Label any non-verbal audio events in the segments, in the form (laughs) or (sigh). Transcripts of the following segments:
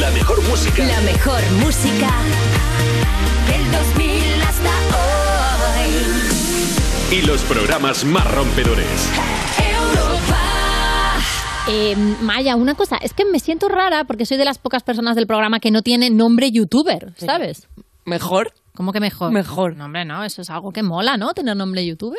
La mejor música. La mejor música del 2000 hasta hoy. Y los programas más rompedores. Europa. Eh, Maya, una cosa, es que me siento rara porque soy de las pocas personas del programa que no tiene nombre youtuber, ¿sabes? ¿Mejor? ¿Cómo que mejor? Mejor. No, hombre, no, eso es algo que mola, ¿no? Tener nombre youtuber.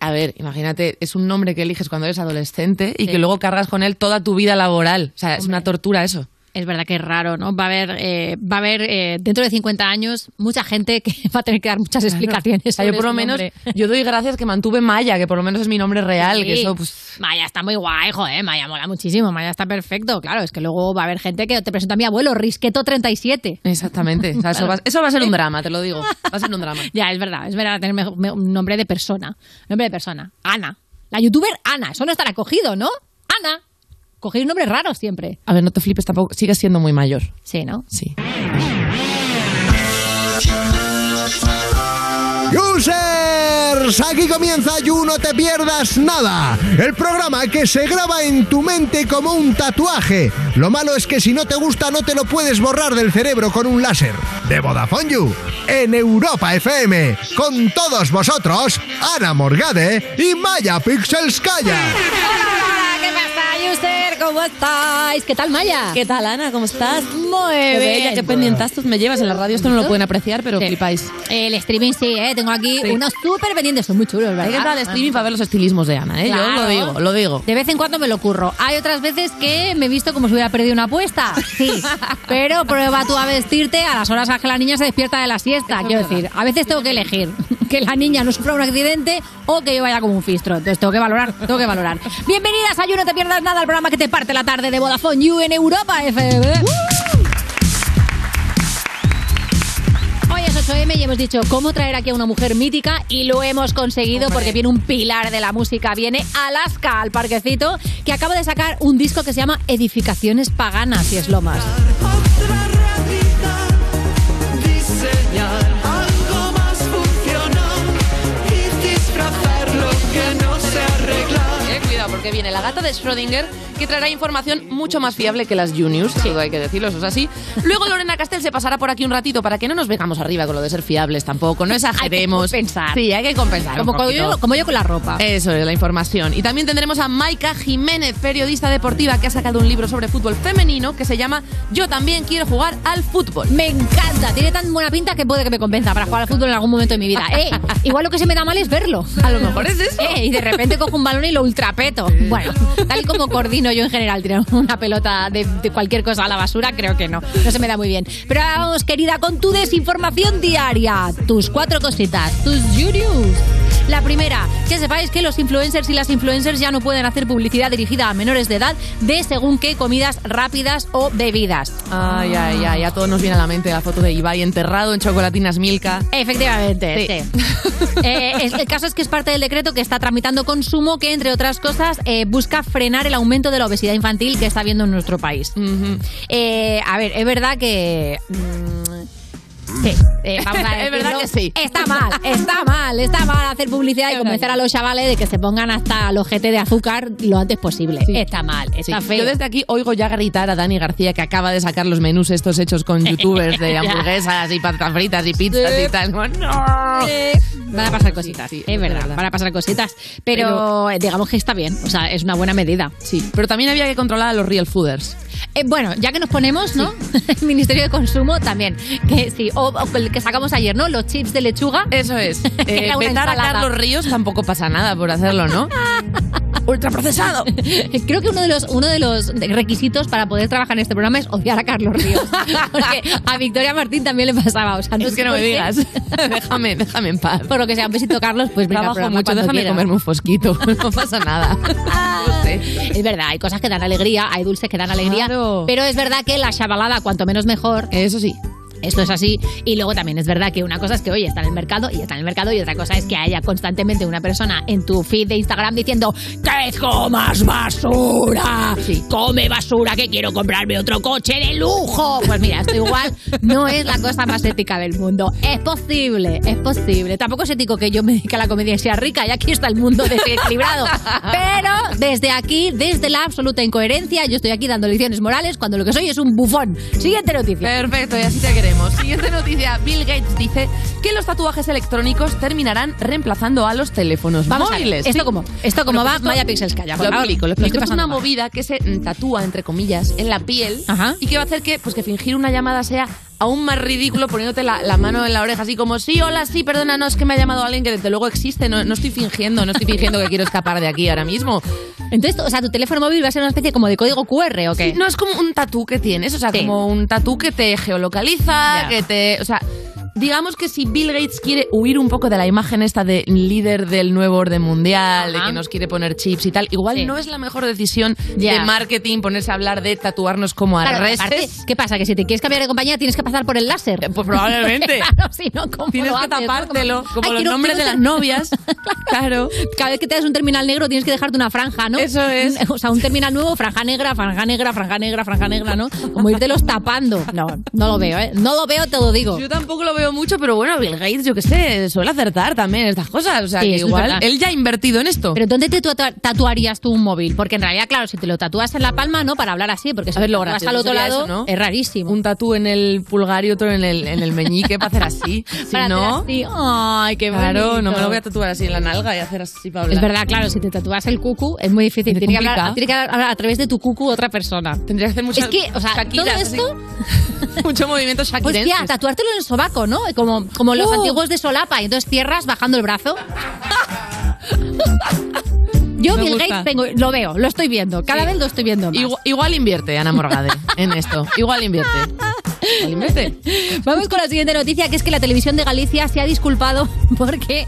A ver, imagínate, es un nombre que eliges cuando eres adolescente y Sí. que luego cargas con él toda tu vida laboral. O sea, es una tortura eso. Es verdad que es raro, ¿no? Va a haber, eh, va a haber eh, dentro de 50 años mucha gente que (laughs) va a tener que dar muchas explicaciones. O sea, yo por lo menos, yo doy gracias que mantuve Maya, que por lo menos es mi nombre real, que eso pues... Maya está muy guay, joder, Maya mola muchísimo, Maya está perfecto. Claro, es que luego va a haber gente que te presenta a mi abuelo, Risqueto37. Exactamente. O sea, eso, va, eso va a ser un (laughs) drama, te lo digo. Va a ser un drama. Ya, es verdad, es verdad tener un nombre de persona. Nombre de persona. Ana. La youtuber Ana. Eso no estará cogido, ¿no? Ana. Cogéis nombres raros siempre. A ver, no te flipes tampoco. Sigues siendo muy mayor. Sí, ¿no? Sí. Users, aquí comienza You No Te Pierdas Nada, el programa que se graba en tu mente como un tatuaje. Lo malo es que si no te gusta no te lo puedes borrar del cerebro con un láser. De Vodafone You, en Europa FM, con todos vosotros, Ana Morgade y Maya Pixelskaya. Hola, ¿qué pasa, user? ¿Cómo estáis? ¿Qué tal, Maya? ¿Qué tal, Ana? ¿Cómo estás? Muy Qué bien. bella, qué pendientazos me llevas. En la radio esto no lo pueden apreciar, pero Sí. flipáis. El streaming sí, ¿eh? Tengo aquí Sí. unos súper pendientes, son muy chulos, ¿verdad? Hay que entrar al streaming para ver los estilismos de Ana, ¿eh? Yo Claro. lo digo, lo digo. De vez en cuando me lo curro. Hay otras veces que me he visto como si hubiera perdido una apuesta. Sí. Pero prueba tú a vestirte a las horas a que la niña se despierta de la siesta. Quiero decir, a veces tengo que elegir que la niña no sufra un accidente o que yo vaya como un fistro. Entonces tengo que valorar, tengo que valorar. Bienvenidas a You No Te Pierdas Nada, el programa que te parte la tarde de Vodafone You en Europa FM. Hoy es 8M y hemos dicho cómo traer aquí a una mujer mítica y lo hemos conseguido Hombre. porque viene un pilar de la música, viene Alaska al parquecito que acaba de sacar un disco que se llama Edificaciones Paganas y es lo más. Porque viene la gata de Schrödinger que traerá información mucho más fiable que las Juniors, todo hay que decirlo, eso es así. Luego Lorena Castel se pasará por aquí un ratito para que no nos vengamos arriba con lo de ser fiables tampoco, no exageremos. compensar. Sí, hay que compensar. Como, yo, como yo con la ropa. Eso es la información. Y también tendremos a Maika Jiménez, periodista deportiva, que ha sacado un libro sobre fútbol femenino que se llama Yo también quiero jugar al fútbol. Me encanta, tiene tan buena pinta que puede que me convenza para jugar al fútbol en algún momento de mi vida. Eh, igual lo que se me da mal es verlo. A lo mejor es eso. Eh, y de repente cojo un balón y lo Bueno, tal y como coordino yo en general, tirar una pelota de, de cualquier cosa a la basura, creo que no. No se me da muy bien. Pero ahora vamos, querida, con tu desinformación diaria. Tus cuatro cositas, tus news. La primera, que sepáis que los influencers y las influencers ya no pueden hacer publicidad dirigida a menores de edad de según qué comidas rápidas o bebidas. Ay, ay, ay, a todos nos viene a la mente la foto de Ibai enterrado en chocolatinas Milka. Efectivamente, Sí. sí. (laughs) Eh, el caso es que es parte del decreto que está tramitando Consumo, que entre otras cosas eh, busca frenar el aumento de la obesidad infantil que está habiendo en nuestro país. Eh, a ver, es verdad que. mm, eh, vamos a (laughs) Es verdad que sí. Está mal, está mal, está mal hacer publicidad y convencer a los chavales de que se pongan hasta los GT de azúcar lo antes posible. Sí. Está mal, está Sí. feo. Yo desde aquí oigo ya gritar a Dani García que acaba de sacar los menús estos hechos con youtubers de (laughs) hamburguesas y patatas fritas y pizzas y tal. ¡No! Van a pasar cositas, Sí, sí, es verdad, van a pasar cositas. Pero, eh, digamos que está bien, o sea, es una buena medida. Sí, pero también había que controlar a los real fooders. Eh, bueno, ya que nos ponemos, ¿no? (laughs) El Ministerio de Consumo también. Que sí, o, o el que sacamos ayer, ¿no? Los chips de lechuga. Eso es. (laughs) Eh, vetar a. Carlos Ríos tampoco pasa nada por hacerlo, ¿no? (laughs) Ultraprocesado. Creo que uno de los uno de los requisitos para poder trabajar en este programa es odiar a Carlos Ríos. Porque a Victoria Martín también le pasaba. O sea, no Es que no me digas. déjame, déjame en paz. Por lo que sea, un besito, Carlos, pues venga, Trabajo mucho, déjame quieras. comerme un fosquito. (laughs) No pasa nada. No sé. Es verdad, hay cosas que dan alegría, hay dulces que dan alegría, Claro. pero es verdad que la chavalada, cuanto menos mejor, Eso sí. Esto es así. Y luego también es verdad que una cosa es que, oye, está en el mercado y está en el mercado. Y otra cosa es que haya constantemente una persona en tu feed de Instagram diciendo que comas basura. Come basura, que quiero comprarme otro coche de lujo. Pues mira, esto igual no es la cosa más ética del mundo. Es posible, es posible. Tampoco es ético que yo me dedique a la comedia y sea rica. Y aquí está el mundo desequilibrado. Pero desde aquí, desde la absoluta incoherencia, yo estoy aquí dando lecciones morales cuando lo que soy es un bufón. Siguiente noticia. Perfecto, y así te queremos. Siguiente noticia. Bill Gates dice que los tatuajes electrónicos terminarán reemplazando a los teléfonos Vamos a ver, móviles. ¿esto Sí. cómo? ¿Esto cómo Bueno, va? Vaya pixels calla, Lo explico, lo explico. Es una mal. movida que se tatúa, entre comillas, en la piel Ajá. y que va a hacer que, pues, que fingir una llamada sea aún más ridículo poniéndote la, la mano en la oreja así como sí, hola, sí, perdona, no, es que me ha llamado alguien que desde luego existe, no, no estoy fingiendo, no estoy fingiendo que quiero escapar de aquí ahora mismo. Entonces, o sea, tu teléfono móvil va a ser una especie como de código QR o qué? Sí, no es como un tatú que tienes, o sea, Sí. como un tatú que te geolocaliza, que te, o sea, digamos que si Bill Gates quiere huir un poco de la imagen esta de líder del nuevo orden mundial, de Ajá. que nos quiere poner chips y tal, igual Sí. no es la mejor decisión Ya. de marketing ponerse a hablar de tatuarnos como Claro, arrestes. ¿Qué pasa? Que si te quieres cambiar de compañía tienes que pasar por el láser. Pues probablemente. (laughs) claro, si no, ¿cómo Tienes lo que haces, no? tapártelo, como Ay, los quiero- nombres de quiero las ser- novias. (laughs) Claro. Cada vez que te das un terminal negro tienes que dejarte una franja, ¿no? Eso es. (laughs) O sea, un terminal nuevo, franja negra, franja negra, franja negra, franja negra, ¿no? Como irtelos tapando. No, no lo veo, ¿eh? No lo veo, te lo digo. Yo tampoco lo veo mucho, pero bueno, Bill Gates, yo qué sé, suele acertar también estas cosas. O sea, Sí, que igual él ya ha invertido en esto. Pero ¿dónde te tatua- tatuarías tú un móvil? Porque en realidad, claro, si te lo tatúas en la palma, ¿no? Para hablar así, porque si A ver, lo gracioso al otro lado, eso, ¿no? es rarísimo. un tatú en el pulgar y otro en el, en el meñique para hacer así. (laughs) Si Para hacer no, así. Ay, qué claro, bonito. no me lo voy a tatuar así en la nalga y hacer así para hablar. Es verdad, claro, si te tatúas el cucu es muy difícil. Tiene que, hablar, complicado. tiene que hablar a través de tu cucu otra persona. Tendría que hacer muchas Es que, o sea, todo esto... (laughs) mucho movimiento shakirenses. Hostia, tatuártelo en el sobaco, ¿no? Como, como los Uh. antiguos de solapa. Y entonces cierras bajando el brazo. (laughs) Yo, Me Bill gusta. Gates, tengo, lo veo, lo estoy viendo. Cada Sí. vez lo estoy viendo más. Igual, igual invierte Ana Morgade en esto. Igual invierte. Igual invierte. (laughs) Vamos con la siguiente noticia, que es que la televisión de Galicia se ha disculpado (laughs) porque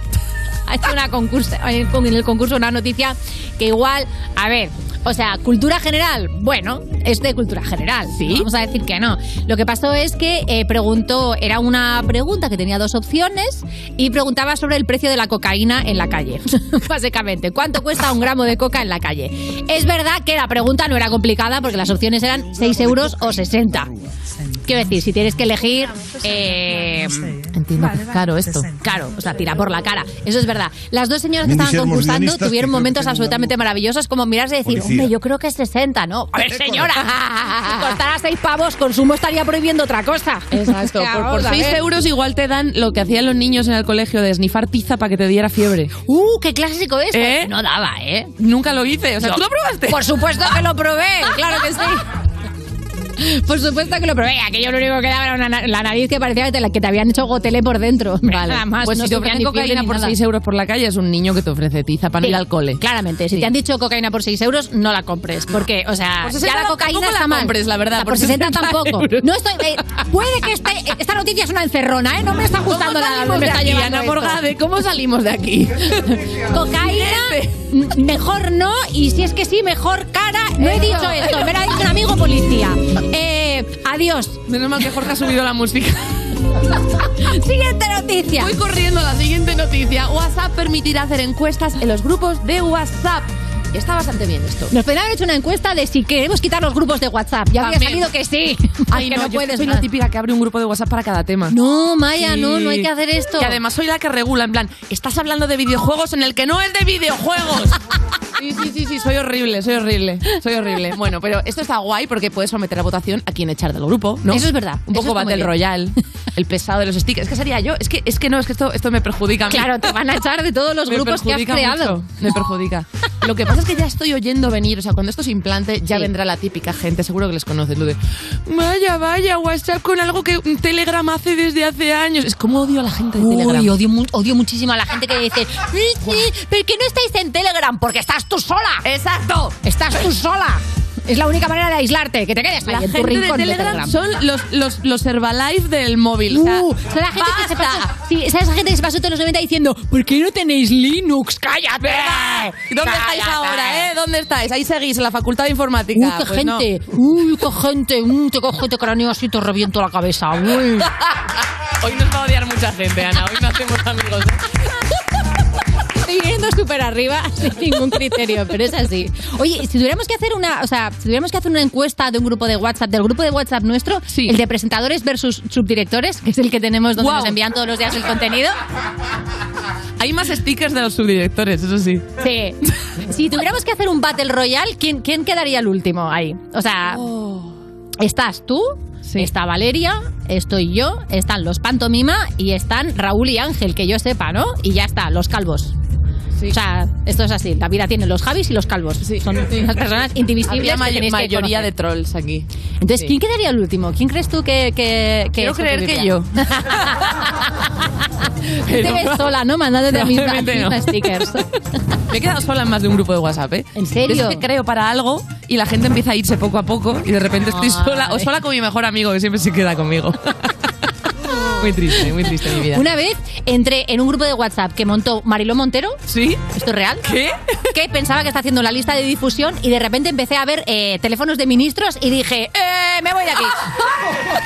ha hecho una concurso, en el concurso una noticia que igual, a ver, o sea, cultura general, bueno, es de cultura general, Sí. Vamos a decir que no. Lo que pasó es que eh, preguntó, era una pregunta que tenía dos opciones y preguntaba sobre el precio de la cocaína en la calle. (laughs) Básicamente, ¿cuánto cuesta un gramo de coca en la calle? Es verdad que la pregunta no era complicada porque las opciones eran 6 euros o 60. Quiero decir, si tienes que elegir, eh, Entiendo que es caro esto. claro, o sea, tira por la cara. Eso es verdad. Las dos señoras que estaban concursando tuvieron momentos absolutamente maravillosos como mirarse y decir, hombre, yo creo que es 60, ¿no? (laughs) A ver, señora, si costara 6 pavos, consumo estaría prohibiendo otra cosa. Exacto. (laughs) Por, por vamos a 6 ver. euros igual te dan lo que hacían los niños en el colegio de esnifar tiza para que te diera fiebre. Uh, qué clásico es. ¿Eh? No daba, ¿eh? Nunca lo hice. O sea, ¿tú lo probaste? Por supuesto que lo probé, claro que sí. (laughs) Por supuesto que lo probé. Aquello lo único que daba era una na- la nariz que parecía que te, que te habían hecho gotele por dentro. Vale. Nada más. pues no si te ofrecen cocaína por nada. 6 euros por la calle, es un niño que te ofrece tiza para Sí, ir al cole. Claramente, si Sí. te han dicho cocaína por 6 euros, no la compres. Porque, o sea, Por ya 60 la cocaína está mal. compres, la verdad, O sea, por por 60 60 tampoco. euros. No estoy. eh, puede que este, esta noticia es una encerrona, ¿eh? No me está gustando nada. me está aquí, llevando Ana. Morgade? ¿Cómo salimos de aquí? (laughs) Cocaína, mejor no. Y si es que sí, mejor cara. No he dicho esto, me lo ha dicho un amigo policía. Adiós. Menos mal que Jorge ha subido la música. (laughs) Siguiente noticia. Voy corriendo a la siguiente noticia. WhatsApp permitirá hacer encuestas en los grupos de WhatsApp. Está bastante bien esto. Nos podrían haber hecho una encuesta de si queremos quitar los grupos de WhatsApp. Ya habría También. salido que sí. Ay, Que no, no yo puedes soy más. la típica que abre un grupo de WhatsApp para cada tema. No, Maya, Sí. no, no hay que hacer esto. Y además soy la que regula, en plan, estás hablando de videojuegos en el que no es de videojuegos. (laughs) Sí, sí, sí, sí, soy horrible, soy horrible, soy horrible. Bueno, pero esto está guay porque puedes someter a votación a quién echar del grupo, ¿no? Eso es verdad, Un poco Battle bien. Royale, el pesado de los stickers. Es que sería yo, es que, es que no, es que esto, esto me perjudica a mí. Claro, te van a echar de todos los (laughs) Me grupos que has creado. mucho, me perjudica. Lo que pasa es que ya estoy oyendo venir, o sea, cuando esto se implante, ya Sí. vendrá la típica gente, seguro que les conoces, lo de vaya, vaya, WhatsApp con algo que Telegram hace desde hace años. Es como odio a la gente de Telegram. Uy, odio, odio muchísimo a la gente que dice, "Sí, sí, ¿pero qué no estáis en Telegram? Porque estás tú sola. ¡Exacto! Estás tú sola. Es la única manera de aislarte, que te quedes ahí La en tu gente de rincón Telegram son los, los, los Herbalife del móvil. o sea, Uh, la gente que se pasó, sí, esa esa gente que se pasó todos los 90 diciendo ¿Por qué no tenéis Linux? ¡Cállate! ¿Dónde estáis ¡Cállate! ahora, eh? ¿Dónde estáis? Ahí seguís, en la Facultad de Informática. Uy, qué Pues no. gente, uy, qué gente, mm, te cojo, te cráneo así, te reviento la cabeza. Uy. (laughs) Hoy nos va a odiar mucha gente, Ana. Hoy no hacemos amigos. ¿eh? Viniendo súper arriba (laughs) sin ningún criterio, pero es así. Oye, si tuviéramos que hacer una, o sea, si tuviéramos que hacer una encuesta de un grupo de WhatsApp, del grupo de WhatsApp nuestro, Sí. el de presentadores versus subdirectores, que es el que tenemos donde nos envían todos los días el contenido. Hay más stickers de los subdirectores, eso sí. Sí. Si tuviéramos que hacer un Battle Royale, ¿quién, quién quedaría el último ahí? O sea, estás tú, Sí. está Valeria, estoy yo, están los Pantomima y están Raúl y Ángel, que yo sepa, ¿no? Y ya está, los calvos. Sí. O sea, esto es así. La vida tiene los Javis y los calvos. Son (laughs) unas personas indivisibles Habría que que mayoría conocer. de trolls aquí. Entonces, Sí. ¿quién quedaría el último? ¿Quién crees tú que, que, que Quiero creer que? (laughs) Te Pero- ves sola, ¿no? Mandándote a mis, a Probablemente no. stickers. (laughs) Me he quedado sola en más de un grupo de WhatsApp, ¿eh? ¿En serio? Es que creo para algo y la gente empieza a irse poco a poco y de repente estoy sola o sola con mi mejor amigo que siempre se queda conmigo. Muy triste, muy triste mi vida. Una vez entré en un grupo de WhatsApp que montó Mariló Montero. ¿Sí? ¿Esto es real? ¿Qué? Que pensaba que está haciendo la lista de difusión y de repente empecé a ver eh, teléfonos de ministros y dije, ¡eh! Me voy de aquí.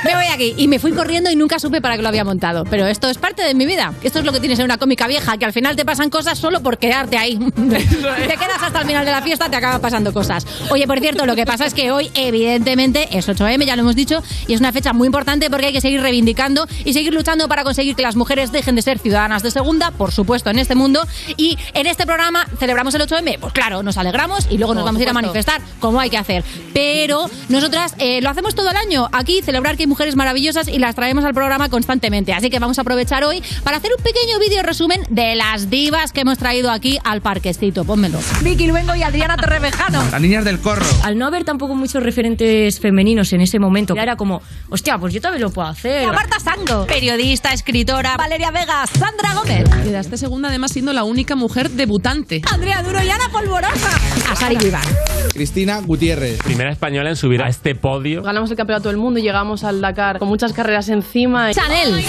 Me voy de aquí. Y me fui corriendo y nunca supe para qué lo había montado. Pero esto es parte de mi vida. Esto es lo que tienes en una cómica vieja, que al final te pasan cosas solo por quedarte ahí. te quedas hasta el final de la fiesta, te acaban pasando cosas. Oye, por cierto, lo que pasa es que hoy, evidentemente, es 8M, ya lo hemos dicho, y es una fecha muy importante porque hay que seguir reivindicando y seguir luchando para conseguir que las mujeres dejen de ser ciudadanas de segunda, por supuesto, en este mundo. Y en este programa celebramos el 8M, pues claro, nos alegramos y luego nos Por vamos a ir a manifestar, como hay que hacer. Pero nosotras eh, lo hacemos todo el año aquí, celebrar que hay mujeres maravillosas y las traemos al programa constantemente. Así que vamos a aprovechar hoy para hacer un pequeño vídeo resumen de las divas que hemos traído aquí al parquecito. Pónmelo. Vicky Luengo y Adriana Torrevejano. Las niñas del corro. Al no haber tampoco muchos referentes femeninos en ese momento, era como, hostia, pues yo también lo puedo hacer. Marta Sango, periodista, escritora, Valeria Vega, Sandra Gómez, Quedaste segunda además siendo la única mujer debutante. Andrea Duro y Ana Polvorosa, Asari Vivar. Cristina Gutiérrez. Primera española en subir a este podio. Ganamos el campeonato del mundo y llegamos al Dakar con muchas carreras encima. Chanel.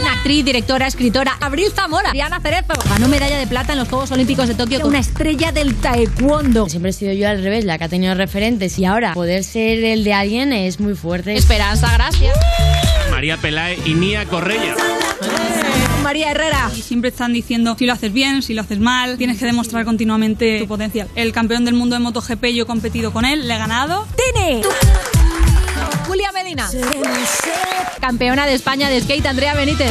Una actriz, directora, escritora. Abril Zamora. Diana Cerezo. Ganó medalla de plata en los Juegos Olímpicos de Tokio una estrella del taekwondo. Siempre he sido yo al revés, la que ha tenido referentes y ahora poder ser el de alguien es muy fuerte. Esperanza, gracias. (laughs) María Pelae y Nia Correia. María Herrera. Y siempre están diciendo si lo haces bien, si lo haces mal, tienes que demostrar continuamente tu potencial. El campeón del mundo de MotoGP, yo he competido con él, le he ganado. Tini. Julia Medina. Campeona de España de skate, Andrea Benítez.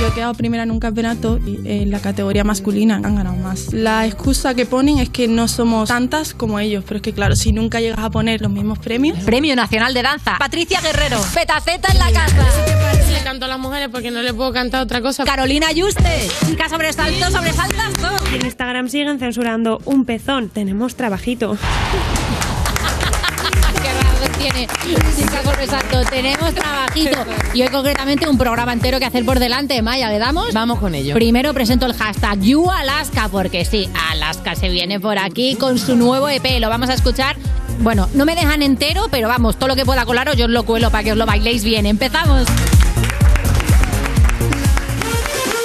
Yo he quedado primera en un campeonato y en la categoría masculina han ganado más. La excusa que ponen es que no somos tantas como ellos, pero es que claro, si nunca llegas a poner los mismos premios, Premio Nacional de Danza. Patricia Guerrero. Petaceta en la casa. le canto a las mujeres porque no le puedo cantar otra cosa. Carolina Yuste. Chica sobresalto, sobresaltazo. En Instagram siguen censurando un pezón. Tenemos trabajito. Tiene. Tenemos trabajito. Y hoy concretamente un programa entero que hacer por delante. Maya, ¿le damos? Vamos con ello. Primero presento el hashtag YouAlaska, porque sí, Alaska se viene por aquí con su nuevo EP. Lo vamos a escuchar. Bueno, no me dejan entero, pero vamos, todo lo que pueda colaros yo os lo cuelo para que os lo bailéis bien. Empezamos.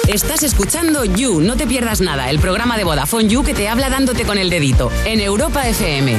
Estás escuchando You, no te pierdas nada, el programa de Vodafone You que te habla dándote con el dedito en Europa FM.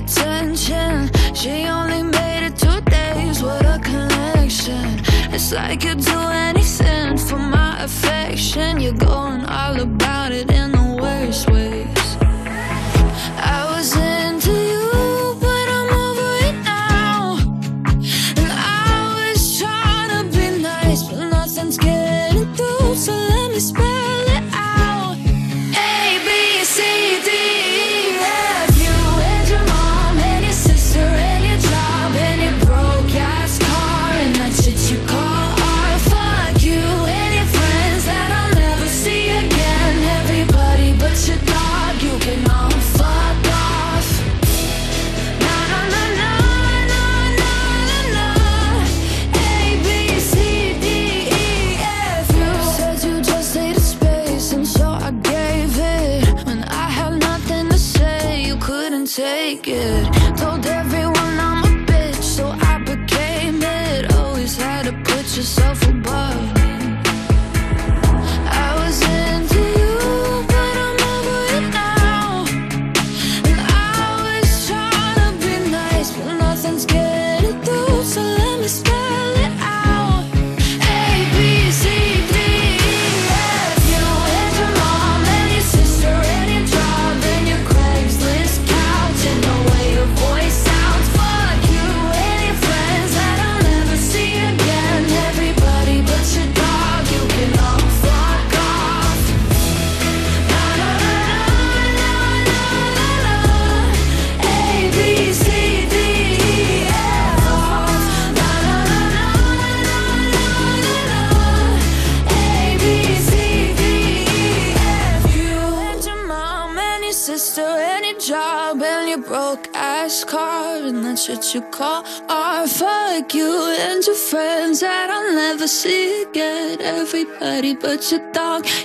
Attention. She only made it two days. What a connection. It's like you'd do anything for my affection. You're going all about it in the worst ways.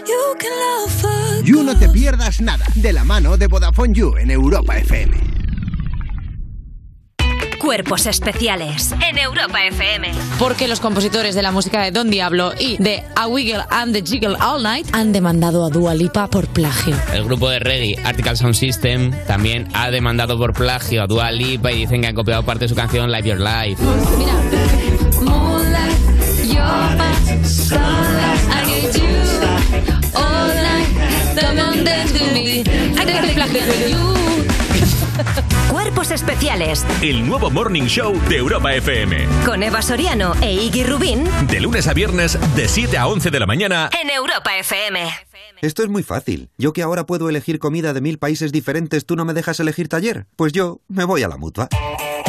You can love fuck. You no te pierdas nada de la mano de Vodafone You en Europa FM. Cuerpos especiales en Europa FM. Porque los compositores de la música de Don Diablo y de A Wiggle and the Jiggle All Night han demandado a Dua Lipa por plagio. El grupo de reggae Article Sound System también ha demandado por plagio a Dua Lipa y dicen que han copiado parte de su canción Live Your Life. Moonlight, (laughs) Cuerpos especiales El nuevo Morning Show de Europa FM. con Eva Soriano e Iggy Rubín De lunes a viernes, de 7 a 11 de la mañana. en Europa FM. Esto es muy fácil. Yo que ahora puedo elegir comida de mil países diferentes, ¿tú no me dejas elegir taller? Pues yo me voy a la mutua.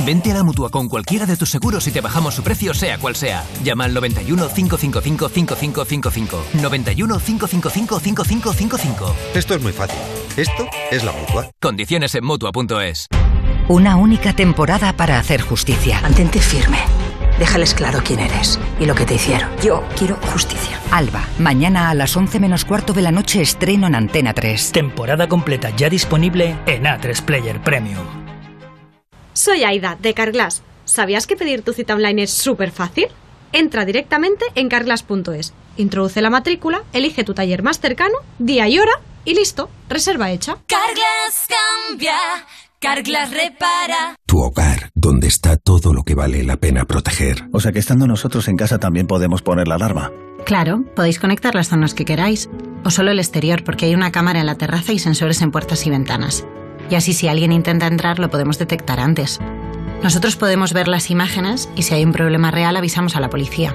Vente a la mutua con cualquiera de tus seguros y te bajamos su precio, sea cual sea. Llama al 91 555 5555. 91 555 5555. Esto es muy fácil. Esto es la mutua. Condiciones en mutua.es. Una única temporada para hacer justicia. Mantente firme. Déjales claro quién eres y lo que te hicieron. Yo quiero justicia. Alba, mañana a las 11 menos cuarto de la noche estreno en Antena 3. Temporada completa ya disponible en A3 Player Premium. Soy Aida, de Carglass. ¿Sabías que pedir tu cita online es súper fácil? Entra directamente en carglass.es, introduce la matrícula, elige tu taller más cercano, día y hora y listo, reserva hecha. Carglass cambia, Carglass repara. Tu hogar, donde está todo lo que vale la pena proteger. O sea que estando nosotros en casa también podemos poner la alarma. Claro, podéis conectar las zonas que queráis, o solo el exterior, porque hay una cámara en la terraza y sensores en puertas y ventanas. Y así si alguien intenta entrar lo podemos detectar antes. Nosotros podemos ver las imágenes y si hay un problema real avisamos a la policía.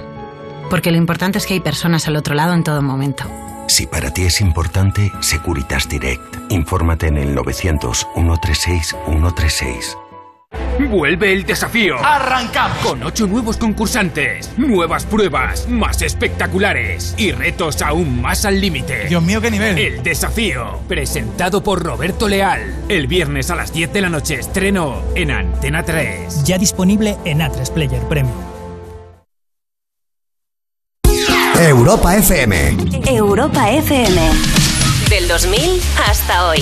Porque lo importante es que hay personas al otro lado en todo momento. Si para ti es importante, Securitas Direct. Infórmate en el 900 136 136. Vuelve el desafío. Arrancamos con ocho nuevos concursantes, nuevas pruebas más espectaculares y retos aún más al límite. Dios mío, qué nivel. El desafío, presentado por Roberto Leal. El viernes a las 10 de la noche estreno en Antena 3. Ya disponible en A3 Player Premium. Europa FM. Europa FM. Del 2000 hasta hoy.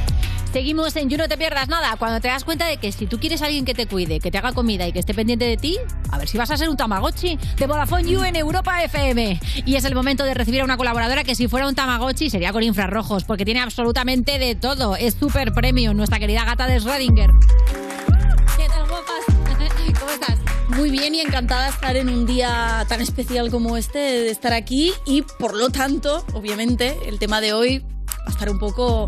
Seguimos en You No Te Pierdas Nada. Cuando te das cuenta de que si tú quieres a alguien que te cuide, que te haga comida y que esté pendiente de ti, a ver si vas a ser un Tamagotchi de Vodafone You en Europa FM. Y es el momento de recibir a una colaboradora que si fuera un Tamagotchi sería con infrarrojos, porque tiene absolutamente de todo. Es super premium, nuestra querida gata de Schrödinger. ¿Qué tal, guapas? (laughs) ¿Cómo estás? Muy bien y encantada de estar en un día tan especial como este, de estar aquí y por lo tanto, obviamente, el tema de hoy va a estar un poco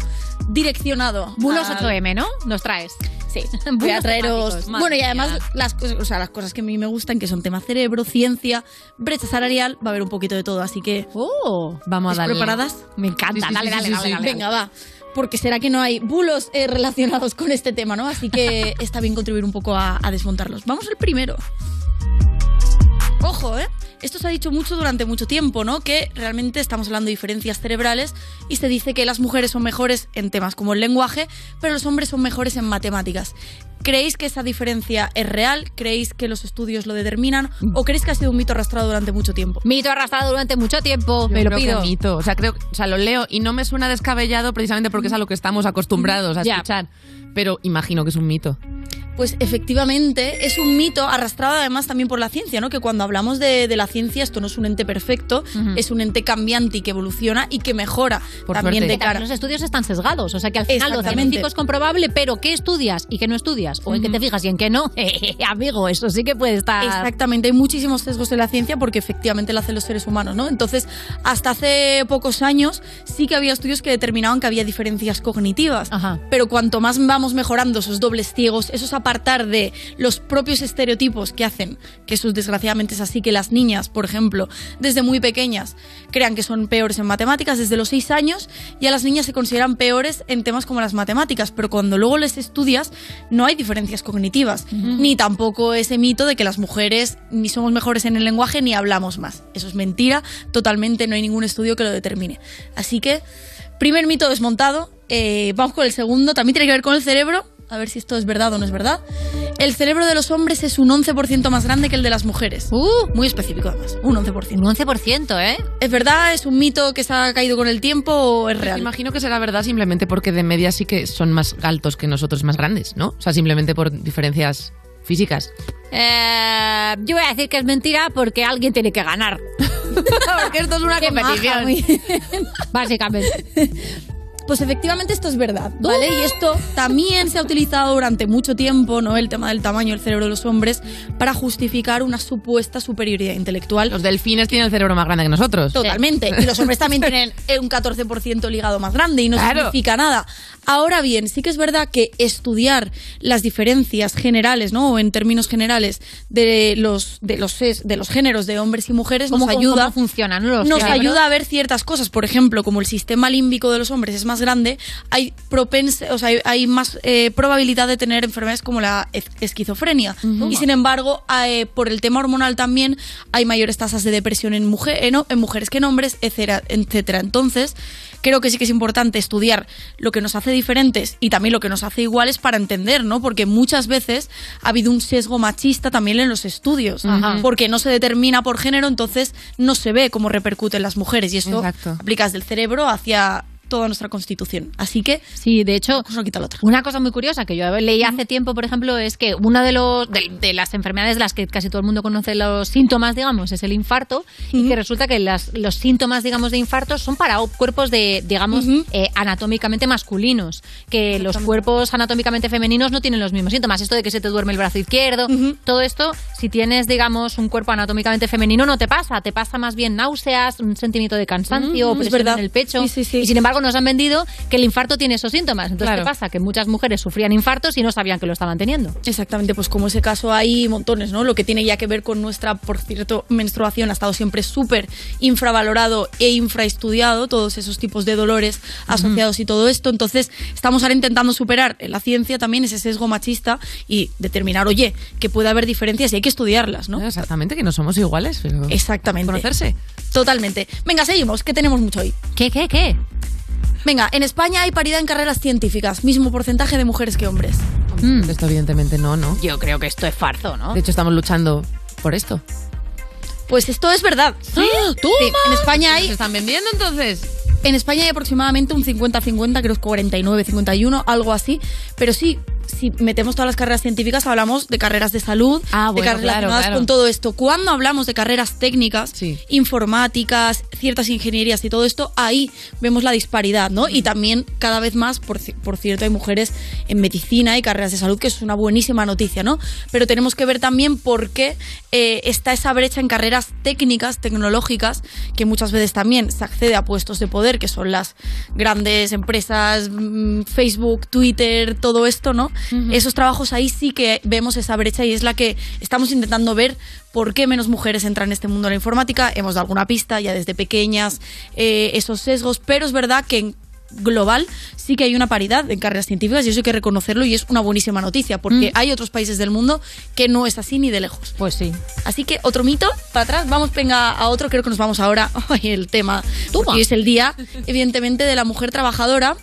direccionado. Bulos al- 8M, ¿no? Nos traes. Sí, (laughs) voy a traeros. Bueno, y además las cosas, o sea, las cosas que a mí me gustan, que son tema cerebro, ciencia, brecha salarial, va a haber un poquito de todo, así que. ¡Oh! Vamos a ¿estáis darle. preparadas? Me encanta. Sí, dale, sí, dale, dale, dale. Venga, va. Porque será que no hay bulos eh, relacionados con este tema, ¿no? Así que (laughs) está bien contribuir un poco a, a desmontarlos. Vamos al primero. Ojo, ¿eh? Esto se ha dicho mucho durante mucho tiempo, ¿no? Que realmente estamos hablando de diferencias cerebrales y se dice que las mujeres son mejores en temas como el lenguaje, pero los hombres son mejores en matemáticas. ¿Creéis que esa diferencia es real? ¿Creéis que los estudios lo determinan? ¿O creéis que ha sido un mito arrastrado durante mucho tiempo? Mito arrastrado durante mucho tiempo, Yo me lo creo que pido. mito. O sea, creo, o sea, lo leo y no me suena descabellado precisamente porque es a lo que estamos acostumbrados a escuchar. Pero imagino que es un mito. Pues efectivamente es un mito arrastrado además también por la ciencia, ¿no? Que cuando hablamos de, de la ciencia esto no es un ente perfecto, es un ente cambiante y que evoluciona y que mejora también de cara. Los estudios están sesgados, o sea que al final lo científico es comprobable, pero ¿qué estudias y qué no estudias? O en qué te fijas y en qué no. (laughs) Amigo, eso sí que puede estar... Exactamente, hay muchísimos sesgos en la ciencia porque efectivamente lo hacen los seres humanos, ¿no? Entonces, hasta hace pocos años sí que había estudios que determinaban que había diferencias cognitivas. Pero cuanto más vamos mejorando esos dobles ciegos, esos apartar de los propios estereotipos que hacen, que eso desgraciadamente es así, que las niñas, por ejemplo, desde muy pequeñas, crean que son peores en matemáticas desde los 6 años y a las niñas se consideran peores en temas como las matemáticas, pero cuando luego les estudias no hay diferencias cognitivas, ni tampoco ese mito de que las mujeres ni somos mejores en el lenguaje ni hablamos más. Eso es mentira, totalmente no hay ningún estudio que lo determine. Así que, primer mito desmontado, eh, vamos con el segundo, también tiene que ver con el cerebro, a ver si esto es verdad o no es verdad. El cerebro de los hombres es un 11% más grande que el de las mujeres. Muy específico además, un 11%. Un 11%, ¿eh? ¿Es verdad? ¿Es un mito que se ha caído con el tiempo o es real? Imagino que será verdad simplemente porque de media sí que son más altos que nosotros, más grandes, ¿no? O sea, simplemente por diferencias físicas. Eh, yo voy a decir que es mentira porque alguien tiene que ganar. (laughs) porque esto es una Qué competición. (laughs) Básicamente. Pues efectivamente esto es verdad, ¿vale? Y esto también se ha utilizado durante mucho tiempo, ¿no? El tema del tamaño del cerebro de los hombres para justificar una supuesta superioridad intelectual. Los delfines tienen el cerebro más grande que nosotros. Totalmente. Y los hombres también (laughs) tienen un 14% el hígado más grande y no Claro. significa nada. Ahora bien, sí que es verdad que estudiar las diferencias generales, ¿no? O en términos generales de los de los ses- de los géneros de hombres y mujeres ¿Cómo- nos ayuda cómo funcionan, no? Los nos ayuda a ver ciertas cosas, por ejemplo, como el sistema límbico de los hombres es más grande, hay propense, o sea, hay, hay más eh, probabilidad de tener enfermedades como la esquizofrenia. Y sin embargo, eh, por el tema hormonal también hay mayores tasas de depresión en, mujer, en, en mujeres que en hombres, etcétera, etcétera. Entonces, creo que sí que es importante estudiar lo que nos hace diferentes y también lo que nos hace iguales para entender, ¿no? Porque muchas veces ha habido un sesgo machista también en los estudios, Ajá. porque no se determina por género, entonces no se ve cómo repercute en las mujeres y esto Exacto. aplicas del cerebro hacia toda nuestra constitución. Así que Sí, de hecho, otra. Una cosa muy curiosa que yo leí hace tiempo, por ejemplo, es que una de, los, de, de las enfermedades de las que casi todo el mundo conoce los síntomas, digamos, es el infarto, y que resulta que las- los síntomas, digamos, de infarto son para cuerpos de, digamos, eh, anatómicamente masculinos, que los cuerpos anatómicamente femeninos no tienen los mismos síntomas. Esto de que se te duerme el brazo izquierdo, todo esto, si tienes, digamos, un cuerpo anatómicamente femenino, no te pasa, te pasa más bien náuseas, un sentimiento de cansancio, presión en el pecho. Sí, sí, sí. Y sin embargo, nos han vendido que el infarto tiene esos síntomas. Entonces, Claro. ¿qué pasa? Que muchas mujeres sufrían infartos y no sabían que lo estaban teniendo. Exactamente, pues como ese caso hay montones, ¿no? Lo que tiene ya que ver con nuestra, por cierto, menstruación ha estado siempre súper infravalorado e infraestudiado, todos esos tipos de dolores asociados y todo esto. Entonces, estamos ahora intentando superar en la ciencia también ese sesgo machista y determinar, oye, que puede haber diferencias y hay que estudiarlas, ¿no? Exactamente, que no somos iguales. Pero... Exactamente. Conocerse. Totalmente. Venga, seguimos, que tenemos mucho hoy. ¿Qué, qué, qué? Venga, en España hay paridad en carreras científicas, mismo porcentaje de mujeres que hombres. Esto evidentemente no, ¿no? Yo creo que esto es farzo, ¿no? De hecho, estamos luchando por esto. Pues esto es verdad. Sí, ¡Toma! Sí, en España hay ¿Se están vendiendo entonces? En España hay aproximadamente un 50-50, creo que 49-51, algo así. Pero sí, si metemos todas las carreras científicas, hablamos de carreras de salud, de bueno, carreras claro, relacionadas claro. con todo esto. Cuando hablamos de carreras técnicas, informáticas, ciertas ingenierías y todo esto, ahí vemos la disparidad, ¿no? Y también cada vez más, por, por cierto, hay mujeres en medicina y carreras de salud, que es una buenísima noticia, ¿no? Pero tenemos que ver también por qué eh, está esa brecha en carreras técnicas, tecnológicas, que muchas veces también se accede a puestos de poder, que son las grandes empresas, mm, Facebook, Twitter, todo esto, ¿no? Esos trabajos ahí sí que vemos esa brecha y es la que estamos intentando ver por qué menos mujeres entran en este mundo de la informática. Hemos dado alguna pista ya desde pequeñas, eh, esos sesgos, pero es verdad que en global sí que hay una paridad en carreras científicas y eso hay que reconocerlo y es una buenísima noticia porque hay otros países del mundo que no es así ni de lejos. Pues sí. Así que otro mito para atrás, vamos venga a otro, creo que nos vamos ahora (laughs) ay, el tema hoy es el día evidentemente de la mujer trabajadora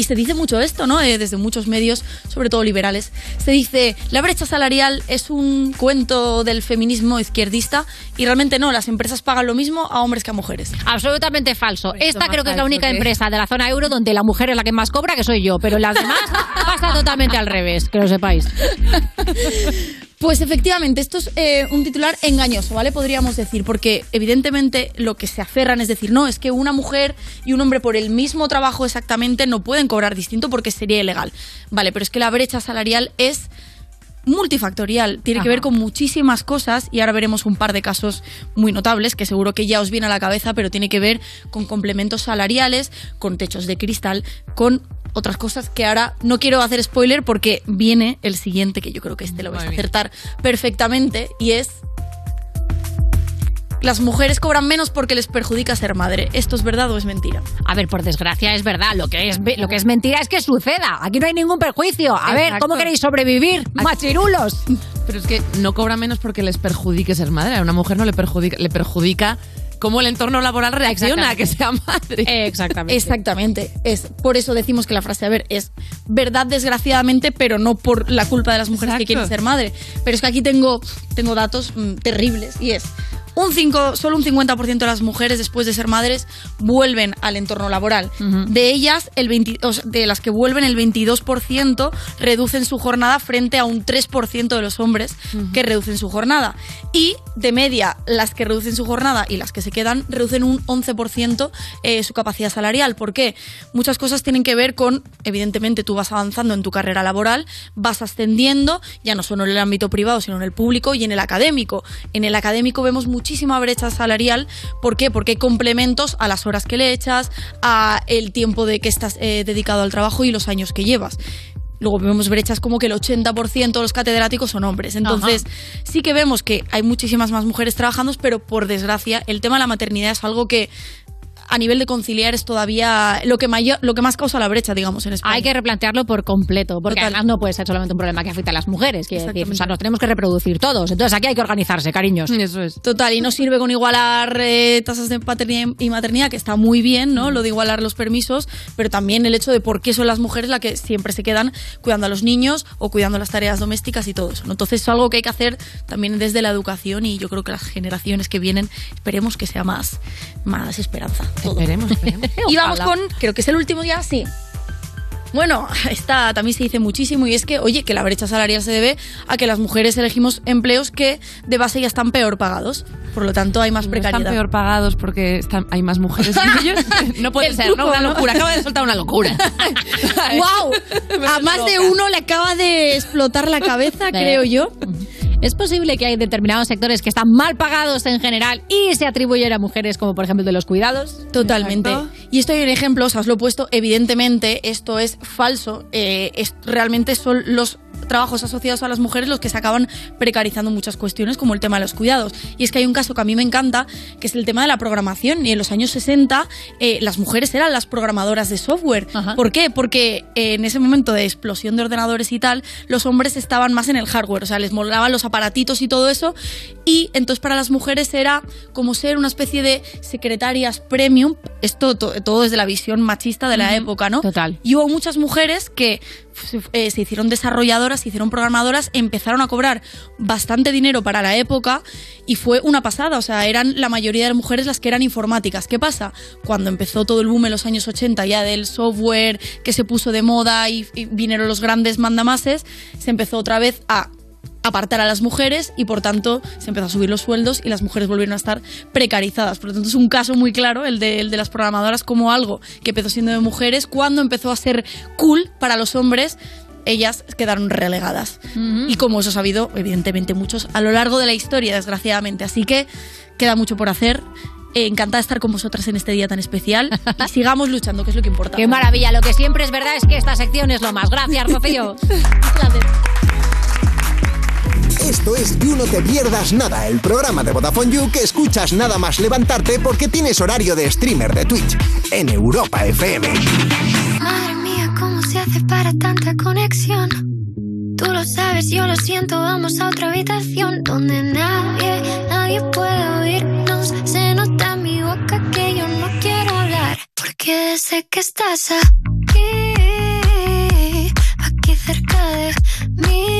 y se dice mucho esto, ¿no? Eh, desde muchos medios, sobre todo liberales. Se dice, la brecha salarial es un cuento del feminismo izquierdista y realmente no, las empresas pagan lo mismo a hombres que a mujeres. Absolutamente falso. Esta más creo que es la única que- empresa de la zona euro donde la mujer es la que más cobra, que soy yo, pero las demás (laughs) pasa totalmente al revés, que lo sepáis. (laughs) Pues efectivamente, esto es eh, un titular engañoso, ¿vale? Podríamos decir, porque evidentemente lo que se aferran es decir, no, es que una mujer y un hombre por el mismo trabajo exactamente no pueden cobrar distinto porque sería ilegal. Vale, pero es que la brecha salarial es multifactorial, tiene que ver con muchísimas cosas y ahora veremos un par de casos muy notables que seguro que ya os viene a la cabeza, pero tiene que ver con complementos salariales, con techos de cristal, con otras cosas que ahora no quiero hacer spoiler porque viene el siguiente que yo creo que este lo vais a acertar perfectamente y es las mujeres cobran menos porque les perjudica ser madre. ¿Esto es verdad o es mentira? A ver, por desgracia es verdad. Lo que es, lo que es mentira es que suceda. Aquí no hay ningún perjuicio. A ver. ¿cómo queréis sobrevivir? Machirulos. Pero es que no cobra menos porque les perjudique ser madre. A una mujer no le perjudica, le perjudica cómo el entorno laboral reacciona a que sea madre. Exactamente. Exactamente. Es por eso decimos que la frase, a ver, es verdad desgraciadamente, pero no por la culpa de las mujeres que quieren ser madre. Pero es que aquí tengo, tengo datos mm, terribles y es un 5, solo un 50% de las mujeres después de ser madres vuelven al entorno laboral. De ellas, el 20 o sea, de las que vuelven, el 22% reducen su jornada frente a un 3% de los hombres que reducen su jornada. Y de media, las que reducen su jornada y las que se quedan reducen un 11% eh, su capacidad salarial. ¿Por qué? Muchas cosas tienen que ver con, evidentemente, tú vas avanzando en tu carrera laboral, vas ascendiendo, ya no solo en el ámbito privado, sino en el público y en el académico. En el académico vemos muchísima brecha salarial. ¿Por qué? Porque hay complementos a las horas que le echas, a el tiempo de que estás eh, dedicado al trabajo y los años que llevas. Luego vemos brechas como que el 80% de los catedráticos son hombres. Entonces, sí que vemos que hay muchísimas más mujeres trabajando, pero por desgracia, el tema de la maternidad es algo que a nivel de conciliar es todavía lo que, mayor, lo que más causa la brecha, digamos, en España. Hay que replantearlo por completo, porque además no puede ser solamente un problema que afecta a las mujeres, quiero decir, o sea, nos tenemos que reproducir todos. Entonces aquí hay que organizarse, cariños. Eso es. Total, y no sirve con igualar eh, tasas de paternidad y maternidad, que está muy bien, ¿no? Lo de igualar los permisos, pero también el hecho de por qué son las mujeres las que siempre se quedan cuidando a los niños o cuidando las tareas domésticas y todo eso. ¿no? Entonces es algo que hay que hacer también desde la educación y yo creo que las generaciones que vienen esperemos que sea más, más esperanza. todo. Esperemos, esperemos. (laughs) Y vamos con, creo que es el último ya, sí. Bueno, (laughs) esta también se dice muchísimo y es que, oye, que la brecha salarial se debe a que las mujeres elegimos empleos que de base ya están peor pagados. Por lo tanto, hay más No precariedad. están peor pagados porque están- hay más mujeres que ellos. (laughs) No puede El ser, truco, ¿no? Una ¿no? locura. Acaba de soltar una locura. ¡Wow! A más de uno le acaba de explotar la cabeza, creo yo. Es posible que hay determinados sectores que están mal pagados en general y se atribuyen a mujeres, como por ejemplo el de los cuidados. Totalmente. Y esto hay un ejemplo, os lo he puesto. Evidentemente, esto es falso. Eh, es- realmente son los trabajos asociados a las mujeres los que se acaban precarizando muchas cuestiones, como el tema de los cuidados. Y es que hay un caso que a mí me encanta, que es el tema de la programación. Y en los años 60, eh, las mujeres eran las programadoras de software. ¿Por qué? Porque eh, en ese momento de explosión de ordenadores y tal, los hombres estaban más en el hardware, o sea, les molaban los aparatitos y todo eso. Y entonces para las mujeres era como ser una especie de secretarias premium. Esto to- todo desde la visión machista de la época, ¿no? Total. Y hubo muchas mujeres que eh, se hicieron desarrolladoras, se hicieron programadoras, empezaron a cobrar bastante dinero para la época y fue una pasada. O sea, eran la mayoría de las mujeres las que eran informáticas. ¿Qué pasa? Cuando empezó todo el boom en los años 80 ya del software que se puso de moda y, y vinieron los grandes mandamases, se empezó otra vez a apartar a las mujeres y por tanto se empezó a subir los sueldos y las mujeres volvieron a estar precarizadas. Por lo tanto es un caso muy claro el de, el de las programadoras como algo que empezó siendo de mujeres cuando empezó a ser cool para los hombres. Ellas quedaron relegadas. Y como eso ha habido, evidentemente, muchos a lo largo de la historia, desgraciadamente. Así que queda mucho por hacer. Eh, encantada de estar con vosotras en este día tan especial. Y (laughs) sigamos luchando, que es lo que importa. Qué maravilla, lo que siempre es verdad es que esta sección es lo más. Gracias, Rocío. (laughs) Esto es You No Te Pierdas Nada, el programa de Vodafone You que escuchas nada más levantarte porque tienes horario de streamer de Twitch en Europa FM. Madre mía, ¿cómo se hace para tanta conexión? Tú lo sabes, yo lo siento, vamos a otra habitación donde nadie, nadie puede oírnos. Se nota en mi boca que yo no quiero hablar, porque sé que estás aquí, aquí cerca de mí,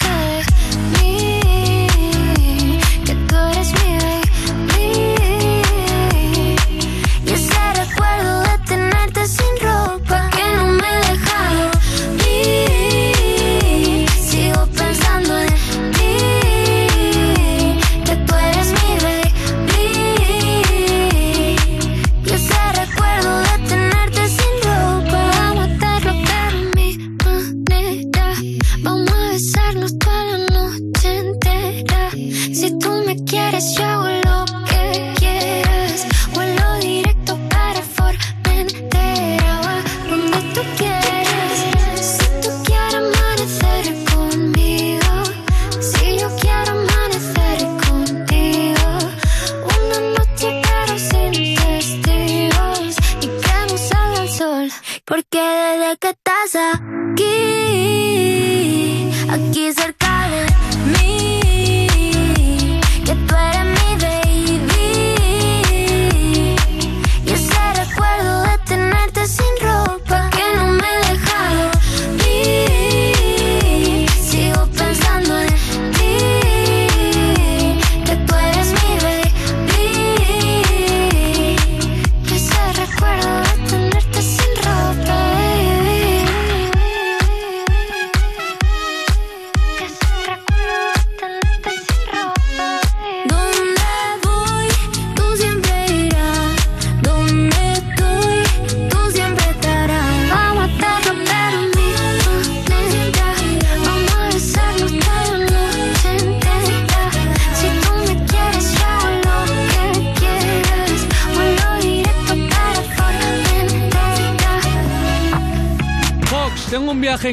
Si tú me quieres yo hago lo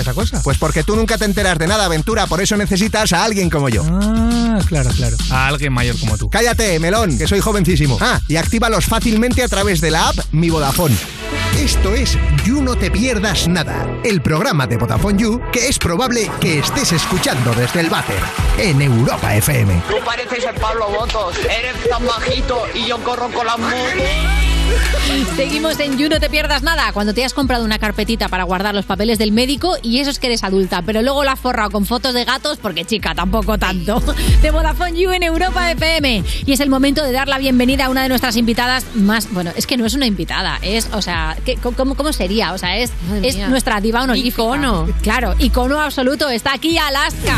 esa cosa? Pues porque tú nunca te enteras de nada, aventura, por eso necesitas a alguien como yo. Ah, claro, claro. A alguien mayor como tú. Cállate, melón, que soy jovencísimo. Ah, y actívalos fácilmente a través de la app Mi Vodafone. Esto es You No Te Pierdas Nada, el programa de Vodafone You que es probable que estés escuchando desde el váter en Europa FM. Tú pareces el Pablo Botos, eres tan bajito y yo corro con las motos. (laughs) Seguimos en You, no te pierdas nada. Cuando te has comprado una carpetita para guardar los papeles del médico y eso es que eres adulta, pero luego la has forrado con fotos de gatos porque chica, tampoco tanto. (laughs) De Vodafone You en Europa FM. Y es el momento de dar la bienvenida a una de nuestras invitadas más, bueno, es que no es una invitada, es, o sea, ¿qué- cómo, ¿cómo sería? O sea, es, es nuestra diva honorífica. Icono. Claro, icono absoluto. Está aquí Alaska.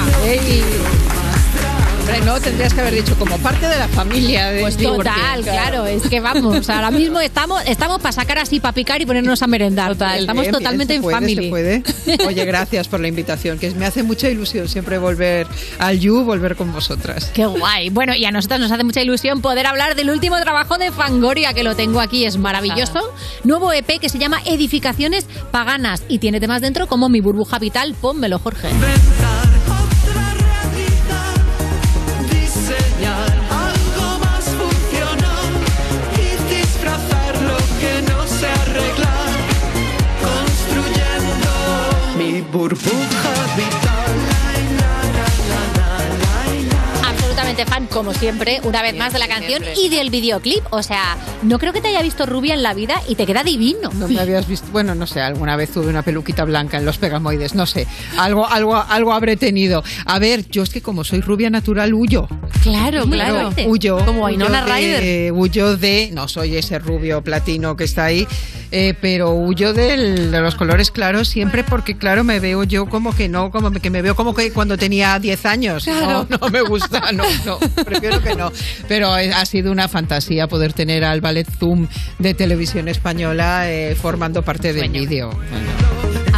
Hombre, no, tendrías que haber dicho como parte de la familia. De Pues total, claro, es que vamos, ahora mismo estamos, estamos para sacar así, para picar y ponernos a merendar. estamos Bien, bien, totalmente se en puede, family. se puede. (laughs) Oye, gracias por la invitación, que me hace mucha ilusión siempre volver al You, volver con vosotras. Qué guay. Bueno, y a nosotros nos hace mucha ilusión poder hablar del último trabajo de Fangoria, que lo tengo aquí, es maravilloso. Nuevo EP que se llama Edificaciones Paganas y tiene temas dentro como Mi burbuja vital, pónmelo, Jorge. Burbuja vital. Absolutamente fan, como siempre, una vez más de la canción y del videoclip. O sea, no creo que te haya visto rubia en la vida y te queda divino. No me habías visto, bueno, no sé, alguna vez tuve una peluquita blanca en los pegamoides, no sé, algo, algo, algo habré tenido. A ver, yo es que como soy rubia natural huyo. Claro, claro. Huyo. Como de- Ryder. Huyo de, no soy ese rubio platino que está ahí, eh, pero huyo del- de los colores claros siempre porque, claro, me veo yo como que no, como que me veo como que cuando tenía 10 años. Claro. No, no me gusta, no, no, prefiero que no. Pero eh, ha sido una fantasía poder tener al Ballet Zoom de televisión española eh, formando parte del vídeo.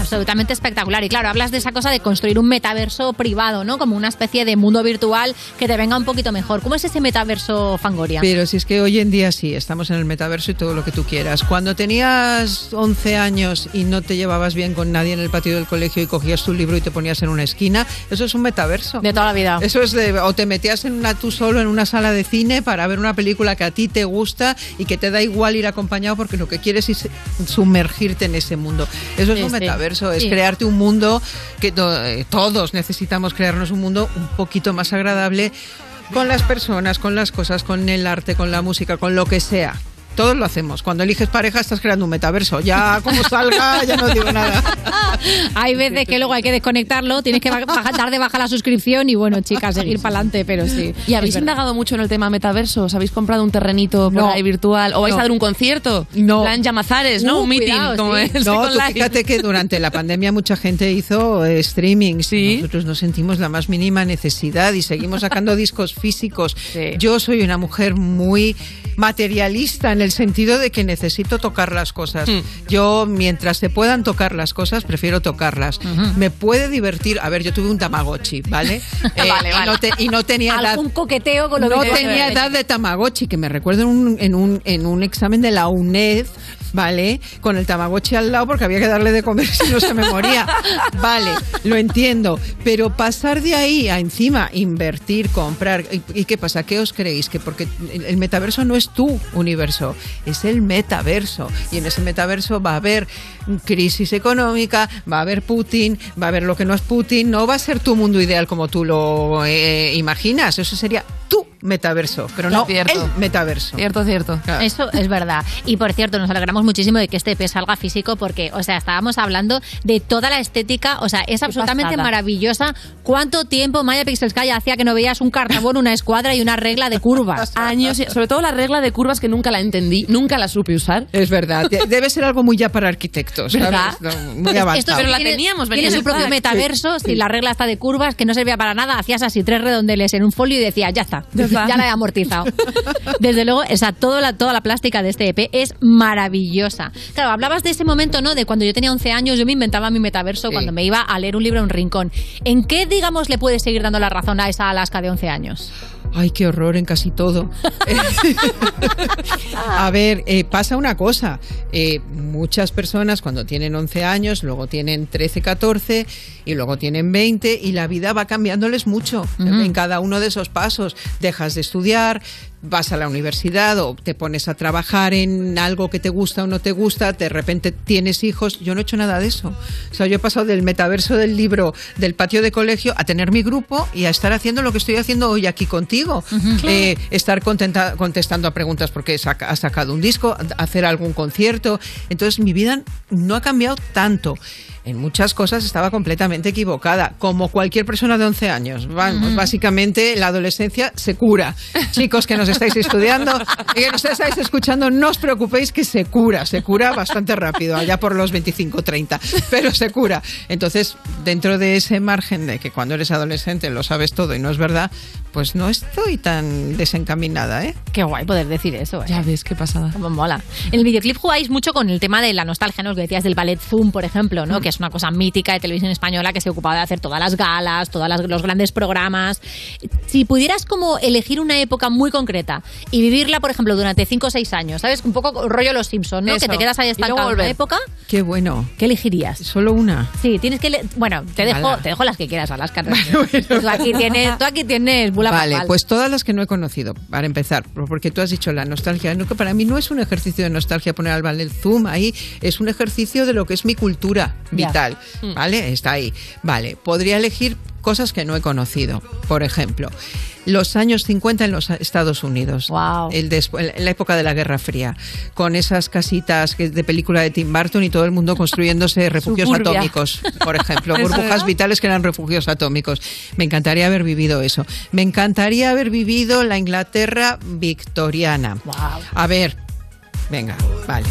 Absolutamente espectacular. Y claro, hablas de esa cosa de construir un metaverso privado, ¿no? Como una especie de mundo virtual que te venga un poquito mejor. ¿Cómo es ese metaverso Fangoria? Pero si es que hoy en día sí, estamos en el metaverso y todo lo que tú quieras. Cuando tenías 11 años y no te llevabas bien con nadie en el patio del colegio y cogías tu libro y te ponías en una esquina, eso es un metaverso. De toda la vida. Eso es de, o te metías en una tú solo en una sala de cine para ver una película que a ti te gusta y que te da igual ir acompañado porque lo que quieres es sumergirte en ese mundo. Eso es Sí, un sí. Metaverso, es crearte un mundo que to- eh, todos necesitamos crearnos un mundo un poquito más agradable con las personas, con las cosas, con el arte, con la música, con lo que sea. Todos lo hacemos. Cuando eliges pareja estás creando un metaverso. Ya como salga, ya no digo nada. (laughs) Hay veces que luego hay que desconectarlo, tienes que bajar, dar de baja la suscripción y bueno, chicas, seguir para adelante, pero sí. ¿Y habéis indagado mucho en el tema metaverso? ¿Os habéis comprado un terrenito por No. ahí virtual? ¿O vais No. a dar un concierto? No. Plan Llamazares, ¿no? Uh, un meeting, cuidado, como sí. es No, tú fíjate que durante la pandemia mucha gente hizo eh, streaming. Nosotros no sentimos la más mínima necesidad y seguimos sacando (laughs) discos físicos. Yo soy una mujer muy materialista en el sentido de que necesito tocar las cosas. Hmm. Yo, mientras se puedan tocar las cosas, prefiero tocarlas. Me puede divertir. A ver, yo tuve un Tamagotchi, ¿vale? (laughs) Eh, Vale, y no te- y no tenía edad Algún coqueteo con lo no que tenía edad de Tamagotchi, que me recuerdo en un, en, un, en un examen de la UNED, ¿vale? Con el Tamagotchi al lado porque había que darle de comer (laughs) si no se me moría. Vale, lo entiendo. Pero pasar de ahí a encima invertir, comprar. ¿Y, qué pasa? ¿Qué os creéis? Que porque el el metaverso no es tu universo, es el metaverso. Y en ese metaverso va a haber crisis económica, va a haber Putin, va a haber lo que no es Putin. No va a ser tu mundo ideal como tú lo eh, imaginas. Eso sería tu metaverso, pero no Cierto. el metaverso. Cierto, cierto. Eso es verdad. Y por cierto, nos alegramos muchísimo de que este EP salga físico porque, o sea, estábamos hablando de toda la estética, o sea, es absolutamente pasada. maravillosa. ¿Cuánto tiempo Maya Pixelsky hacía que no veías un cartabón, una escuadra y una regla de curvas? (laughs) Años, sobre todo la regla de curvas que nunca la entendí, nunca la supe usar. Es verdad, de- debe ser algo muy ya para arquitectos, ¿sabes? ¿Verdad? No, muy Esto avanzado. sí tiene- Tiene su propio metaverso, si la regla está de curvas, que no servía para nada, hacías así tres redondeles en un folio y decías, ya está, ya, está. la he amortizado. Desde luego, o sea, toda la, toda la plástica de este EP es maravillosa. Claro, hablabas de ese momento, ¿no? De cuando yo tenía 11 años, yo me inventaba mi metaverso cuando me iba a leer un libro en un rincón. ¿En qué, digamos, le puedes seguir dando la razón a esa Alaska de 11 años? Ay, qué horror en casi todo. (laughs) A ver, eh, pasa una cosa. Eh, muchas personas cuando tienen 11 años, luego tienen 13, 14 y luego tienen 20 y la vida va cambiándoles mucho en cada uno de esos pasos. Dejas de estudiar, vas a la universidad o te pones a trabajar en algo que te gusta o no te gusta, de repente tienes hijos. Yo no he hecho nada de eso. O sea, yo he pasado del metaverso del libro del patio de colegio a tener mi grupo y a estar haciendo lo que estoy haciendo hoy aquí contigo. Eh, estar contenta- contestando a preguntas porque saca- has sacado un disco, hacer algún concierto. Entonces mi vida no ha cambiado tanto. En muchas cosas estaba completamente equivocada, como cualquier persona de 11 años. Vamos, básicamente la adolescencia se cura. Chicos que nos estáis estudiando y que nos estáis escuchando, no os preocupéis que se cura, se cura bastante rápido, allá por los 25, 30, pero se cura. Entonces, dentro de ese margen de que cuando eres adolescente lo sabes todo y no es verdad, pues no estoy tan desencaminada, ¿eh? Qué guay poder decir eso, ¿eh? Ya ves, qué pasada. Cómo mola. En el videoclip jugáis mucho con el tema de la nostalgia, ¿no? Os decías del ballet Zoom, por ejemplo, ¿no? Que es una cosa mítica de televisión española que se ocupaba de hacer todas las galas, todos los grandes programas. Si pudieras como elegir una época muy concreta y vivirla, por ejemplo, durante 5 o 6 años, ¿sabes? Un poco rollo Los Simpsons, ¿no? Eso. Que te quedas ahí estancado en una época. Qué bueno. ¿Qué elegirías? Solo una. Sí, tienes que... Bueno, te dejo, te dejo las que quieras, Alaska. (laughs) tú, aquí tienes, tú aquí tienes bula Vale, papal. pues todas las que no he conocido, para empezar, porque tú has dicho la nostalgia. No, que para mí no es un ejercicio de nostalgia poner al ballet zoom ahí, es un ejercicio de lo que es mi cultura vital. Mm. ¿Vale? Está ahí. Vale, podría elegir cosas que no he conocido. Por ejemplo, los años 50 en los Estados Unidos. El despu- en la época de la Guerra Fría. Con esas casitas que- de película de Tim Burton y todo el mundo construyéndose (laughs) refugios Suburbia. atómicos, por ejemplo. (laughs) Burbujas vitales que eran refugios atómicos. Me encantaría haber vivido eso. Me encantaría haber vivido la Inglaterra victoriana. A ver, venga, vale.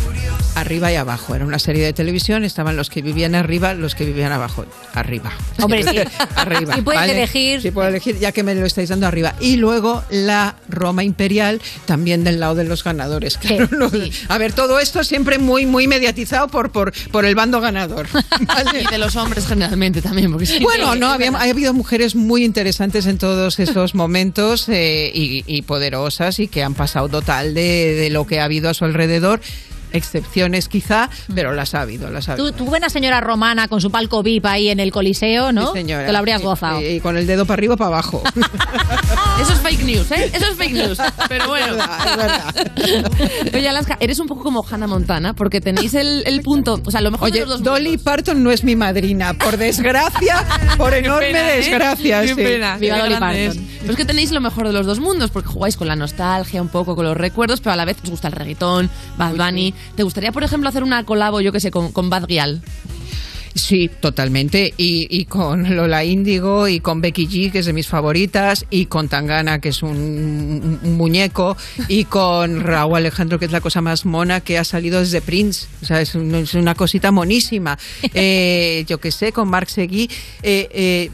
Arriba y abajo. Era una serie de televisión, estaban los que vivían arriba, los que vivían abajo. Arriba. (laughs) Hombre, sí. arriba. Si puedes ¿vale? elegir. Si puedo elegir, ya que me lo estáis dando arriba. Y luego la Roma imperial, también del lado de los ganadores. Claro, no- A ver, todo esto siempre muy, muy mediatizado por, por, por el bando ganador. (laughs) Y de los hombres generalmente también. Porque Bueno, no, había, ha habido mujeres muy interesantes en todos esos momentos eh, y, y poderosas y que han pasado total de, de lo que ha habido a su alrededor alrededor Excepciones quizá, pero las ha habido, las ha habido. Tú, tú buena señora romana con su palco VIP ahí en el Coliseo, ¿no? Sí, señora. Te lo habrías gozado. Y, y con el dedo para arriba o para abajo. (laughs) Eso es fake news, ¿eh? Eso es fake news. Pero bueno. (laughs) Oye, Alaska, eres un poco como Hannah Montana, porque tenéis el, el punto. O sea, lo mejor Oye, de los dos Dolly Parton no es mi madrina, por desgracia, por enorme pena, ¿eh? desgracia. Qué sí. pena. Qué grande es. Pero es que tenéis lo mejor de los dos mundos, porque jugáis con la nostalgia, un poco con los recuerdos, pero a la vez os gusta el reggaetón, Bad Bunny. ¿Te gustaría, por ejemplo, hacer una colabo, yo que sé, con, con Bad Gyal? Sí, totalmente. Y, y con Lola Índigo y con Becky G, que es de mis favoritas, y con Tangana, que es un, un muñeco, y con Raúl Alejandro, que es la cosa más mona que ha salido desde Prince. O sea, es, un- es una cosita monísima. (laughs) Eh, yo que sé, con Marc Seguí. eh, eh,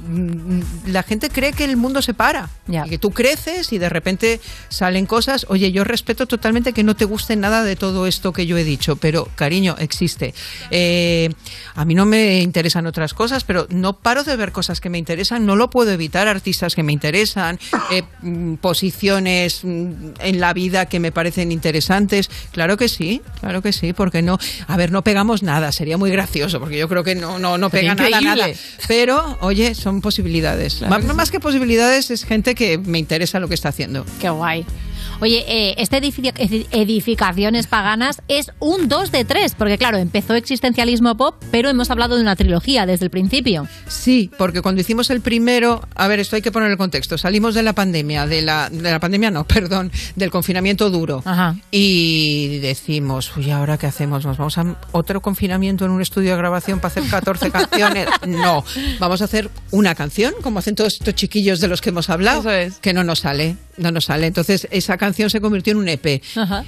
la gente cree que el mundo se para. Y que tú creces y de repente salen cosas. Oye, yo respeto totalmente que no te guste nada de todo esto que yo he dicho, pero cariño, existe. Eh, a mí no me interesan otras cosas, pero no paro de ver cosas que me interesan, no lo puedo evitar, artistas que me interesan, eh, mm, posiciones mm, en la vida que me parecen interesantes. Claro que sí, claro que sí, porque no. A ver, no pegamos nada, sería muy gracioso, porque yo creo que no, no, no pega nada, nada. Pero, oye, son posibilidades. Claro más, más que posibilidades, es gente que me interesa lo que está haciendo. Qué guay. Oye, eh, este edificaciones paganas es un 2 de 3, porque claro, empezó existencialismo pop, pero hemos hablado de una trilogía desde el principio. Sí, porque cuando hicimos el primero, a ver, esto hay que poner el contexto. Salimos de la pandemia, de la, de la pandemia no, (laughs) perdón, del confinamiento duro. Y decimos, uy, ¿ahora qué hacemos? ¿Nos vamos a otro confinamiento en un estudio de grabación para hacer 14 (laughs) canciones? No, vamos a hacer una canción, como hacen todos estos chiquillos de los que hemos hablado, que no nos sale, no nos sale. Entonces, esa canción se convirtió en un EP.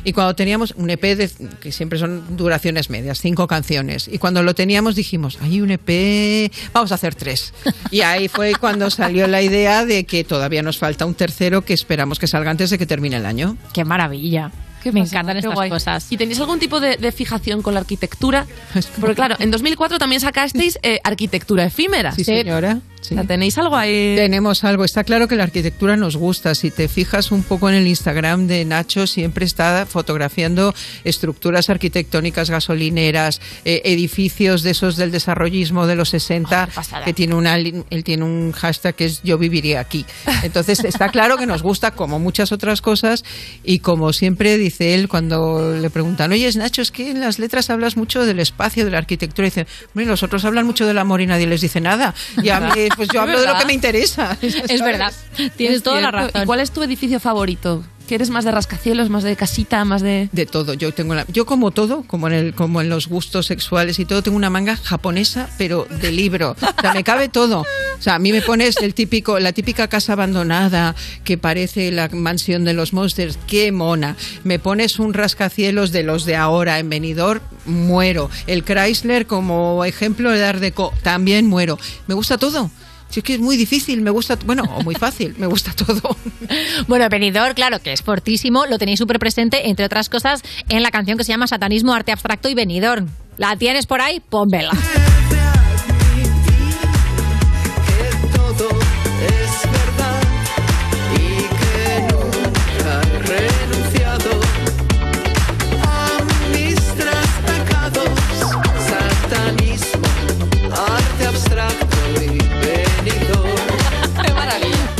Y cuando teníamos un EP, de, que siempre son duraciones medias, cinco canciones, y cuando lo teníamos dijimos, hay un EP, vamos a hacer tres. (laughs) Y ahí fue cuando salió la idea de que todavía nos falta un tercero que esperamos que salga antes de que termine el año. ¡Qué maravilla! Me encantan Qué estas guay. cosas. ¿Y tenéis algún tipo de, de fijación con la arquitectura? (laughs) Porque claro, en 2004 también sacasteis eh, arquitectura efímera. Sí, señora. ¿Tenéis algo ahí? Tenemos algo. Está claro que la arquitectura nos gusta. Si te fijas un poco en el Instagram de Nacho, siempre está fotografiando estructuras arquitectónicas gasolineras, eh, edificios de esos del desarrollismo de los 60, que tiene una, él tiene un hashtag que es yo viviría aquí. Entonces está claro que nos gusta como muchas otras cosas y como siempre dice él cuando le preguntan, oye Nacho, es que en las letras hablas mucho del espacio, de la arquitectura, y dice, hombre, los otros hablan mucho del amor y nadie les dice nada. Y a mí, (laughs) pues yo hablo de lo que me interesa. (laughs) Es verdad. Tienes Es toda la razón. ¿Y cuál es tu edificio favorito? ¿Que eres más de rascacielos, más de casita, más de...? De todo, yo tengo la, yo como todo, como en el, como en los gustos sexuales y todo, tengo una manga japonesa, pero de libro. O sea, me cabe todo. O sea, a mí me pones el típico, la típica casa abandonada que parece la mansión de los monsters, qué mona. Me pones un rascacielos de los de ahora en Benidorm, muero. El Chrysler como ejemplo de Art Deco, también muero. Me gusta todo. Si es que es muy difícil, me gusta, bueno, o muy fácil, me gusta todo. (laughs) Bueno, Benidorm, claro que es fortísimo, lo tenéis súper presente, entre otras cosas, en la canción que se llama Satanismo, Arte Abstracto y Benidorm. ¿La tienes por ahí? Pónmela.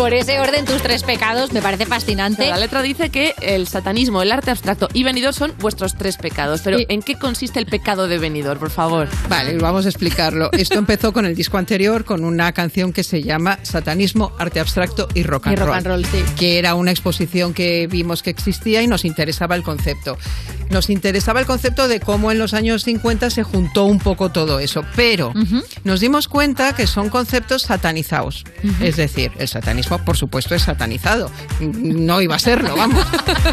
Por ese orden, tus tres pecados, me parece fascinante. La letra dice que el satanismo, el arte abstracto y venidor son vuestros tres pecados. Pero ¿en qué consiste el pecado de venidor, por favor? Vale, vamos a explicarlo. Esto empezó con el disco anterior, con una canción que se llama Satanismo, Arte Abstracto y Rock and, Y rock and roll, sí. Que era una exposición que vimos que existía y nos interesaba el concepto. Nos interesaba el concepto de cómo en los años 50 se juntó un poco todo eso. Pero nos dimos cuenta que son conceptos satanizados. Es decir, el satanismo, por supuesto, es satanizado. No iba a serlo, vamos.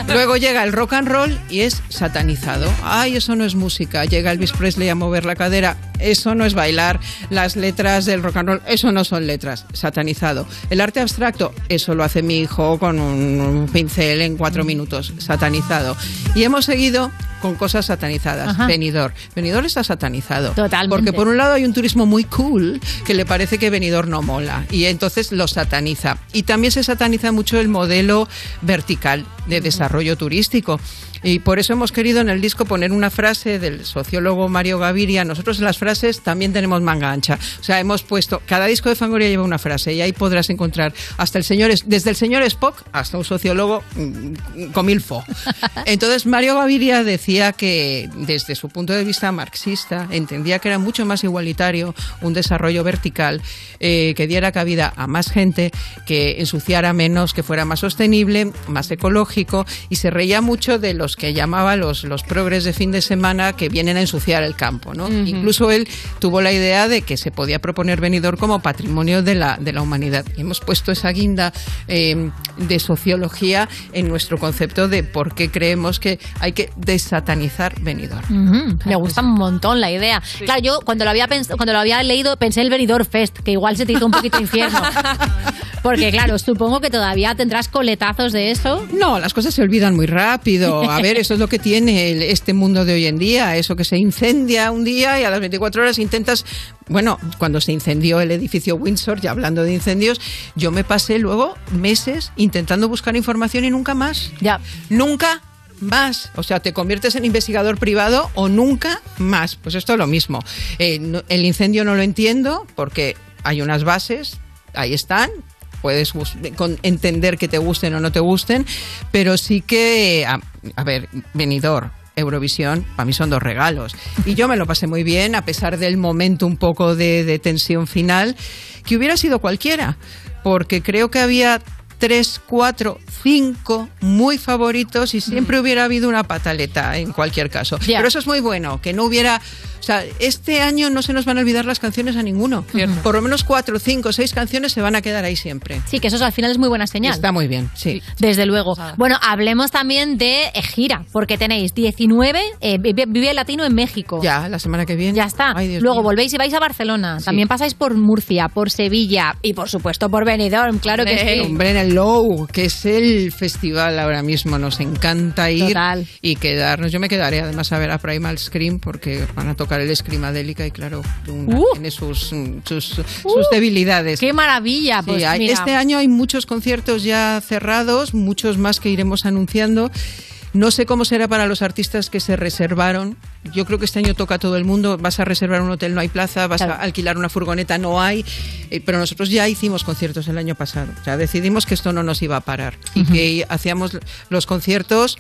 Luego llega el rock and roll y es satanizado. Ay, eso no es música. Llega Elvis Presley a mover la cadera. Eso no es bailar. Las letras del rock and roll, eso no son letras. Satanizado. El arte abstracto, eso lo hace mi hijo con un, pincel en cuatro minutos. Satanizado. Y hemos seguido con cosas satanizadas. Ajá. Benidorm. Benidorm está satanizado. Totalmente. Porque por un lado hay un turismo muy cool que le parece que Benidorm no mola y entonces lo sataniza. Y también se sataniza mucho el modelo vertical de desarrollo turístico. Y por eso hemos querido en el disco poner una frase del sociólogo Mario Gaviria. Nosotros en las frases también tenemos manga ancha. O sea, hemos puesto, cada disco de Fangoria lleva una frase y ahí podrás encontrar hasta el señor, desde el señor Spock hasta un sociólogo mm, comilfo. (laughs) Entonces Mario Gaviria decía que desde su punto de vista marxista entendía que era mucho más igualitario un desarrollo vertical eh, que diera cabida a más gente, que ensuciara menos, que fuera más sostenible, más ecológico y se reía mucho de los que llamaba los, los progres de fin de semana que vienen a ensuciar el campo. ¿no? Ujú. Incluso él tuvo la idea de que se podía proponer Benidorm como patrimonio de la, de la humanidad. Y hemos puesto esa guinda eh, de sociología en nuestro concepto de por qué creemos que hay que desatanizar Benidorm. Ujú, Me gusta un montón la idea. Claro, yo cuando lo había cuando lo había leído pensé el Benidorm Fest, que igual se te hizo un poquito infierno. (laughs) Porque claro, supongo que todavía tendrás coletazos de eso. No, las cosas se olvidan muy rápido. A ver, eso es lo que tiene el- este mundo de hoy en día. Eso que se incendia un día y a las 24 horas intentas. Bueno, cuando se incendió el edificio Windsor, ya hablando de incendios, yo me pasé luego meses intentando buscar información y nunca más. Ya. Nunca más. O sea, te conviertes en investigador privado o nunca más. Pues esto es lo mismo. Eh, no- el incendio no lo entiendo porque hay unas bases, ahí están. Puedes con- entender que te gusten o no te gusten, pero sí que, a, a ver, venidor. Eurovisión, para mí son dos regalos. Y yo me lo pasé muy bien, a pesar del momento un poco de, de tensión final, que hubiera sido cualquiera, porque creo que había tres, cuatro, cinco muy favoritos y siempre hubiera habido una pataleta en cualquier caso. Pero eso es muy bueno, que no hubiera... O sea, este año no se nos van a olvidar las canciones a ninguno. Por lo menos cuatro, cinco, seis canciones se van a quedar ahí siempre. Sí, que eso al final es muy buena señal. Está muy bien, sí. Desde luego. Bueno, hablemos también de eh, gira, porque tenéis 19, eh, Vive Vive Latino en México. Ya, la semana que viene. Ya está. Luego volvéis y vais a Barcelona. También pasáis por Murcia, por Sevilla y por supuesto por Benidorm, claro que sí. Hombre, en el Glow, que es el festival ahora mismo. Nos encanta ir Total. y quedarnos. Yo me quedaré además a ver a Primal Scream porque van a tocar el Screamadélica y claro, una Uh. tiene sus, sus, sus debilidades. ¡Qué maravilla! Sí, Pues hay- mira. este año hay muchos conciertos ya cerrados, muchos más que iremos anunciando. No sé cómo será para los artistas que se reservaron. Yo creo que este año toca a todo el mundo. Vas a reservar un hotel, no hay plaza. Vas a alquilar una furgoneta, no hay. Eh, pero nosotros ya hicimos conciertos el año pasado. O sea, decidimos que esto no nos iba a parar. Y que hacíamos los conciertos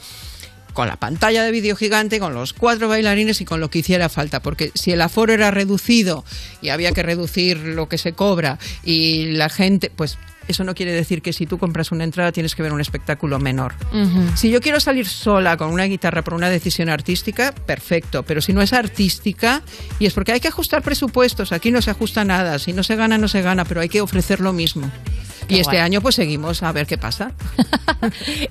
con la pantalla de vídeo gigante, con los cuatro bailarines y con lo que hiciera falta, porque si el aforo era reducido y había que reducir lo que se cobra y la gente, pues eso no quiere decir que si tú compras una entrada tienes que ver un espectáculo menor. Si yo quiero salir sola con una guitarra por una decisión artística, perfecto, pero si no es artística, y es porque hay que ajustar presupuestos, aquí no se ajusta nada, si no se gana, no se gana, pero hay que ofrecer lo mismo. Qué y este año pues seguimos a ver qué pasa. (laughs)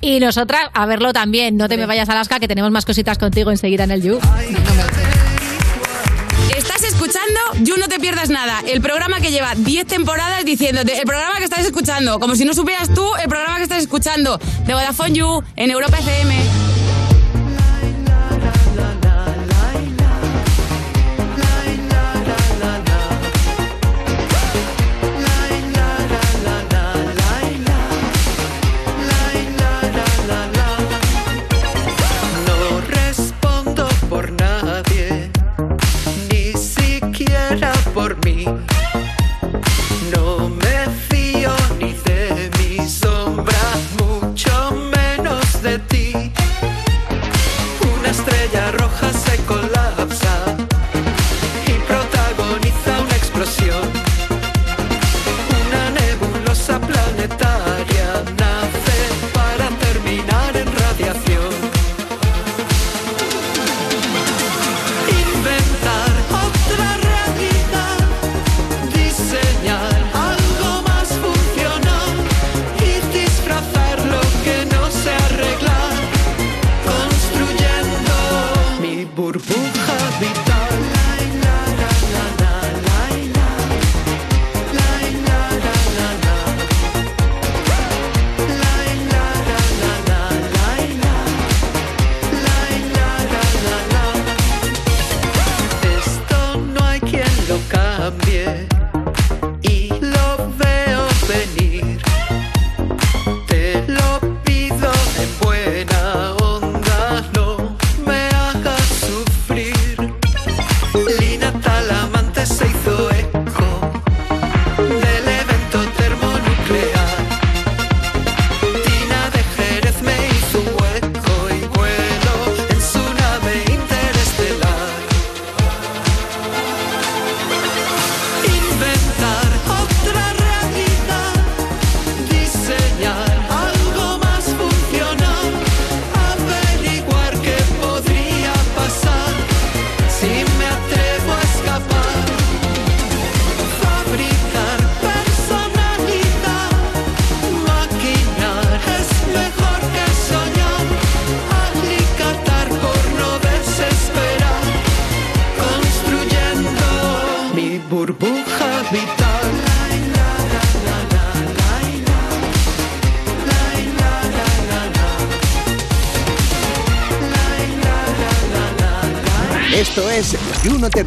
Y nosotras, a verlo también. No te me vayas a Alaska, que tenemos más cositas contigo enseguida en el You. Estás escuchando You No Te Pierdas Nada, el programa que lleva 10 temporadas diciéndote, el programa que estás escuchando, como si no supieras tú el programa que estás escuchando, de Vodafone You, en Europa FM.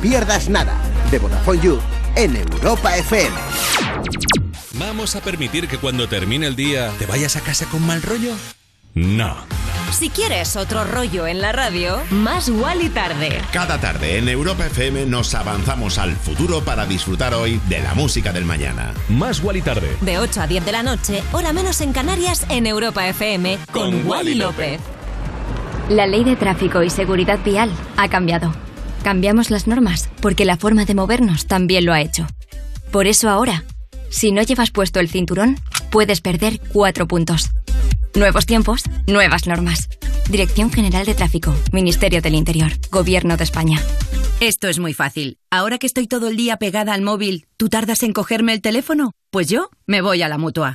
Pierdas Nada, de Vodafone You, en Europa FM. ¿Vamos a permitir que cuando termine el día te vayas a casa con mal rollo? No. Si quieres otro rollo en la radio, más y tarde. Cada tarde en Europa FM nos avanzamos al futuro para disfrutar hoy de la música del mañana. Más y tarde. De 8 a 10 de la noche, hora menos en Canarias, en Europa FM, con Wally López. La ley de tráfico y seguridad vial ha cambiado. Cambiamos las normas porque la forma de movernos también lo ha hecho. Por eso ahora, si no llevas puesto el cinturón, puedes perder cuatro puntos. Nuevos tiempos, nuevas normas. Dirección General de Tráfico, Ministerio del Interior, Gobierno de España. Esto es muy fácil. Ahora que estoy todo el día pegada al móvil, ¿tú tardas en cogerme el teléfono? Pues yo me voy a la mutua.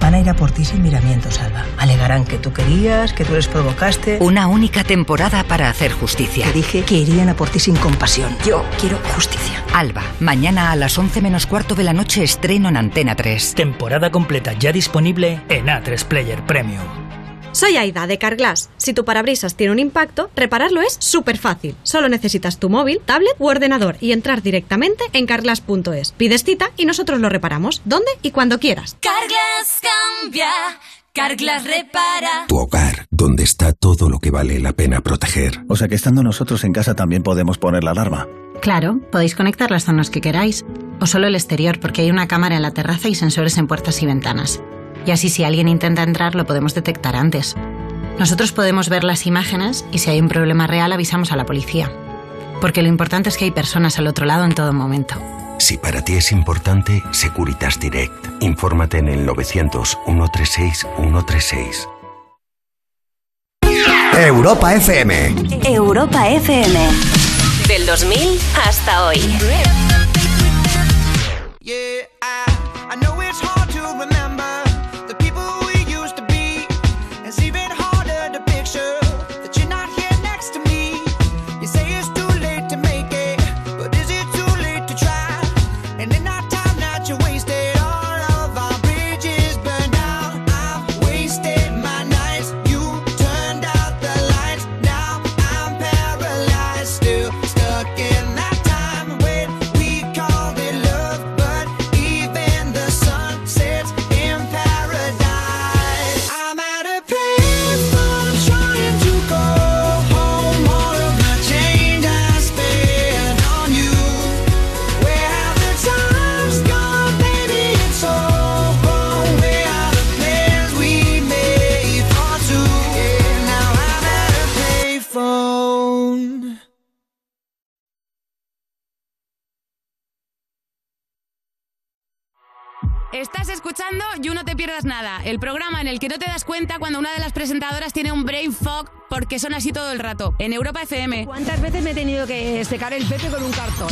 Van a ir a por ti sin miramientos, Alba. Alegarán que tú querías, que tú les provocaste. Una única temporada para hacer justicia. Que dije que irían a por ti sin compasión. Yo quiero justicia. Alba, mañana a las 11 menos cuarto de la noche estreno en Antena 3. Temporada completa ya disponible en A3 Player Premium. Soy Aida de Carglass. Si tu parabrisas tiene un impacto, repararlo es súper fácil. Solo necesitas tu móvil, tablet u ordenador y entrar directamente en carglass.es. Pides cita y nosotros lo reparamos, donde y cuando quieras. Carglass cambia, Carglass repara. Tu hogar, donde está todo lo que vale la pena proteger. O sea que estando nosotros en casa también podemos poner la alarma. Claro, podéis conectar las zonas que queráis, o solo el exterior porque hay una cámara en la terraza y sensores en puertas y ventanas. Y así si alguien intenta entrar lo podemos detectar antes. Nosotros podemos ver las imágenes y si hay un problema real avisamos a la policía. Porque lo importante es que hay personas al otro lado en todo momento. Si para ti es importante, Securitas Direct. Infórmate en el 900-136-136. Europa FM. Europa FM. Del 2000 hasta hoy. Yeah, Pierdas Nada, el programa en el que no te das cuenta cuando una de las presentadoras tiene un brain fog porque son así todo el rato. En Europa FM. ¿Cuántas veces me he tenido que secar el pepe con un cartón?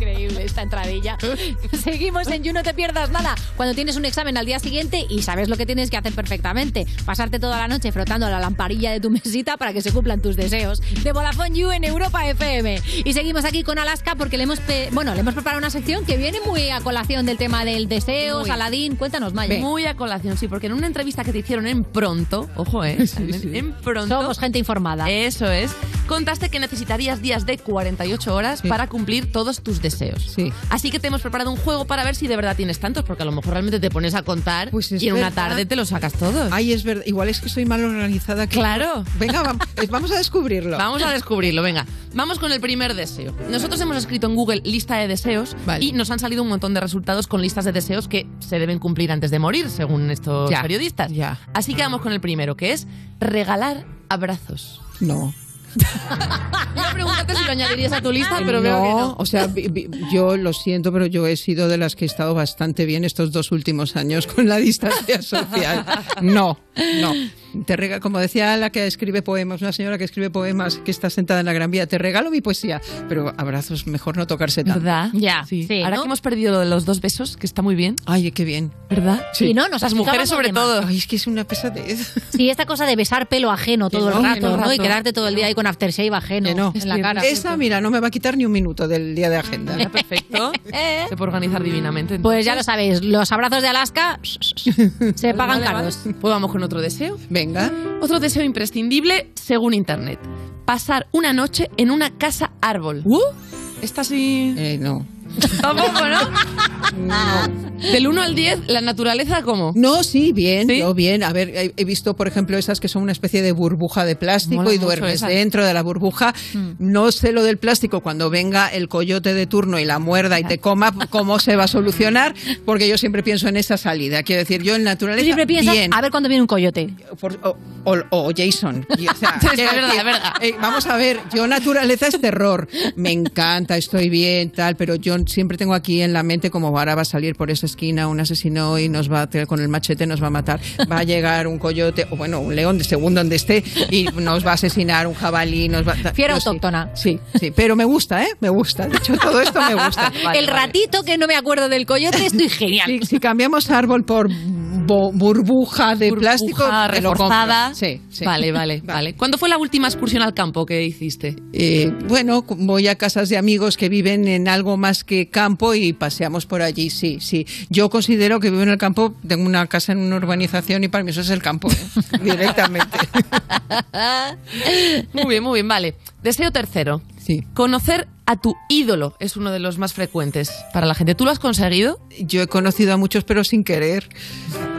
Increíble esta entradilla. (laughs) Seguimos en You No Te Pierdas Nada. Cuando tienes un examen al día siguiente y sabes lo que tienes que hacer perfectamente. Pasarte toda la noche frotando la lamparilla de tu mesita para que se cumplan tus deseos. De Vodafone You en Europa FM. Y seguimos aquí con Alaska porque le hemos, bueno, le hemos preparado una sección que viene muy a colación del tema del deseos, Muy. Aladín. Cuéntanos, Maya. Muy a colación, sí, porque en una entrevista que te hicieron en pronto, ojo, ¿eh? (laughs) en, en pronto. Somos gente informada. Eso es. Contaste que necesitarías días de 48 horas para cumplir todos tus deseos. Así que te hemos preparado un juego para ver si de verdad tienes tantos, porque a lo mejor realmente te pones a contar Pues es y en una tarde te los sacas todos. Ay, es verdad. Igual es que soy mal organizada. que- Claro. Venga, eh, vamos a descubrirlo. Vamos a descubrirlo, venga. Vamos con el primer deseo. Nosotros hemos escrito en Google lista de deseos y nos han salido un montón de resultados con listas de deseos que se deben cumplir antes de morir, según estos Ya, periodistas. Así que vamos con el primero, que es regalar abrazos. No. Yo pregúntate si lo añadirías a tu lista, pero veo que no. O sea, vi- vi- yo lo siento, pero yo he sido de las que he estado bastante bien estos dos últimos años con la distancia social. No, no. Te rega, como decía la que escribe poemas, una señora que escribe poemas que está sentada en la Gran Vía, te regalo mi poesía, pero abrazos, mejor no tocarse tanto. ¿Verdad? Ya, Sí. sí, Ahora ¿no? que hemos perdido los dos besos, que está muy bien. Ay, qué bien. ¿Verdad? Sí, no, nos Las mujeres sobre todo. Ay, es que es una pesadez. (laughs) Sí, esta cosa de besar pelo ajeno todo Que el no, rato, no, ¿no? Y rato. quedarte todo el día ahí con aftershave ajeno Que no. en la cara. Esa, mira, no me va a quitar ni un minuto del día de agenda. Perfecto. (laughs) Se puede organizar divinamente. Pues ya lo sabéis, los abrazos de Alaska (laughs) se pagan caros. Pues vamos con otro deseo. Venga. Otro deseo imprescindible según Internet. Pasar una noche en una casa árbol. ¿Uh? Esta sí... Eh, no. (laughs) Tampoco, ¿no? Del 1 al 10, la naturaleza, ¿cómo? No, sí, bien, yo bien. A ver, he, he visto, por ejemplo, esas que son una especie de burbuja de plástico Mola y duermes dentro de la burbuja. No sé lo del plástico cuando venga el coyote de turno y la muerda y te coma, cómo se va a solucionar, porque yo siempre pienso en esa salida. Quiero decir, yo en naturaleza, Siempre piensas, bien. a ver cuándo viene un coyote. Por- o, o- o Jason. Y, o sea, (laughs) es verdad, decir, es verdad. eh, vamos a ver, yo naturaleza es terror. Me encanta, estoy bien, tal, pero yo siempre tengo aquí en la mente cómo ahora va a salir por ese esquina un asesino y nos va a con el machete, nos va a matar. Va a llegar un coyote, o bueno, un león, de según donde esté, y nos va a asesinar un jabalí. Nos va, Fiera Yo sí. autóctona. Sí, sí, pero me gusta, ¿eh? Me gusta. De hecho, todo esto me gusta. (laughs) el ratito que no me acuerdo del coyote, estoy (laughs) genial. Si, si cambiamos árbol por bo- burbuja de plástico, Burbuja reforzada. Sí, sí. Vale, vale, (laughs) vale. ¿Cuándo fue la última excursión al campo que hiciste? Eh, bueno, voy a casas de amigos que viven en algo más que campo y paseamos por allí, sí, sí. Yo considero que vivo en el campo, tengo una casa en una urbanización y para mí eso es el campo, ¿eh? (laughs) directamente. (laughs) Muy bien, muy bien, vale. Deseo tercero. Sí. Conocer a tu ídolo es uno de los más frecuentes para la gente. ¿Tú lo has conseguido? Yo he conocido a muchos, pero sin querer,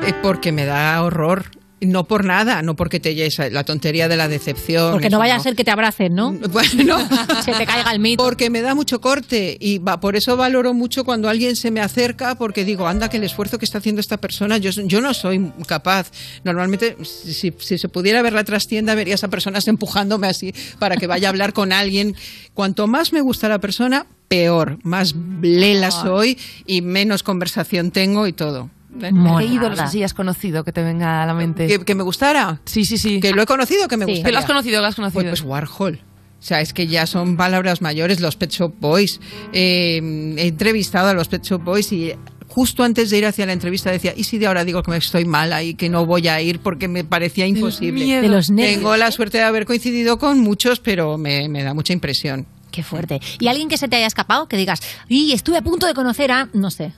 eh, porque me da horror. No por nada, no porque te llegue la tontería de la decepción. Porque no vaya a ser que te abracen, ¿no? (laughs) Bueno, (laughs) Se te caiga el mito. Porque me da mucho corte y va, por eso valoro mucho cuando alguien se me acerca porque digo, anda, que el esfuerzo que está haciendo esta persona, yo, yo no soy capaz. Normalmente, si, si se pudiera ver la trastienda, verías a personas empujándome así para que vaya a hablar con alguien. Cuanto más me gusta la persona, peor. Más blela soy y menos conversación tengo y todo. ¿Qué ídolos así has conocido que te venga a la mente? ¿Que, que me gustara? Sí, sí, sí. ¿Que lo he conocido que me Sí. gustaría? Que lo has conocido, lo has conocido. Pues, pues Warhol. O sea, es que ya son palabras mayores, los Pet Shop Boys. Eh, he entrevistado a los Pet Shop Boys y justo antes de ir hacia la entrevista decía, ¿y si de ahora digo que me estoy mala y que no voy a ir porque me parecía imposible? De los nervios. Tengo la suerte de haber coincidido con muchos, pero me, me da mucha impresión. Qué fuerte. ¿Y alguien que se te haya escapado? Que digas, y estuve a punto de conocer a, no sé.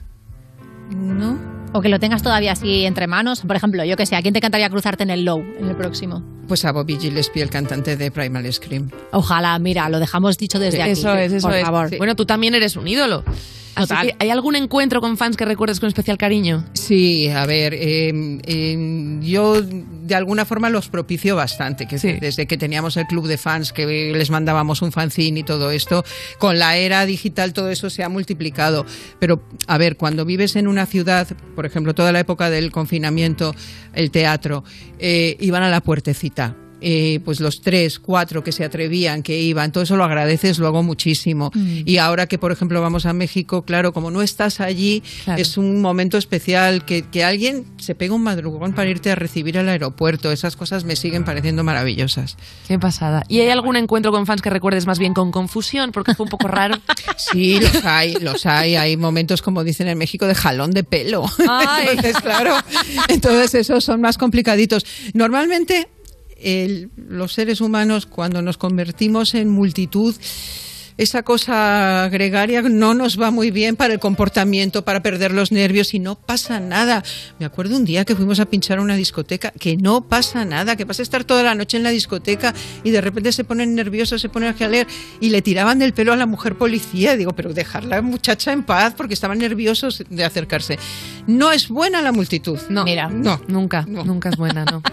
No. O que lo tengas todavía así entre manos. Por ejemplo, yo que sé, ¿a quién te encantaría cruzarte en el low, en el próximo? Pues a Bobby Gillespie, el cantante de Primal Scream. Ojalá, mira, lo dejamos dicho desde aquí. Eso es, eso por es. favor. Bueno, tú también eres un ídolo. Así Total. que, ¿Hay algún encuentro con fans que recuerdes con especial cariño? Sí, a ver, eh, eh, yo de alguna forma los propicio bastante, que desde que teníamos el club de fans, que les mandábamos un fanzine y todo esto, con la era digital todo eso se ha multiplicado. Pero, a ver, cuando vives en una ciudad, por ejemplo, toda la época del confinamiento, el teatro, eh, iban a la puertecita. Eh, pues los tres, cuatro que se atrevían, que iban, todo eso lo agradeces luego muchísimo. Mm. Y ahora que, por ejemplo, vamos a México, claro, como no estás allí, es un momento especial que, que alguien se pega un madrugón para irte a recibir al aeropuerto. Esas cosas me siguen pareciendo maravillosas. Qué pasada. ¿Y hay algún encuentro con fans que recuerdes más bien con confusión? Porque fue un poco raro. (laughs) Sí, los hay, los hay. Hay momentos, como dicen en México, de jalón de pelo. (laughs) Ay. Entonces, claro, entonces esos son más complicaditos. Normalmente, el- los seres humanos, cuando nos convertimos en multitud, esa cosa gregaria no nos va muy bien para el comportamiento, para perder los nervios y no pasa nada. Me acuerdo un día que fuimos a pinchar a una discoteca, que no pasa nada, que pasa estar toda la noche en la discoteca y de repente se ponen nerviosos, se ponen a jalear y le tiraban del pelo a la mujer policía. Digo, pero dejar la muchacha en paz porque estaban nerviosos de acercarse. No es buena la multitud. No, Mira. No. Nunca, nunca es buena, no. (laughs)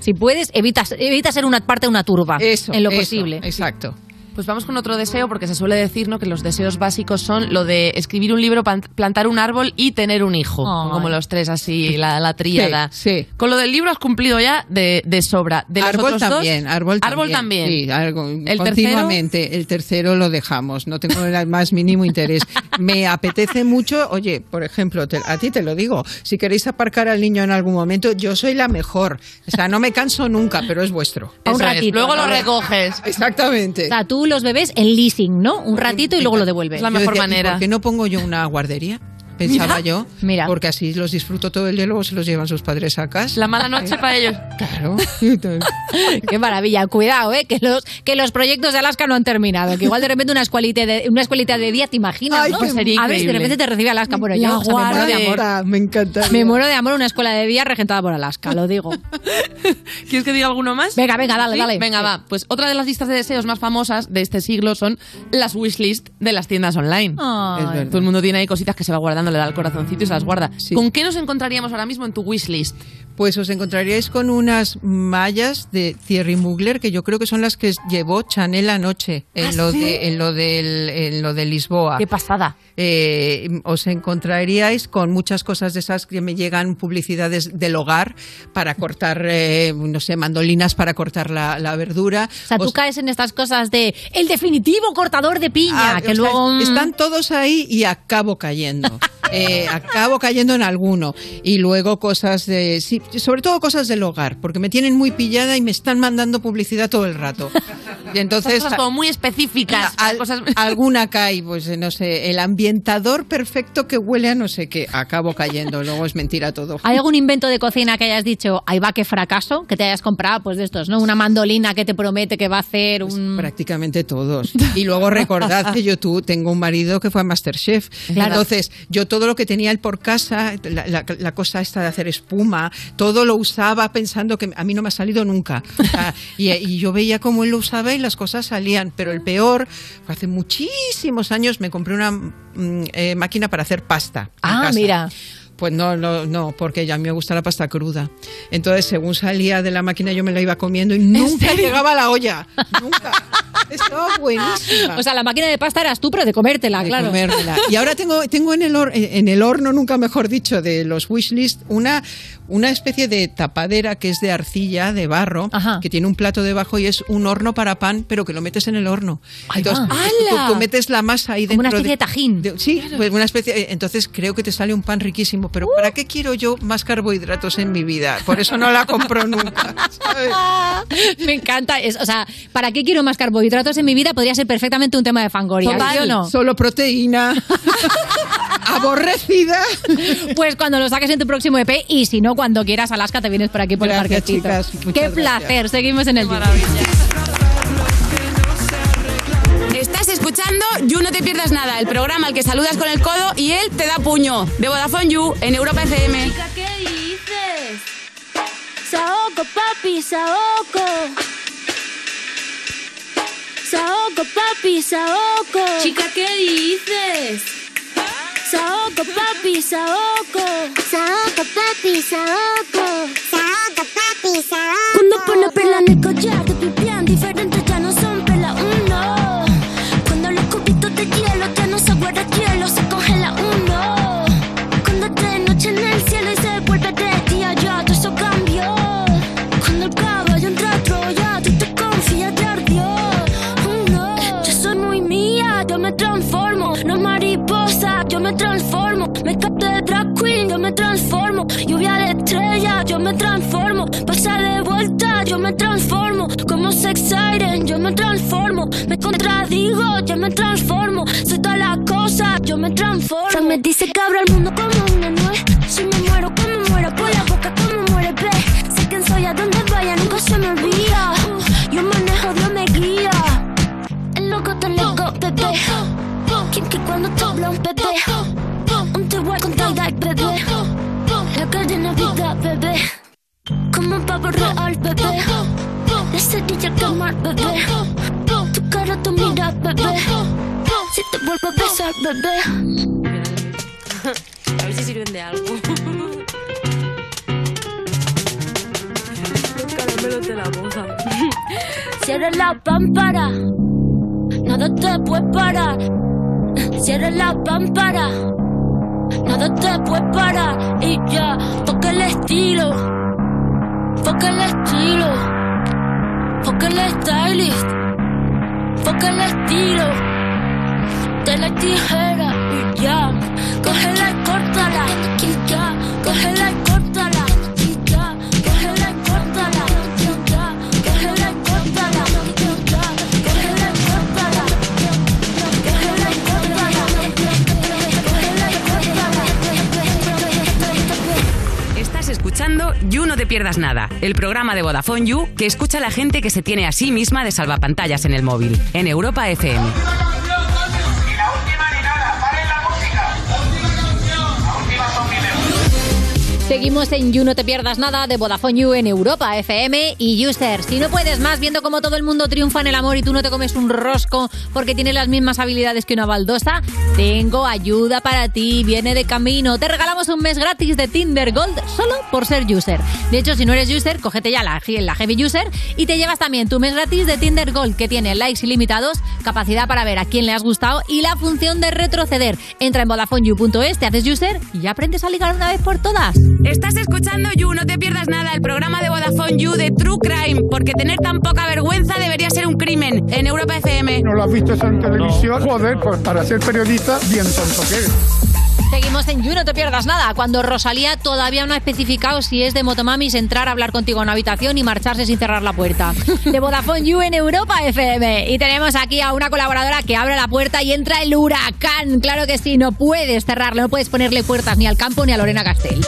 Si puedes, evita, evita ser una parte de una turba. Eso, en lo eso, posible. Exacto. Pues vamos con otro deseo, porque se suele decir ¿no? que los deseos básicos son lo de escribir un libro, pan- plantar un árbol y tener un hijo. Como los tres así, la, la tríada. Sí, sí. Con lo del libro has cumplido ya de, de sobra. De los árbol otros también, dos, árbol también. Árbol también. Sí, algo, ¿El continuamente. El tercero lo dejamos, no tengo el más mínimo interés. Me apetece mucho, oye, por ejemplo, te- a ti te lo digo, si queréis aparcar al niño en algún momento, yo soy la mejor. O sea, no me canso nunca, pero es vuestro. A un ratito, Luego ¿no? lo recoges. Exactamente. O sea, tú los bebés en leasing, ¿no? Un ratito y luego lo devuelves. Es la mejor decía, ¿y manera. ¿Por qué no pongo yo una guardería? Pensaba Mira, yo. mira. Porque así los disfruto todo el día y luego se los llevan sus padres a casa. La mala noche para ellos. Claro. (laughs) Qué maravilla. Cuidado, ¿eh? Que los, que los proyectos de Alaska no han terminado. Que igual de repente una escuelita de, una escuelita de día, ¿te imaginas? Ay, no? qué sería A ver si de repente te recibe Alaska. Bueno, ya, La o sea, me muero de amor. Me encanta. Me muero de amor una escuela de día regentada por Alaska, lo digo. (laughs) ¿Quieres que diga alguno más? Venga, venga, dale, ¿Sí? dale. Venga, Sí. va. Pues otra de las listas de deseos más famosas de este siglo son las wishlist de las tiendas online. Ay. Es verdad. Todo el mundo tiene ahí cositas que se va guardando, le da el corazoncito y se las guarda. Sí. ¿Con qué nos encontraríamos ahora mismo en tu wishlist? Pues os encontraríais con unas mallas de Thierry Mugler que yo creo que son las que llevó Chanel anoche en, ¿Ah, lo, sí? de, en, lo, del, en lo de Lisboa. Qué pasada. Eh, os encontraríais con muchas cosas de esas que me llegan publicidades del hogar para cortar, eh, no sé, mandolinas para cortar la, la verdura. O sea, tú caes en estas cosas de el definitivo cortador de piña, Ah, que sea, luego... mm, están todos ahí y acabo cayendo. (laughs) eh, acabo cayendo en alguno. Y luego cosas de. Sí, sobre todo cosas del hogar, porque me tienen muy pillada y me están mandando publicidad todo el rato. Y entonces. Cosas como muy específicas. Al- cosas- (laughs) Alguna cae, pues no sé, el ambientador perfecto que huele a no sé qué. Acabo cayendo, luego es mentira todo. ¿Hay algún invento de cocina que hayas dicho, ahí va que fracaso? Que te hayas comprado, pues de estos, ¿no? Una mandolina que te promete que va a hacer un. Prácticamente todos. Y luego recordad que yo tú tengo un marido que fue a Masterchef. Claro. Entonces, yo todo lo que tenía él por casa, la, la- la cosa esta de hacer espuma, todo lo usaba pensando que a mí no me ha salido nunca. (laughs) Y, y yo veía cómo él lo usaba y las cosas salían. Pero el peor, fue hace muchísimos años me compré una mm, eh, máquina para hacer pasta. Ah, casa. mira. Pues no, no, no, porque ya a mí me gusta la pasta cruda. Entonces, según salía de la máquina, yo me la iba comiendo y nunca llegaba a la olla. Nunca. Estaba (laughs) buenísima. O sea, la máquina de pasta eras tú, pero de comértela, de claro. Y ahora tengo, tengo en, el hor- en el horno, nunca mejor dicho, de los wishlist, una, una especie de tapadera que es de arcilla, de barro, que tiene un plato debajo y es un horno para pan, pero que lo metes en el horno. Ahí Entonces, tú, tú metes la masa ahí Como dentro. una especie de tajín. sí, pues una especie. eh, Entonces creo que te sale un pan riquísimo. Pero ¿para qué quiero yo más carbohidratos en mi vida? Por eso no la compro (laughs) nunca. Me encanta. Es, o sea, ¿para qué quiero más carbohidratos en mi vida? Podría ser perfectamente un tema de fangoria. Total. ¿sí o no? Solo proteína. (laughs) Aborrecida. Pues cuando lo saques en tu próximo EP y si no, cuando quieras, Alaska, te vienes por aquí por Gracias, el parquecito. chicas. Qué gracias. placer. Seguimos en el. Estás escuchando You No Te Pierdas Nada, el programa al que saludas con el codo y él te da puño. De Vodafone You en Europa FM. ¿Qué dices? Saoco, papi, saoco. Saoco, papi, saoco. Chica, ¿qué dices? Saoco, papi, saoco. Saoco, papi, saoco. Saoco, papi, saoco. Cuando pone perla en el collar, te pipián diferentes ya no son perla uno. Cuando los cubitos de hielo ya no se guarda hielo, se transformo. Me capté de drag queen, yo me transformo. Lluvia de estrella, yo me transformo. Pasa de vuelta, yo me transformo. Como sex siren, yo me transformo. Me contradigo, yo me transformo. Soy todas las cosas, yo me transformo. Fran me dice que abro el mundo como una nuez. Si me muero, como muero, por la boca, como muere, ve. Sé quién soy, a dónde vaya, nunca se me olvida. Yo manejo, Dios me guía. El loco te loco, bebé. Quien que cuando te habla un bebé. Igual con taiga bebé. La calle Navidad, bebé. Como un pavo real, bebé. La cerilla al quemar, bebé. Tu cara, tu mira, bebé. Si te vuelvo a besar, bebé. (laughs) A ver si sirven de algo. (laughs) Los caramelos de la boca. (laughs) Cierra la pámpara, nada te puede parar. Cierra la pámpara, nada te puede parar. Y ya, toca el estilo, toca el estilo, toca el stylist, toca el estilo. De la tijera y ya, cógela y córtala. Y ya, cógela y escuchando You No Te Pierdas Nada, el programa de Vodafone You que escucha a la gente que se tiene a sí misma de salvapantallas en el móvil, en Europa FM. Seguimos en You No Te Pierdas Nada de Vodafone You en Europa FM y User. Si no puedes más viendo cómo todo el mundo triunfa en el amor y tú no te comes un rosco porque tienes las mismas habilidades que una baldosa, tengo ayuda para ti. Viene de camino. Te regalamos un mes gratis de Tinder Gold solo por ser User. De hecho, si no eres User, cógete ya la, la Heavy User y te llevas también tu mes gratis de Tinder Gold que tiene likes ilimitados, capacidad para ver a quién le has gustado y la función de retroceder. Entra en VodafoneYou.es, te haces User y ya aprendes a ligar una vez por todas. Estás escuchando You, no te pierdas nada, el programa de Vodafone You de True Crime, porque tener tan poca vergüenza debería ser un crimen, en Europa FM. ¿No lo has visto eso en televisión? Joder, pues para ser periodista, bien tonto que eres. Seguimos en You, no te pierdas nada. Cuando Rosalía todavía no ha especificado si es de Motomamis entrar a hablar contigo en una habitación y marcharse sin cerrar la puerta. De Vodafone You en Europa FM. Y tenemos aquí a una colaboradora que abre la puerta y entra el huracán. Claro que sí, no puedes cerrarle, no puedes ponerle puertas ni al campo ni a Lorena Castell.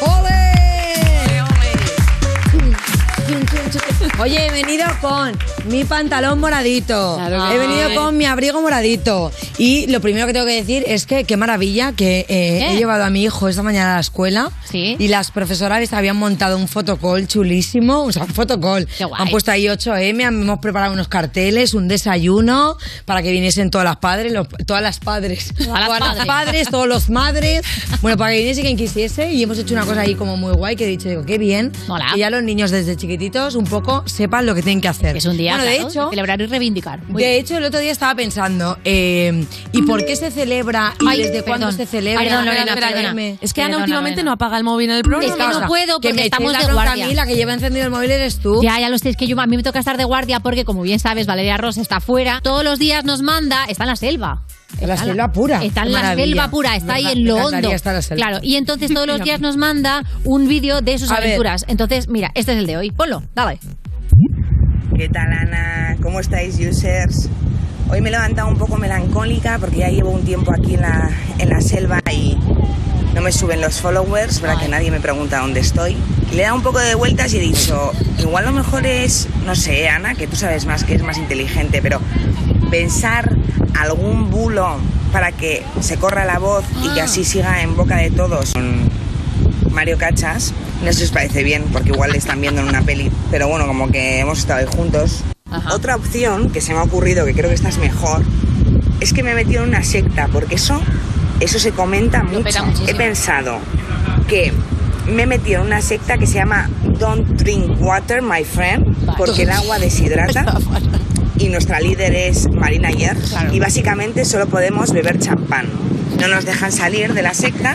Oye, he venido con mi pantalón moradito. Claro he venido sí. con mi abrigo moradito. Y lo primero que tengo que decir es que qué maravilla que eh, he llevado a mi hijo esta mañana a la escuela. Y las profesoras habían montado un fotocall chulísimo. O sea, un fotocall. Han puesto ahí 8M, hemos preparado unos carteles, un desayuno para que viniesen todas las padres, los- todas las padres. Todas las padres. padres, todos los madres. (laughs) Bueno, para que viniese quien quisiese. Y hemos hecho una cosa ahí como muy guay que he dicho, digo, qué bien. Que ya los niños desde chiquititos un poco sepan lo que tienen que hacer. Es un día Bueno, de hecho, celebrar y reivindicar. Muy de bien. hecho, el otro día estaba pensando, eh, ¿y por qué se celebra y Ay, desde cuándo se celebra? Perdón, Lorena, perdona. espérame. Es que Ana Perdona, últimamente no apaga el móvil en el programa. Es que no puedo Que porque me estamos de la bronca guardia. A mí, la que lleva encendido el móvil eres tú. Ya, ya lo sé, es que yo, a mí me toca estar de guardia porque, como bien sabes, Valeria Ross está fuera. Todos los días nos manda, está en la selva. En la Está selva pura. Está en la selva pura, está ahí en lo hondo. Claro, y entonces todos los (laughs) días nos manda un vídeo de sus A ver. aventuras. Entonces, mira, este es el de hoy. Ponlo, dale. ¿Qué tal Ana? ¿Cómo estáis users? Hoy me he levantado un poco melancólica porque ya llevo un tiempo aquí en la, en la selva y no me suben los followers, para que nadie me pregunta dónde estoy. Le he dado un poco de vueltas y he dicho, igual lo mejor es, no sé, Ana, que tú sabes más, que es más inteligente, pero pensar algún bulo para que se corra la voz y que así siga en boca de todos. Con Mario Cachas, no sé si os parece bien, porque igual le están viendo en una peli, pero bueno, como que hemos estado ahí juntos. Otra opción que se me ha ocurrido, que creo que esta es mejor, es que me he metido en una secta, porque eso, eso se comenta mucho. He pensado que me he metido en una secta que se llama Don't Drink Water, my friend, porque el agua deshidrata. (laughs) Y nuestra líder es Marina Ayer. Y básicamente solo podemos beber champán. No nos dejan salir de la secta.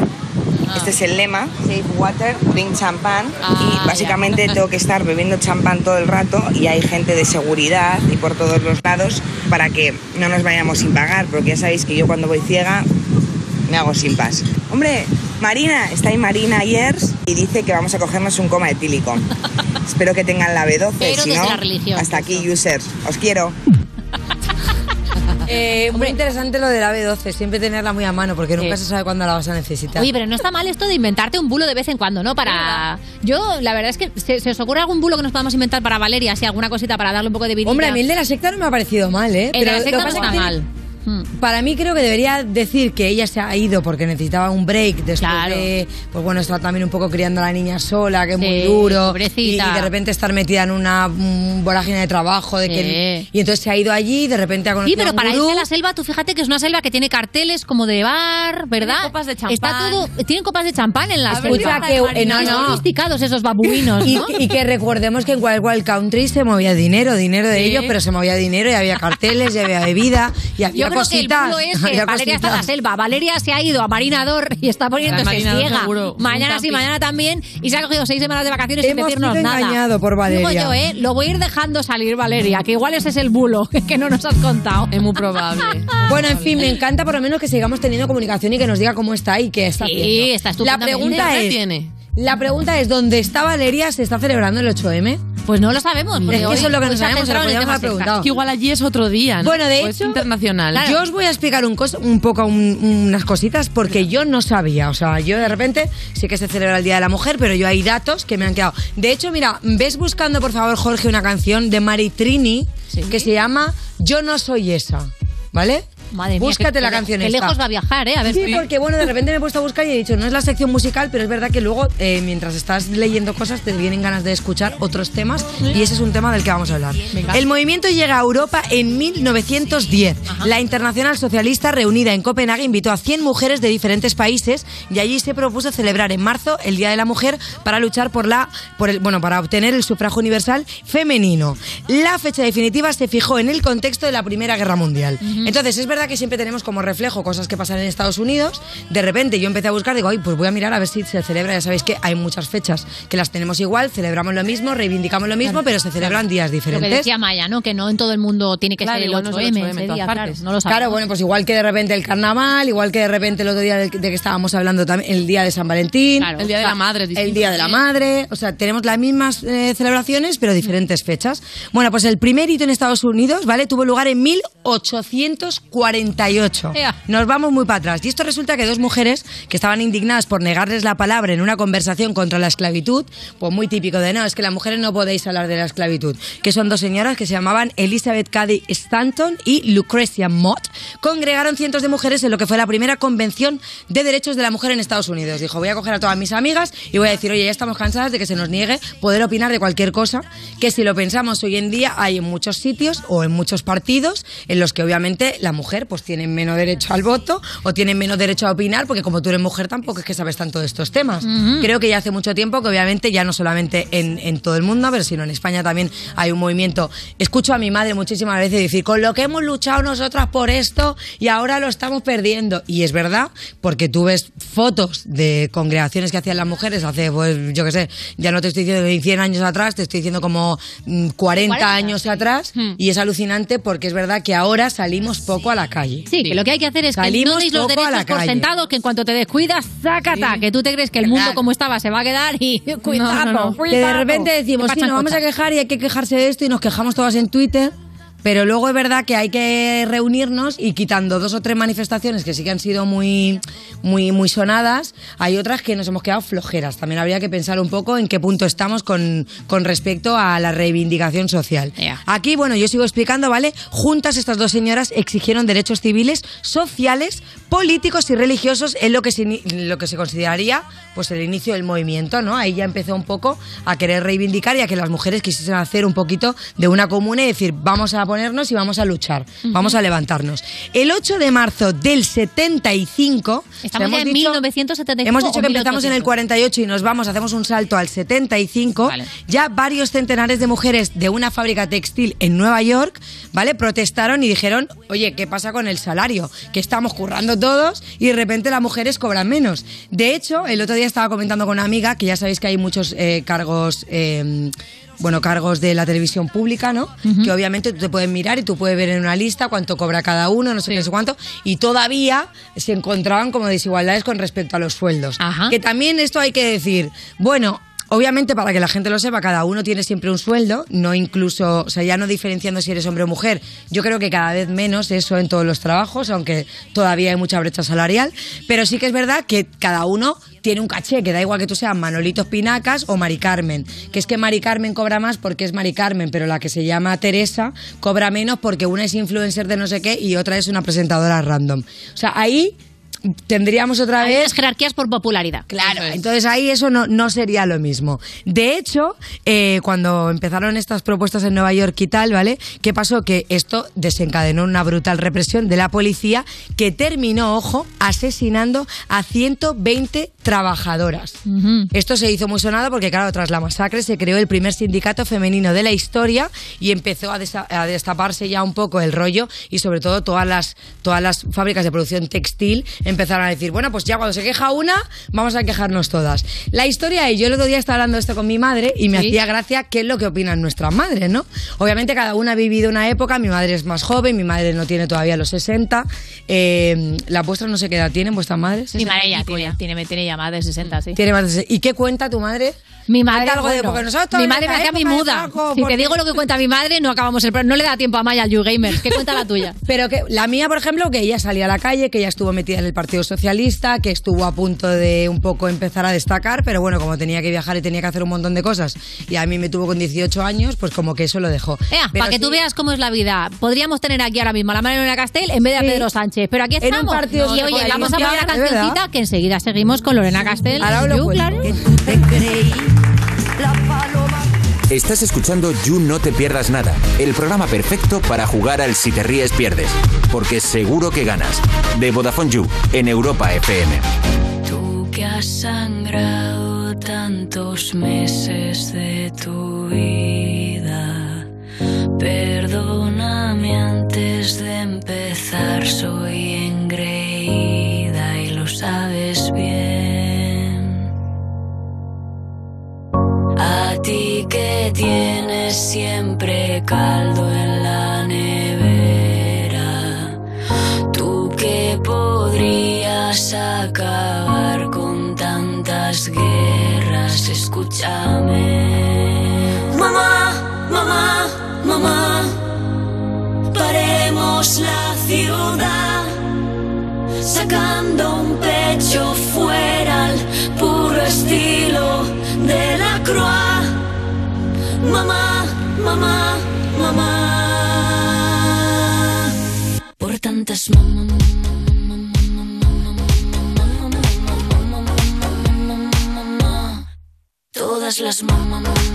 Este es el lema, Safe Water, Drink Champán. y básicamente tengo que estar bebiendo champán todo el rato y hay gente de seguridad y por todos los lados para que no nos vayamos sin pagar, porque ya sabéis que yo cuando voy ciega me hago sin pas. Hombre, Marina, está ahí Marina Ayers y dice que vamos a cogernos un coma etílico. (laughs) Espero que tengan la B12, Pero si no, la religión. hasta aquí users. Os quiero. Eh, muy interesante lo de la B12, siempre tenerla muy a mano porque nunca se sabe cuándo la vas a necesitar. Oye, pero no está mal esto de inventarte un bulo de vez en cuando, ¿no? Para. Yo, la verdad es que se, se os ocurre algún bulo que nos podamos inventar para Valeria, así alguna cosita para darle un poco de vida. Hombre, a mí el de la secta no me ha parecido mal, ¿eh? El de la secta no está mal. Tiene- Para mí creo que debería decir que ella se ha ido porque necesitaba un break después Claro. de, pues bueno, estar también un poco criando a la niña sola, que es muy Sí, duro. pobrecita. Y, y de repente estar metida en una mm, vorágine de trabajo. De que, y entonces se ha ido allí y de repente ha Sí, conocido a pero un para irse a la selva, tú fíjate que es una selva que tiene carteles como de bar, ¿verdad? copas de Está champán. todo, tienen copas de champán en la A selva. escucha, que- eh, no, no. sofisticados esos babuinos, Y, ¿no? y que recordemos que en Wild Wild Country se movía dinero, dinero de Sí. ellos, pero se movía dinero y había carteles, y había bebida, y había Que el es que (laughs) Valeria está en la selva. Valeria se ha ido a Marinador y está poniéndose Marinador ciega. seguro. Mañana sí, mañana también. Y se ha cogido seis semanas de vacaciones sin Hemos decirnos sido nada. engañado por Valeria. Digo yo, ¿eh? Lo voy a ir dejando salir, Valeria, que igual ese es el bulo (laughs) que no nos has contado. Es muy probable. (laughs) Bueno, en fin, me encanta por lo menos que sigamos teniendo comunicación y que nos diga cómo está y qué está Sí, haciendo. está La pregunta ¿Qué es, tiene? La pregunta es, ¿dónde está Valeria? ¿Se está celebrando el 8M? Pues no lo sabemos. Es porque que hoy- eso es lo que hoy no sabemos, se lo haber preguntado. Es que igual allí es otro día, ¿no? Bueno, de O es hecho, internacional. Yo os voy a explicar un, cos- un poco un- unas cositas porque yo no sabía. O sea, yo de repente sí que se celebra el Día de la Mujer, pero yo hay datos que me han quedado. De hecho, mira, ves buscando, por favor, Jorge, una canción de Maritrini que se llama Yo no soy esa. ¿Vale? Madre mía, Búscate que- la que- canción que esta. lejos va a viajar, ¿eh? A ver sí, si- porque bueno, de repente me he puesto a buscar y he dicho, no es la sección musical, pero es verdad que luego, eh, mientras estás leyendo cosas, te vienen ganas de escuchar otros temas y ese es un tema del que vamos a hablar. El movimiento llega a Europa en 1910. La Internacional Socialista, reunida en Copenhague, invitó a 100 mujeres de diferentes países y allí se propuso celebrar en marzo el Día de la Mujer para luchar por la, por el, bueno, para obtener el sufragio universal femenino. La fecha definitiva se fijó en el contexto de la Primera Guerra Mundial. Entonces, es verdad que siempre tenemos como reflejo cosas que pasan en Estados Unidos. De repente yo empecé a buscar, digo, ay, pues voy a mirar a ver si se celebra. Ya sabéis que hay muchas fechas que las tenemos igual, celebramos lo mismo, reivindicamos lo mismo, pero se celebran días diferentes. Lo que decía Maya, ¿no? Que no en todo el mundo tiene que claro, ser el 8M, no claro, bueno, pues igual que de repente el carnaval, igual que de repente el otro día de, que estábamos hablando también, el día de San Valentín. el día de la madre. El día de la madre. O sea, tenemos las mismas eh, celebraciones, pero diferentes fechas. Bueno, pues el primer hito en Estados Unidos, ¿vale? Tuvo lugar en 1840. 48. Nos vamos muy para atrás. Y esto resulta que dos mujeres que estaban indignadas por negarles la palabra en una conversación contra la esclavitud, pues muy típico de no, es que las mujeres no podéis hablar de la esclavitud, que son dos señoras que se llamaban Elizabeth Cady Stanton y Lucrecia Mott, congregaron cientos de mujeres en lo que fue la primera convención de derechos de la mujer en Estados Unidos. Dijo, voy a coger a todas mis amigas y voy a decir, oye, ya estamos cansadas de que se nos niegue poder opinar de cualquier cosa, que si lo pensamos hoy en día hay en muchos sitios o en muchos partidos en los que obviamente la mujer pues tiene menos derecho al voto o tiene menos derecho a opinar porque como tú eres mujer tampoco es que sabes tanto de estos temas. Creo que ya hace mucho tiempo que obviamente ya no solamente en, en todo el mundo, pero sino en España también hay un movimiento. Escucho a mi madre muchísimas veces decir, con lo que hemos luchado nosotras por esto y ahora lo estamos perdiendo. Y es verdad, porque tú ves fotos de congregaciones que hacían las mujeres hace, pues yo qué sé, ya no te estoy diciendo de 100 años atrás, te estoy diciendo como mm, 40, 40, años atrás y es alucinante porque es verdad que ahora salimos poco a la calle. Sí, que lo que hay que hacer es que Salimos no deis los derechos por sentados, que en cuanto te descuidas, sácata, que tú te crees que el mundo como estaba se va a quedar y (laughs) cuidado, Que de repente decimos, Que sí, nos vamos a quejar y hay que quejarse de esto y nos quejamos todas en Twitter. Pero luego es verdad que hay que reunirnos y quitando dos o tres manifestaciones que sí que han sido muy, muy, muy sonadas, hay otras que nos hemos quedado flojeras. También habría que pensar un poco en qué punto estamos con, con respecto a la reivindicación social. Aquí, bueno, yo sigo explicando, ¿vale? Juntas estas dos señoras exigieron derechos civiles, sociales, políticos y religiosos en lo que se, lo que se consideraría pues el inicio del movimiento, ¿no? Ahí ya empezó un poco a querer reivindicar y a que las mujeres quisiesen hacer un poquito de una comuna y decir, vamos a ponernos y vamos a luchar, vamos a levantarnos. El 8 de marzo del 75, Estamos hemos ya en dicho- 1975. Hemos dicho que empezamos en el 1800. 48 y nos vamos, hacemos un salto al 75. Ya varios centenares de mujeres de una fábrica textil en Nueva York, ¿vale? Protestaron y dijeron, oye, ¿qué pasa con el salario? Que estamos currando todos y de repente las mujeres cobran menos. De hecho, el otro día estaba comentando con una amiga, que ya sabéis que hay muchos eh, cargos... eh, bueno, cargos de la televisión pública, ¿no? Que obviamente tú te puedes mirar y tú puedes ver en una lista cuánto cobra cada uno, no sé qué, no sé cuánto, y todavía se encontraban como desigualdades con respecto a los sueldos. Que también esto hay que decir, bueno, Obviamente, para que la gente lo sepa, cada uno tiene siempre un sueldo, no incluso, o sea, ya no diferenciando si eres hombre o mujer. Yo creo que cada vez menos eso en todos los trabajos, aunque todavía hay mucha brecha salarial. Pero sí que es verdad que cada uno tiene un caché, que da igual que tú seas Manolito Pinacas o Mari Carmen. Que es que Mari Carmen cobra más porque es Mari Carmen, pero la que se llama Teresa cobra menos porque una es influencer de no sé qué y otra es una presentadora random. O sea, ahí tendríamos otra Hay vez jerarquías por popularidad. Claro, entonces ahí eso no, no sería lo mismo. De hecho, eh, cuando empezaron estas propuestas en Nueva York y tal, ¿vale? ¿Qué pasó? Que esto desencadenó una brutal represión de la policía que terminó, ojo, asesinando a 120 trabajadoras. Esto se hizo muy sonado porque, claro, tras la masacre se creó el primer sindicato femenino de la historia y empezó a, desa- a destaparse ya un poco el rollo y sobre todo todas las, todas las fábricas de producción textil empezaron a decir, bueno, pues ya cuando se queja una, vamos a quejarnos todas. La historia es, yo el otro día estaba hablando de esto con mi madre y me Sí. hacía gracia qué es lo que opinan nuestras madres, ¿no? Obviamente cada una ha vivido una época, mi madre es más joven, mi madre no tiene todavía los 60, eh, la vuestra no sé qué edad tienen, vuestras madres. Mi madre ya tiene, tiene, tiene ya más de 60, sí. Tiene más de 60. ¿Y qué cuenta tu madre? Mi madre, algo de- bueno, porque nosotros mi madre me hacía mi de muda. Franco, Si porque- te digo lo que cuenta mi madre, no acabamos el programa. No le da tiempo a Maya al YouGamers. ¿Qué cuenta la tuya? (laughs) Pero que la mía, por ejemplo, que ella salía a la calle, que ella estuvo metida en el Partido Socialista, que estuvo a punto de un poco empezar a destacar, pero bueno, como tenía que viajar y tenía que hacer un montón de cosas, y a mí me tuvo con 18 años, pues como que eso lo dejó. Ea, para que sí, tú veas cómo es la vida. Podríamos tener aquí ahora mismo a la Mariana Castel en vez de a. Pedro Sánchez. Pero aquí En un estamos. partido y oye, vamos a poner la cancioncita que enseguida seguimos con Lorena Castel. Ahora lo You, Estás escuchando You No Te Pierdas Nada, el programa perfecto para jugar al Si Te Ríes Pierdes, porque seguro que ganas. De Vodafone You, en Europa FM. Tú que has sangrado tantos meses de tu vida, perdóname antes de empezar, soy A ti que tienes siempre caldo en la nevera, tú que podrías acabar con tantas guerras, escúchame. Mamá, mamá, mamá, paremos la ciudad, sacando un pecho fuera al puro estilo de la Mamá, mamá, mamá, por tantas mamá. Todas las mamá.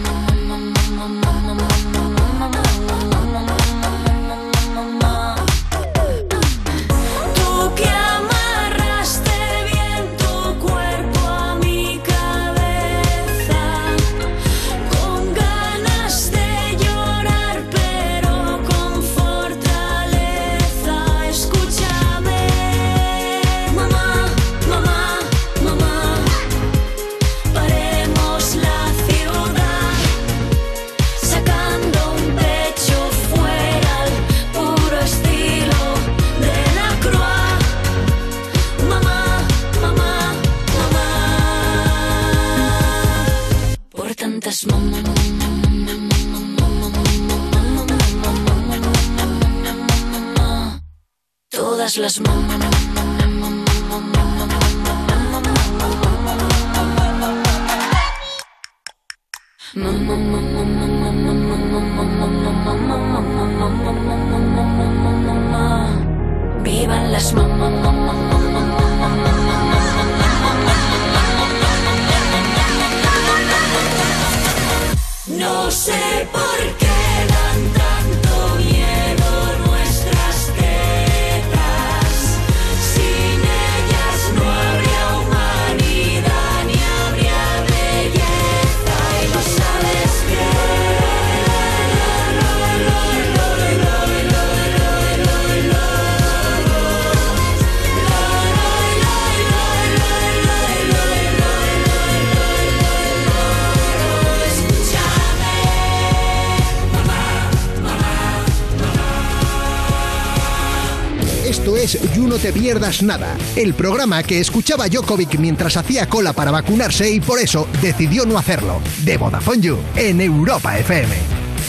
Te Pierdas Nada, el programa que escuchaba Jokovic mientras hacía cola para vacunarse y por eso decidió no hacerlo. De Vodafone You, en Europa FM.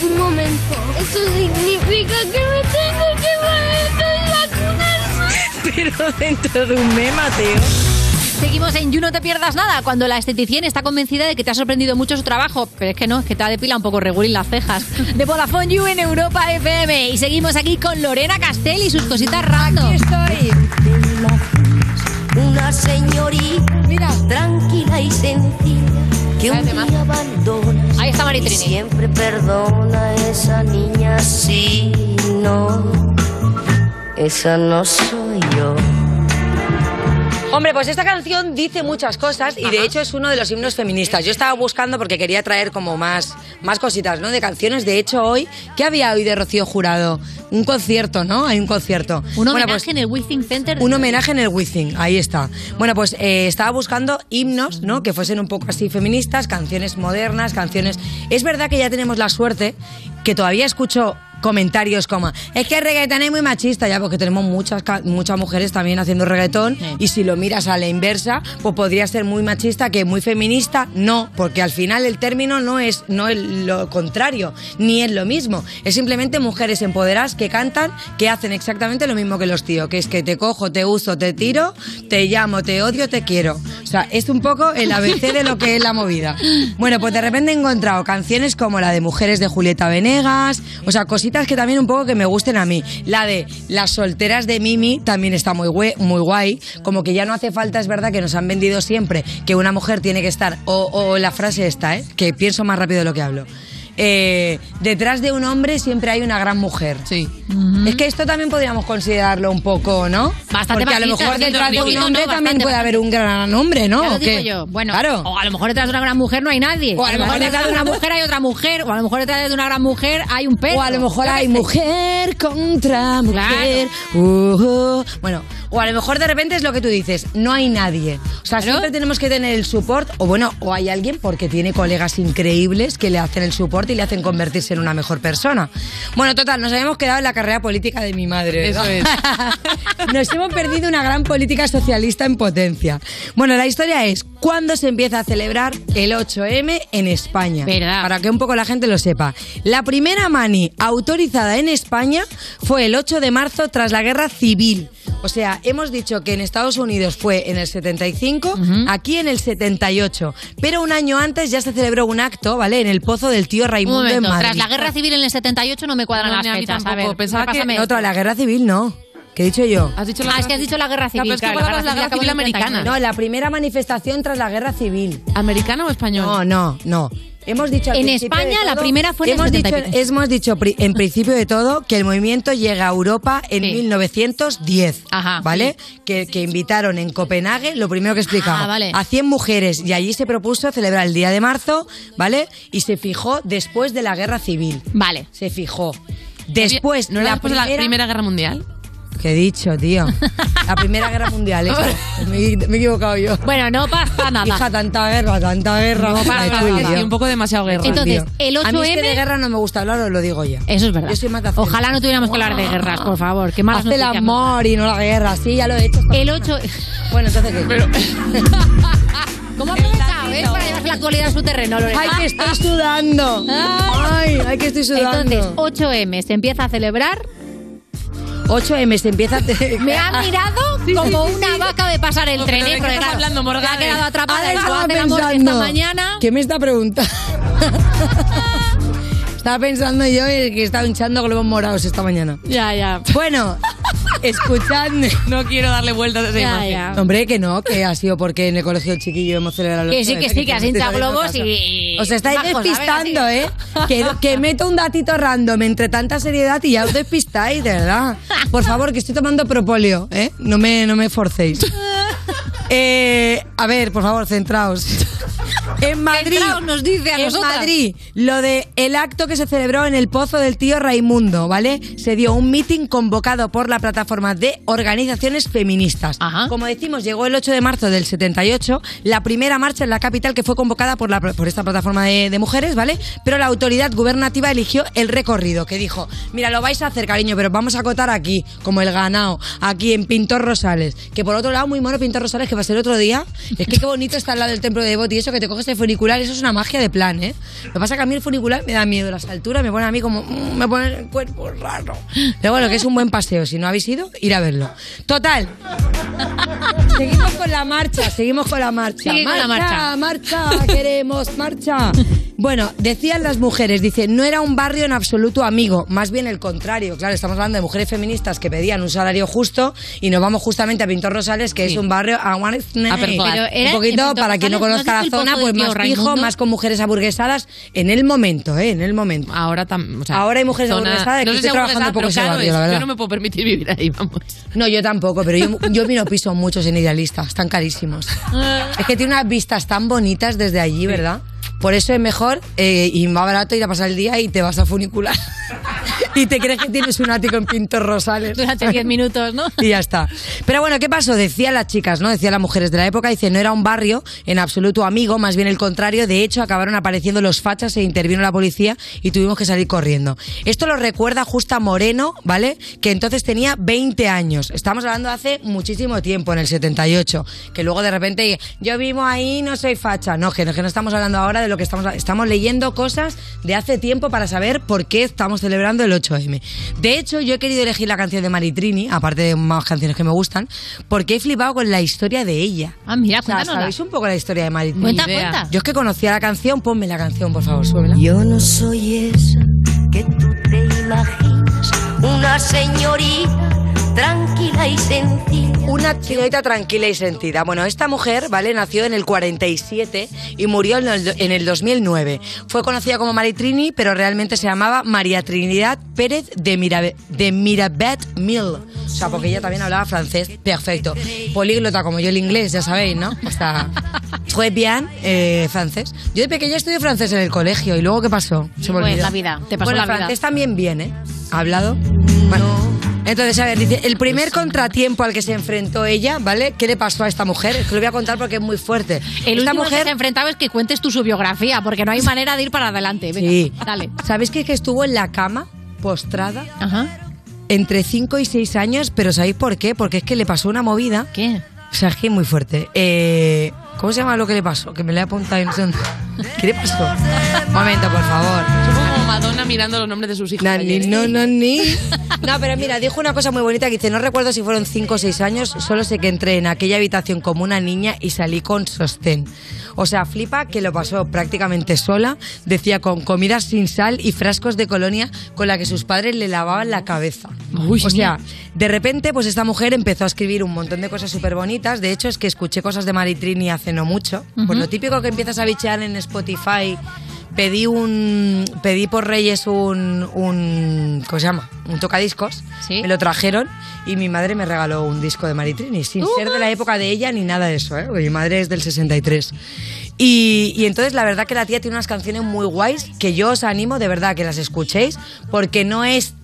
Un momento, ¿eso significa que me tengo que vacunarme? (laughs) Pero dentro de un mes, Mateo. Seguimos en You No Te Pierdas Nada, cuando la esteticien está convencida de que te ha sorprendido mucho su trabajo, pero es que no, es que te ha depilado un poco regulín las cejas. De Vodafone You en Europa FM. Y seguimos aquí con Lorena Castell y sus cositas random. Una señorita, mira, tranquila y sencilla, que un día abandona. Ahí está Y Maritrini. siempre perdona a esa niña, sí, no. Esa no soy yo. Hombre, pues esta canción dice muchas cosas y de hecho es uno de los himnos feministas. Yo estaba buscando porque quería traer como más, más cositas, ¿no? De canciones. De hecho, hoy, ¿qué había hoy de Rocío Jurado? Un concierto, ¿no? Hay un concierto. Un Bueno, homenaje pues, en el Withing Center. un homenaje en el Wizzing, ahí está. Bueno, pues eh, estaba buscando himnos, ¿no? Que fuesen un poco así feministas, canciones modernas, canciones... Es verdad que ya tenemos la suerte que todavía escucho comentarios como es que el reggaetón es muy machista ya porque tenemos muchas muchas mujeres también haciendo reggaetón y si lo miras a la inversa pues podría ser muy machista que muy feminista no porque al final el término no es no es lo contrario ni es lo mismo. Es simplemente mujeres empoderadas que cantan que hacen exactamente lo mismo que los tíos que es que te cojo te uso te tiro te llamo te odio te quiero. O sea es un poco el ABC de lo que es la movida. Bueno pues de repente he encontrado canciones como la de mujeres de Julieta Venegas o sea cositas que también un poco que me gusten a mí. La de las solteras de Mimi también está muy, muy guay. Como que ya no hace falta, es verdad que nos han vendido siempre que una mujer tiene que estar, o, o la frase esta, ¿eh? que pienso más rápido de lo que hablo. Eh, detrás de un hombre siempre hay una gran mujer. Sí. Es que esto también podríamos considerarlo un poco, ¿no? Bastante Porque a lo mejor detrás de un hombre ¿no? también puede haber un gran hombre, ¿no? Ya lo ¿O qué? digo yo. Bueno, Claro. o a lo mejor detrás de una gran mujer no hay nadie. O a lo mejor detrás de una mujer hay otra mujer. O a lo mejor detrás de una gran mujer hay un perro. O a lo mejor hay mujer contra mujer. Uh, uh. Bueno, o a lo mejor de repente es lo que tú dices, no hay nadie. O sea, siempre tenemos que tener el support, o bueno, o hay alguien porque tiene colegas increíbles que le hacen el support y le hacen convertirse en una mejor persona. Bueno, total, nos habíamos quedado en la carrera política de mi madre. Eso (laughs) Nos hemos perdido una gran política socialista en potencia. Bueno, la historia es cuándo se empieza a celebrar el 8M en España. Para que un poco la gente lo sepa. La primera mani autorizada en España fue el 8 de marzo tras la guerra civil. O sea, hemos dicho que en Estados Unidos fue en el 75, aquí en el 78. Pero un año antes ya se celebró un acto, ¿vale? En el pozo del tío Un Raimundo en Madrid. tras la guerra civil en el 78 no me cuadran No, las ni a mí fechas. tampoco. A ver, Pensaba que-. No, tras la guerra civil no. ¿Qué he dicho yo? Has dicho Ah, es que has dicho la guerra civil. pero es que claro, la guerra civil en el 39. americana. No, la primera manifestación tras la guerra civil. ¿Americana o español? No, no, no. Hemos dicho En España la primera fue en hemos dicho, 73. hemos dicho en principio de todo que el movimiento llega a Europa en 1910, ¿vale? Que, que invitaron en Copenhague, lo primero que explicaba, Ah, vale. a 100 mujeres y allí se propuso celebrar el día de marzo, ¿vale? Y se fijó después de la guerra civil. Vale. Se fijó. Después, ¿No era la después de la Primera Guerra Mundial? ¿Qué he dicho, tío? La Primera Guerra Mundial, ¿eh? (laughs) me, me he equivocado yo. Bueno, no pasa nada. Hija, tanta guerra, tanta guerra. No pasa nada. fui, Sí, un poco demasiado guerra. Entonces, Tío. el A mí es que 8M de guerra no me gusta hablar, os lo digo ya. Eso es verdad. Yo soy Ojalá no tuviéramos que hablar de guerras, por favor. Qué malas Haz el amor y no la guerra, sí, ya lo he hecho. El 8... (laughs) Bueno, entonces ¿qué? (laughs) ¿Cómo ha aprovechado, eh? Para llevarse la actualidad a su terreno, Lorena. Ay, que estoy sudando. Ay, ay, que estoy sudando. Entonces, 8M se empieza a celebrar. 8M se empieza a... Me ha mirado (laughs) como una vaca de pasar el tren, ¿de ¿eh? Porque, claro, hablando, Morgade? Se ha quedado atrapada Ahora en su esta mañana. ¿Qué me está preguntando? (laughs) Estaba pensando yo en que estaba hinchando globos morados esta mañana. Ya, ya. Bueno, escuchadme. (laughs) No quiero darle vueltas a esa Ya, imagen. ya. Hombre, que no, que ha sido porque en el colegio chiquillo hemos celebrado los Que sí, que sí, que has hinchado globos y- Os estáis Más cosas, despistando, venga, ¿eh? Que, que meto un datito random entre tanta seriedad y ya os despistáis, de verdad. Por favor, que estoy tomando propóleo, ¿eh? No me, no me forcéis. (laughs) Eh, a ver, por favor, centraos. (laughs) En Madrid, Centraos, nos dice a en nosotras. Madrid, lo de el acto que se celebró en el pozo del tío Raimundo, ¿vale? Se dio un meeting convocado por la plataforma de organizaciones feministas. Como decimos, llegó el 8 de marzo del 78, la primera marcha en la capital que fue convocada por, la, por esta plataforma de, de mujeres, ¿vale? Pero la autoridad gubernativa eligió el recorrido, que dijo, mira, lo vais a hacer, cariño, pero vamos a acotar aquí, como el ganado, aquí en Pintor Rosales. Que por otro lado, muy mono Pintor Rosales, que a ser otro día. Es que qué bonito está al lado del templo de Devot y eso que te coges el funicular, eso es una magia de plan, ¿eh? Lo que pasa es que a mí el funicular me da miedo, las alturas me pone a mí como, mm, me pone el cuerpo raro. Pero bueno, que es un buen paseo, si no habéis ido, ir a verlo. Total. (laughs) Seguimos con la marcha, seguimos con la marcha. Sigue con la marcha. marcha, queremos marcha. Bueno, decían las mujeres, dice, no era un barrio en absoluto amigo, más bien el contrario. Claro, estamos hablando de mujeres feministas que pedían un salario justo y nos vamos justamente a Pintor Rosales, que es un barrio a one Pero era un poquito para quien no conozca ¿no la zona, pues más fijo, más con mujeres aburguesadas en el momento, ¿eh? En el momento. Ahora, tam- o sea, Ahora hay mujeres zona- aburguesadas, no que si estoy trabajando poco ese barrio, la verdad. Yo no me puedo permitir vivir ahí, vamos. No, yo tampoco, pero yo, yo miro pisos muchos en Idealista, están carísimos. (laughs) es que tiene unas vistas tan bonitas desde allí, ¿verdad? Por eso es mejor eh, y más barato ir a pasar el día y te vas a funicular. (laughs) y te crees que tienes un ático en Pintos Rosales. Durante 10 (laughs) minutos, ¿no? Y ya está. Pero bueno, ¿qué pasó? Decían las chicas, ¿no? Decían las mujeres de la época, dice, no era un barrio en absoluto amigo, más bien el contrario. De hecho, acabaron apareciendo los fachas e intervino la policía y tuvimos que salir corriendo. Esto lo recuerda Justa Moreno, ¿vale? Que entonces tenía 20 años. Estamos hablando de hace muchísimo tiempo, en el 78. Que luego de repente, yo vivo ahí, no soy facha. No, que no, que no estamos hablando ahora de lo que estamos... Estamos leyendo cosas de hace tiempo para saber por qué estamos celebrando el 8M. De hecho, yo he querido elegir la canción de Maritrini, aparte de más canciones que me gustan, porque he flipado con la historia de ella. Ah, mira, O sea. ¿Sabéis un poco la historia de Maritrini? Cuenta, cuenta. Yo es que conocía la canción, ponme la canción, por favor, súbela. Yo no soy esa que tú te imaginas, una señorita tranquila y sencilla. Una señorita tranquila y sentida. Bueno, esta mujer, ¿vale? Nació en el 47 y murió en el, en el 2009. Fue conocida como Maritrini, pero realmente se llamaba María Trinidad Pérez de, Mirabe- de Mirabet Mill. O sea, porque ella también hablaba francés perfecto. Políglota como yo el inglés, ya sabéis, ¿no? Está (laughs) très bien eh, francés. Yo de pequeña estudié francés en el colegio y luego ¿qué pasó? Se me Pues olvidó. la vida, te pasó bueno, la el vida. francés también bien, ¿eh? ¿Ha hablado? Bueno. Entonces, a ver, dice, el primer contratiempo al que se enfrentó ella, ¿vale? ¿Qué le pasó a esta mujer? Es que lo voy a contar porque es muy fuerte. El esta último que mujer se ha enfrentado es que cuentes tu su biografía, porque no hay manera de ir para adelante. Venga, Sí. dale. ¿Sabéis que, que estuvo en la cama, postrada? Entre 5 y 6 años, pero ¿sabéis por qué? Porque es que le pasó una movida. ¿Qué? O sea, es que es muy fuerte. Eh, ¿Cómo se llama lo que le pasó? Que me le he apuntado dónde. ¿Qué le pasó? Un momento, por favor. Madonna mirando los nombres de sus hijos. Nani, no, no, ni. (laughs) No, pero mira, dijo una cosa muy bonita que dice, no recuerdo si fueron 5 o 6 años, solo sé que entré en aquella habitación como una niña y salí con sostén. O sea, flipa que lo pasó prácticamente sola, decía con comida sin sal y frascos de colonia con la que sus padres le lavaban la cabeza. o sea, de repente, pues esta mujer empezó a escribir un montón de cosas súper bonitas. De hecho, es que escuché cosas de Maritrini hace no mucho. Pues Ujú. lo típico que empiezas a bichear en Spotify pedí un pedí por Reyes un, un ¿cómo se llama? un tocadiscos me lo trajeron y mi madre me regaló un disco de Maritrini sin ser de la época de ella ni nada de eso ¿eh? Porque mi madre es del 63 y, y entonces la verdad que la tía tiene unas canciones muy guays que yo os animo de verdad que las escuchéis porque no es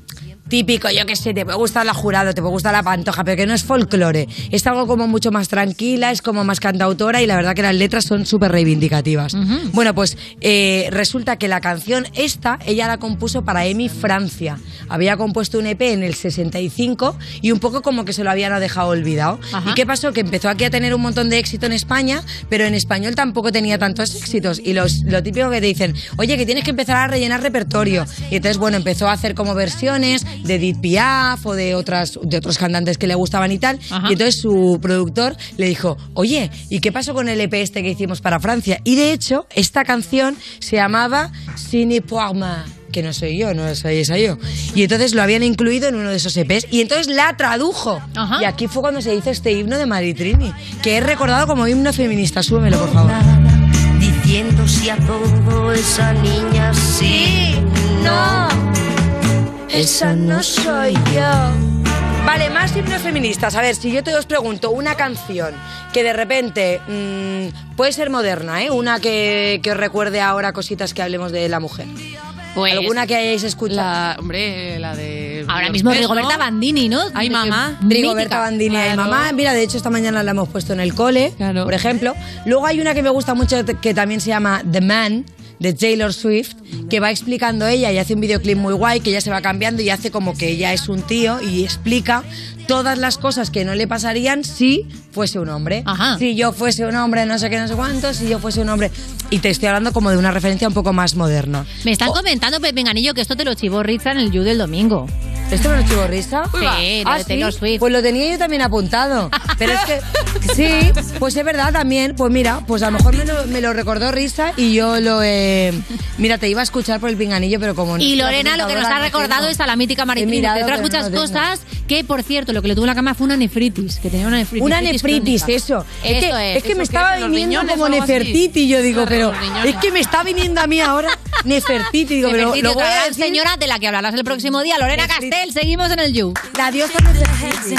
típico, yo qué sé, te puede gustar la jurado, te puede gustar la pantoja, pero que no es folclore. Es algo como mucho más tranquila, es como más cantautora y la verdad que las letras son súper reivindicativas. Bueno, pues eh, resulta que la canción esta, ella la compuso para Emi Francia. Había compuesto un EP en el 65 y un poco como que se lo habían dejado olvidado. Ajá. ¿Y qué pasó? Que empezó aquí a tener un montón de éxito en España, pero en español tampoco tenía tantos éxitos. Y los, lo típico que te dicen, oye, que tienes que empezar a rellenar repertorio. Y entonces, bueno, empezó a hacer como versiones de Edith Piaf o de, otras, de otros cantantes que le gustaban y tal. Ajá. Y entonces su productor le dijo, oye, ¿y qué pasó con el EP este que hicimos para Francia? Y de hecho, esta canción se llamaba Cine Poirma que no soy yo, no soy esa yo. Y entonces lo habían incluido en uno de esos EPs y entonces la tradujo. Y aquí fue cuando se hizo este himno de Maritrini, que es recordado como himno feminista. Súbemelo, por favor. Diciendo si a todo esa niña sí, no. Esa no soy yo. Vale, más himnos feministas. A ver, si yo te os pregunto una canción que de repente mm, puede ser moderna, ¿eh? Una que, que os recuerde ahora cositas que hablemos de la mujer. ¿Alguna que hayáis escuchado? La, hombre, la de... Ahora mismo Rigoberta ¿no? Bandini, ¿no? Ay, mamá. Rigoberta Mítica. Bandini Claro. mamá. Mira, de hecho, esta mañana la hemos puesto en el cole, por ejemplo. Luego hay una que me gusta mucho que también se llama The Man de Taylor Swift, que va explicando ella y hace un videoclip muy guay, que ella se va cambiando y hace como que ella es un tío y explica todas las cosas que no le pasarían si fuese un hombre. Si yo fuese un hombre, no sé qué, no sé cuánto, si yo fuese un hombre. Y te estoy hablando como de una referencia un poco más moderna. Me están comentando, Pepe Ganillo, que esto te lo chivó Ritza en el You del domingo. ¿Esto me lo chivo risa? Sí, Ah, de ¿sí? Taylor Swift. Pues lo tenía yo también apuntado. Pero es que, (laughs) sí, pues es verdad también. Pues mira, pues a lo mejor me lo, me lo recordó Risa y yo lo he... Mira, te iba a escuchar por el pinganillo, pero como... Y la Lorena lo que nos ha no recordado es a la mítica mirado, entre otras muchas no cosas, que por cierto, lo que le tuvo en la cama fue una nefritis, que tenía una nefritis. Una nefritis, crónica. eso. Es Eso que, es. es que me ¿Eso estaba viniendo como? Nefertiti y yo digo, pero es que me está viniendo a mí ahora (laughs) Nefertiti. Digo, pero lo voy a decir. señora de la que hablarás el próximo día, Lorena Seguimos en el You. La diosa Nefertiti.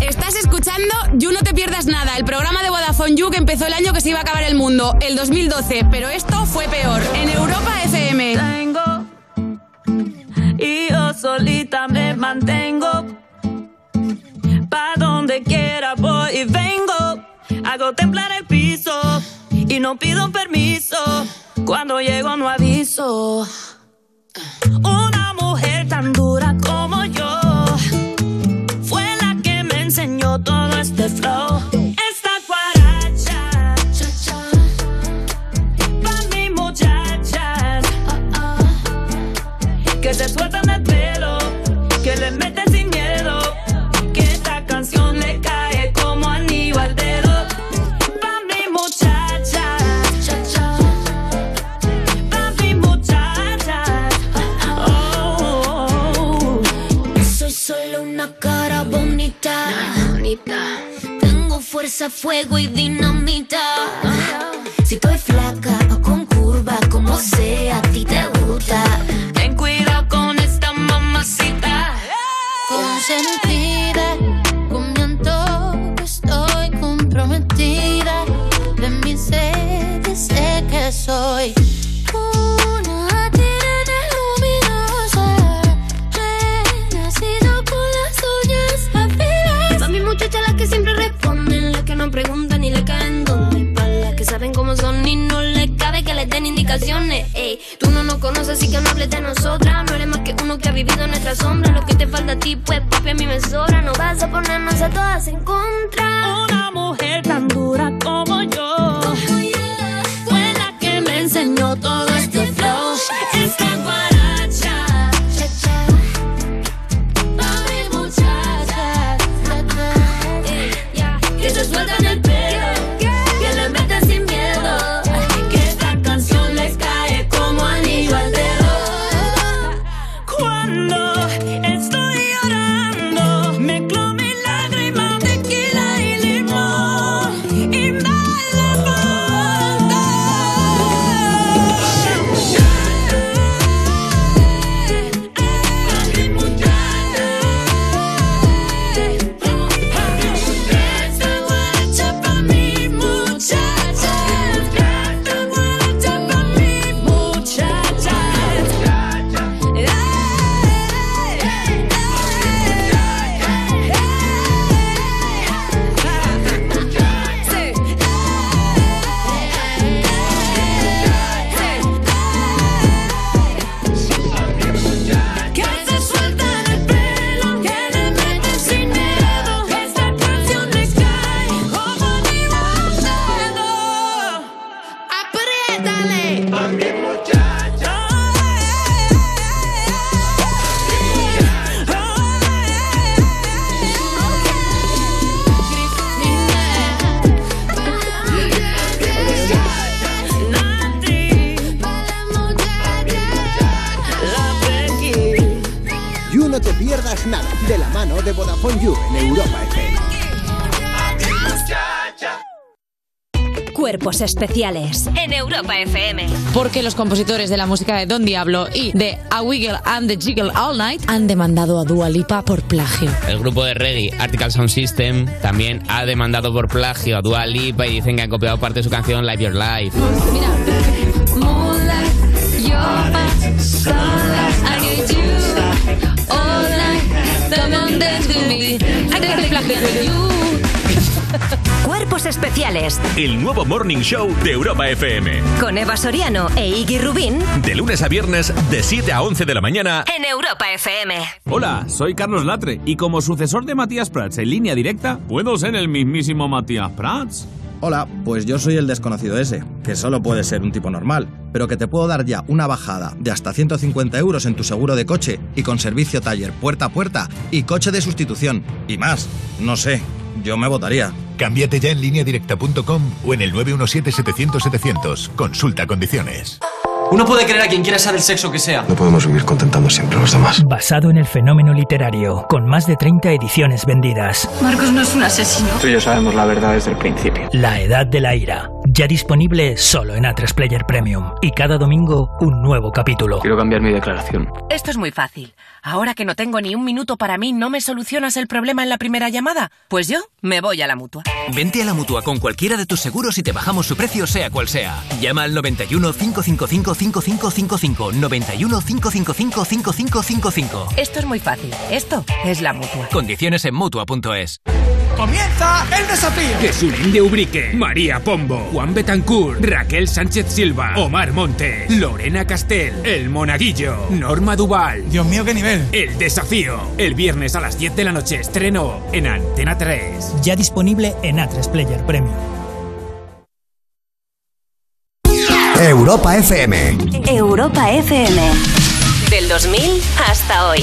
Estás escuchando You No Te Pierdas Nada, el programa de Vodafone You que empezó el año que se iba a acabar el mundo, el 2012, pero esto fue peor, en Europa FM. Tengo y yo solita me mantengo. Pa' donde quiera voy y vengo. Hago temblar el piso y no pido permiso. Cuando llego no aviso. Una tan dura como yo. Fue la que me enseñó todo este flow. Esta guaracha, cha, cha, pa' mis muchachas. Que se sueltan a fuego y dinamita. Si estoy flaca o con curva, como sea, a ti te gusta. Ten cuidado con esta mamacita. Consentida, con mi antojo estoy comprometida. De mi sed sé que soy den indicaciones. Ey, tú no nos conoces así que no hables de nosotras. No eres más que uno que ha vivido en nuestra sombra. Lo que te falta a ti, pues papi a mí me. No vas a ponernos a todas en contra. Una mujer tan dura como yo. Fue la que me enseñó todo especiales en Europa FM. Porque los compositores de la música de Don Diablo y de A Wiggle and the Jiggle All Night han demandado a Dua Lipa por plagio. El grupo de reggae Article Sound System también ha demandado por plagio a Dua Lipa y dicen que han copiado parte de su canción Live Your Life. Moonlight, your back, sunlight, I need you all night. Come on, dance with me. With you. Cuerpos especiales El nuevo Morning Show de Europa FM. con Eva Soriano e Iggy Rubín De lunes a viernes, de 7 a 11 de la mañana. en Europa FM. Hola, soy Carlos Latre y como sucesor de Matías Prats en línea directa, ¿puedo ser el mismísimo Matías Prats? Hola, pues yo soy el desconocido ese, que solo puede ser un tipo normal, pero que te puedo dar ya una bajada de hasta 150 euros en tu seguro de coche y con servicio taller puerta a puerta y coche de sustitución. Y más, no sé, yo me votaría. Cámbiate ya en lineadirecta.com o en el 917-700-700. Consulta condiciones. Uno puede querer a quien quiera sea del sexo que sea. No podemos vivir contentando siempre a los demás. Basado en el fenómeno literario, con más de 30 ediciones vendidas. Marcos no es un asesino. Tú y yo sabemos la verdad desde el principio. La Edad de la Ira. Ya disponible solo en A3 Player Premium. Y cada domingo un nuevo capítulo. Quiero cambiar mi declaración. Esto es muy fácil. Ahora que no tengo ni un minuto para mí, ¿no me solucionas el problema en la primera llamada? Pues yo me voy a la mutua. Vente a la mutua con cualquiera de tus seguros y te bajamos su precio, sea cual sea. Llama al 91 555 5555. 91 555 5555. Esto es muy fácil. Esto es la mutua. Condiciones en mutua.es. ¡Comienza el desafío! Jesulín de Ubrique, María Pombo, Juan Betancourt, Raquel Sánchez Silva, Omar Montes, Lorena Castel, El Monaguillo, Norma Duval. Dios mío, qué nivel. El desafío. El viernes a las 10 de la noche estreno en Antena 3. Ya disponible en A3 Player Premium. Europa FM. Europa FM. Del 2000 hasta hoy.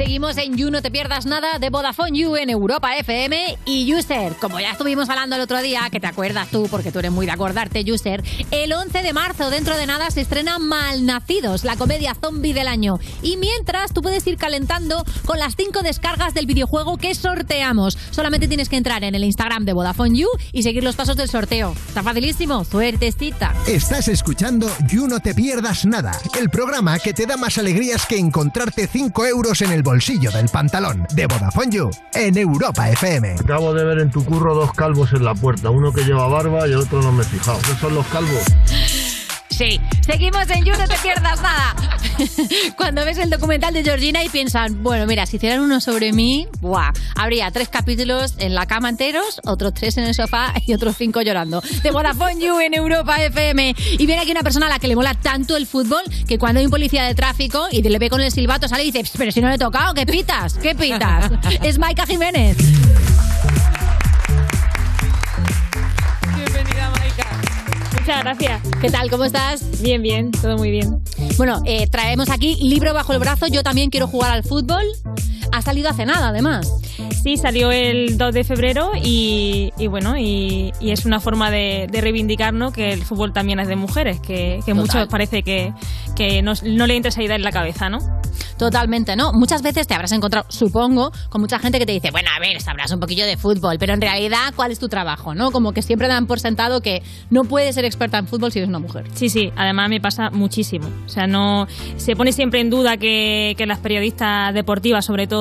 Seguimos en You, no te pierdas nada de Vodafone You en Europa FM y User. Como ya estuvimos hablando el otro día, que te acuerdas tú, porque tú eres muy de acordarte, User, el 11 de marzo, dentro de nada, se estrena Malnacidos, la comedia zombie del año. Y mientras, tú puedes ir calentando con las cinco descargas del videojuego que sorteamos. Solamente tienes que entrar en el Instagram de Vodafone You y seguir los pasos del sorteo. Está facilísimo, suertecita. Estás escuchando You No Te Pierdas Nada, el programa que te da más alegrías que encontrarte 5 euros en el bolsillo del pantalón de Vodafone You en Europa FM. Acabo de ver en tu curro dos calvos en la puerta, uno que lleva barba y el otro no me he fijado. ¿Qué son los calvos? Sí, seguimos en You, no te pierdas nada. (laughs) Cuando ves el documental de Georgina y piensan, bueno, mira, si hicieran uno sobre mí, ¡buah! Habría tres capítulos en la cama enteros, otros tres en el sofá y otros cinco llorando. De Vodafone You en Europa FM. Y viene aquí una persona a la que le mola tanto el fútbol que cuando hay un policía de tráfico y le ve con el silbato sale y dice, pero si no le he tocado, ¿qué pitas? ¿Qué pitas? (laughs) es Maika Jiménez. Muchas gracias. ¿Qué tal? ¿Cómo estás? Bien, bien, todo muy bien. Bueno, eh, traemos aquí libro bajo el brazo. Yo también quiero jugar al fútbol. Ha salido hace nada, además. Sí, salió el 2 de febrero y, y bueno, y, y es una forma de, de reivindicar ¿no? que el fútbol también es de mujeres, que, que muchos parece que, que no, no le entra esa idea en la cabeza, ¿no? Totalmente, ¿no? Muchas veces te habrás encontrado, supongo, con mucha gente que te dice, bueno, a ver, sabrás un poquillo de fútbol, pero en realidad, ¿cuál es tu trabajo? ¿No? Como que siempre dan por sentado que no puedes ser experta en fútbol si eres una mujer. Sí, sí, además me pasa muchísimo. O sea, no se pone siempre en duda que, que las periodistas deportivas, sobre todo,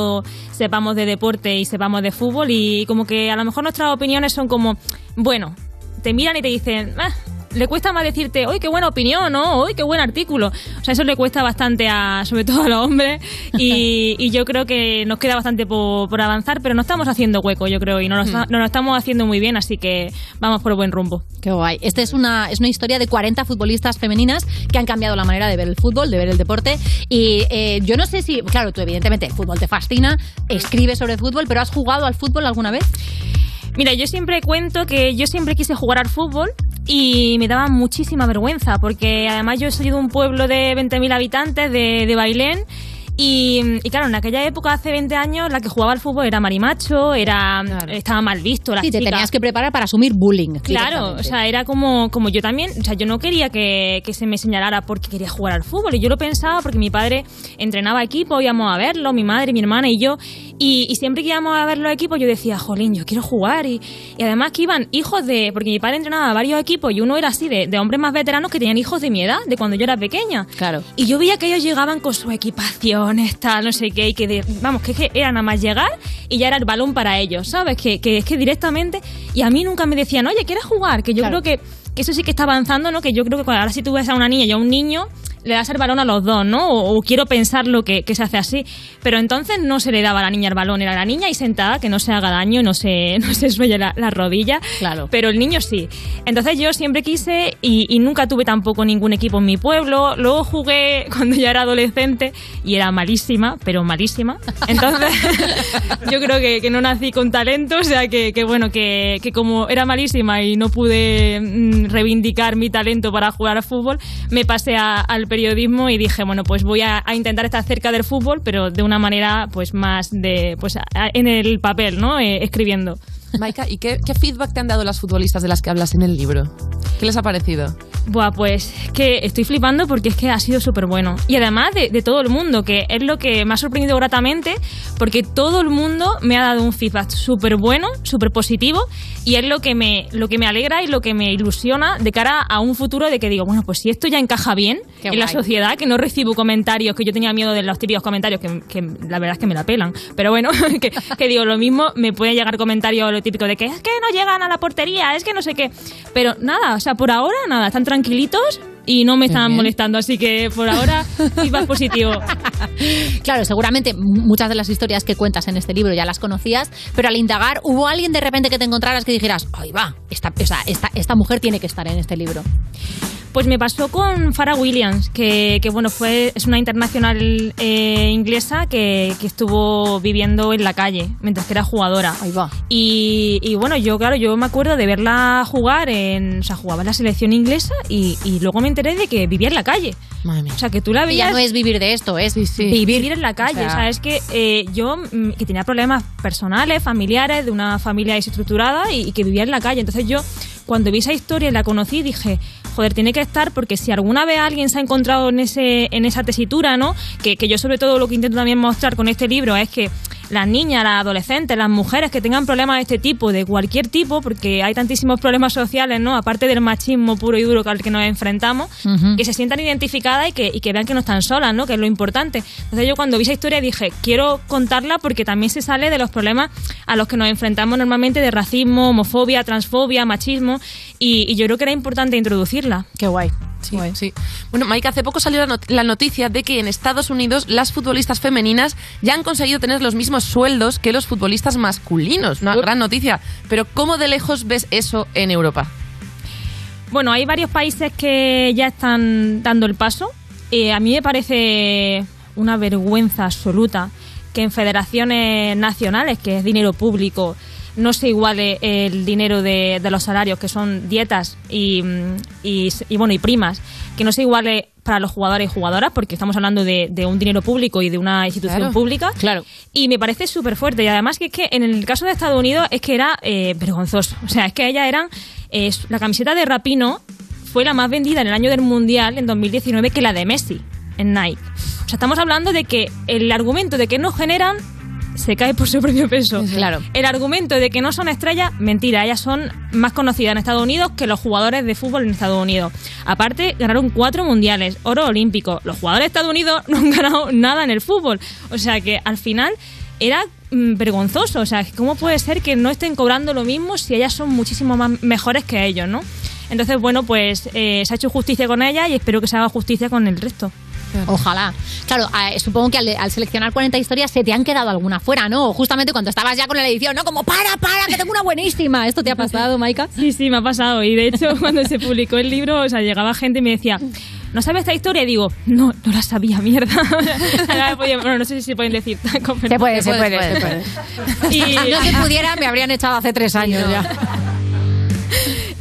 sepamos de deporte y sepamos de fútbol y como que a lo mejor nuestras opiniones son como, bueno, te miran y te dicen, "Ah, le cuesta más decirte, uy, qué buena opinión, ¿no? Uy, qué buen artículo. O sea, eso le cuesta bastante a, sobre todo a los hombres y, y yo creo que nos queda bastante por, por avanzar, pero no estamos haciendo hueco, yo creo, y no lo, no lo estamos haciendo muy bien, así que vamos por buen rumbo. Qué guay. Esta es una, es una historia de 40 futbolistas femeninas que han cambiado la manera de ver el fútbol, de ver el deporte. Y eh, yo no sé si, claro, tú evidentemente el fútbol te fascina, escribes sobre fútbol, pero ¿has jugado al fútbol alguna vez? Mira, yo siempre cuento que yo siempre quise jugar al fútbol y me daba muchísima vergüenza porque además yo soy de un pueblo de 20.000 habitantes, de, de Bailén. Y, y claro, en aquella época, hace 20 años, la que jugaba al fútbol era marimacho, era, estaba mal visto. las Sí, te chicas. tenías que preparar para asumir bullying. Claro, o sea, era como, como yo también, o sea, yo no quería que, que se me señalara porque quería jugar al fútbol. Y yo lo pensaba porque mi padre entrenaba equipo, íbamos a verlo, mi madre, mi hermana y yo. Y, y siempre que íbamos a ver los equipos, yo decía, jolín, yo quiero jugar. Y, y además que iban hijos de, porque mi padre entrenaba varios equipos y uno era así, de, de hombres más veteranos que tenían hijos de mi edad, de cuando yo era pequeña. Claro. Y yo veía que ellos llegaban con sus equipaciones, tal, no sé qué, y que, de- vamos, que, es que era nada más llegar y ya era el balón para ellos, ¿sabes? Que, que es que directamente, y a mí nunca me decían, oye, ¿quieres jugar? Que yo Claro. creo que, que eso sí que está avanzando, ¿no? Que yo creo que cuando- ahora si tú ves a una niña y a un niño, le das el balón a los dos, ¿no? O, o quiero pensar lo que, que se hace así. Pero entonces no se le daba a la niña el balón, era la niña y sentada, que no se haga daño, no se, (laughs) no se suelle la, la rodilla. Claro. Pero el niño sí. Entonces yo siempre quise y, y nunca tuve tampoco ningún equipo en mi pueblo. Luego jugué (laughs) cuando ya era adolescente y era malísima, pero malísima. Entonces (laughs) yo creo que, que no nací con talento, o sea que, que bueno, que, que como era malísima y no pude mm, reivindicar mi talento para jugar al fútbol, me pasé a- al periodismo y dije, bueno, pues voy a, intentar estar cerca del fútbol, pero de una manera pues más de, pues en el papel, ¿no? Eh, escribiendo. Maika, ¿y qué, qué feedback te han dado las futbolistas de las que hablas en el libro? ¿Qué les ha parecido? Buah, pues es que estoy flipando porque es que ha sido súper bueno. Y además de, de todo el mundo, que es lo que me ha sorprendido gratamente, porque todo el mundo me ha dado un feedback súper bueno, súper positivo, y es lo que, me, lo que me alegra y lo que me ilusiona de cara a un futuro de que digo, bueno, pues si esto ya encaja bien Qué en la sociedad, que no recibo comentarios, que yo tenía miedo de los típicos comentarios, que, que la verdad es que me la pelan, pero bueno, (laughs) que, que digo, lo mismo, me pueden llegar comentarios lo típico de que es que no llegan a la portería, es que no sé qué, pero nada, o sea, por ahora nada, están tranquilitos y no me están molestando, así que por ahora (laughs) feedback positivo. Claro, seguramente muchas de las historias que cuentas en este libro ya las conocías, pero al indagar, ¿hubo alguien de repente que te encontraras que dijeras, ahí va, esta, o sea, esta, esta mujer tiene que estar en este libro? Pues me pasó con Farah Williams, que, que, bueno, fue, es una internacional eh, inglesa que, que estuvo viviendo en la calle mientras que era jugadora. Ahí va. Y, y bueno, yo, claro, yo me acuerdo de verla jugar en. O sea, jugaba en la selección inglesa y, y luego me enteré de que vivía en la calle. Madre mía. O sea, que tú la Y veías. ya no es vivir de esto, es Vivir. en la calle. O O sea- sea, es que eh, yo mm, que tenía problemas personales, familiares, de una familia desestructurada y, y que vivía en la calle. Entonces yo, cuando vi esa historia y la conocí, dije, joder, tiene que estar porque si alguna vez alguien se ha encontrado en, ese, en esa tesitura, ¿no? Que, que yo sobre todo lo que intento también mostrar con este libro es que las niñas, las adolescentes, las mujeres que tengan problemas de este tipo, de cualquier tipo, porque hay tantísimos problemas sociales, ¿no? Aparte del machismo puro y duro al que nos enfrentamos, Ujú. que se sientan identificadas y que, y que vean que no están solas, ¿no? Que es lo importante. Entonces yo cuando vi esa historia dije, quiero contarla porque también se sale de los problemas a los que nos enfrentamos normalmente de racismo, homofobia, transfobia, machismo, y, y yo creo que era importante introducirla. Qué guay. Sí, sí. Bueno, Mike, hace poco salió la, not- la noticia de que en Estados Unidos las futbolistas femeninas ya han conseguido tener los mismos sueldos que los futbolistas masculinos. Una gran noticia. Pero ¿cómo de lejos ves eso en Europa? Bueno, hay varios países que ya están dando el paso. Eh, a mí me parece una vergüenza absoluta que en federaciones nacionales, que es dinero público, no se iguale el dinero de, de los salarios, que son dietas y, y, y, bueno y primas, que no se iguale para los jugadores y jugadoras, porque estamos hablando de, de un dinero público y de una institución Claro. pública. Claro. Y me parece súper fuerte. Y además que es que en el caso de Estados Unidos es que era eh, vergonzoso. O sea, es que ellas eran... eh, la camiseta de Rapino fue la más vendida en el año del Mundial, en 2019, que la de Messi, en Nike. O sea, estamos hablando de que el argumento de que no generan se cae por su propio peso. Claro. El argumento de que no son estrellas, mentira, ellas son más conocidas en Estados Unidos que los jugadores de fútbol en Estados Unidos. Aparte, ganaron cuatro mundiales, oro olímpico. Los jugadores de Estados Unidos (laughs) no han ganado nada en el fútbol. O sea que al final era mm, vergonzoso. O sea, ¿cómo puede ser que no estén cobrando lo mismo si ellas son muchísimo más mejores que ellos, no? Entonces, bueno, pues eh, se ha hecho justicia con ella y espero que se haga justicia con el resto. Ojalá. Claro, eh, supongo que al, al seleccionar 40 historias se te han quedado alguna fuera, ¿no? Justamente cuando estabas ya con la edición, ¿no? Como, para, para, que tengo una buenísima. ¿Esto te ha pasado, Maika? Sí, sí, me ha pasado. Y de hecho, (laughs) cuando se publicó el libro, o sea, llegaba gente y me decía, ¿no sabes esta historia? Y digo, no, no la sabía, mierda. (laughs) bueno, no sé si se pueden decir. Se puede, se puede, se puede. (laughs) Y- Si no se pudiera, me habrían echado hace tres años ya.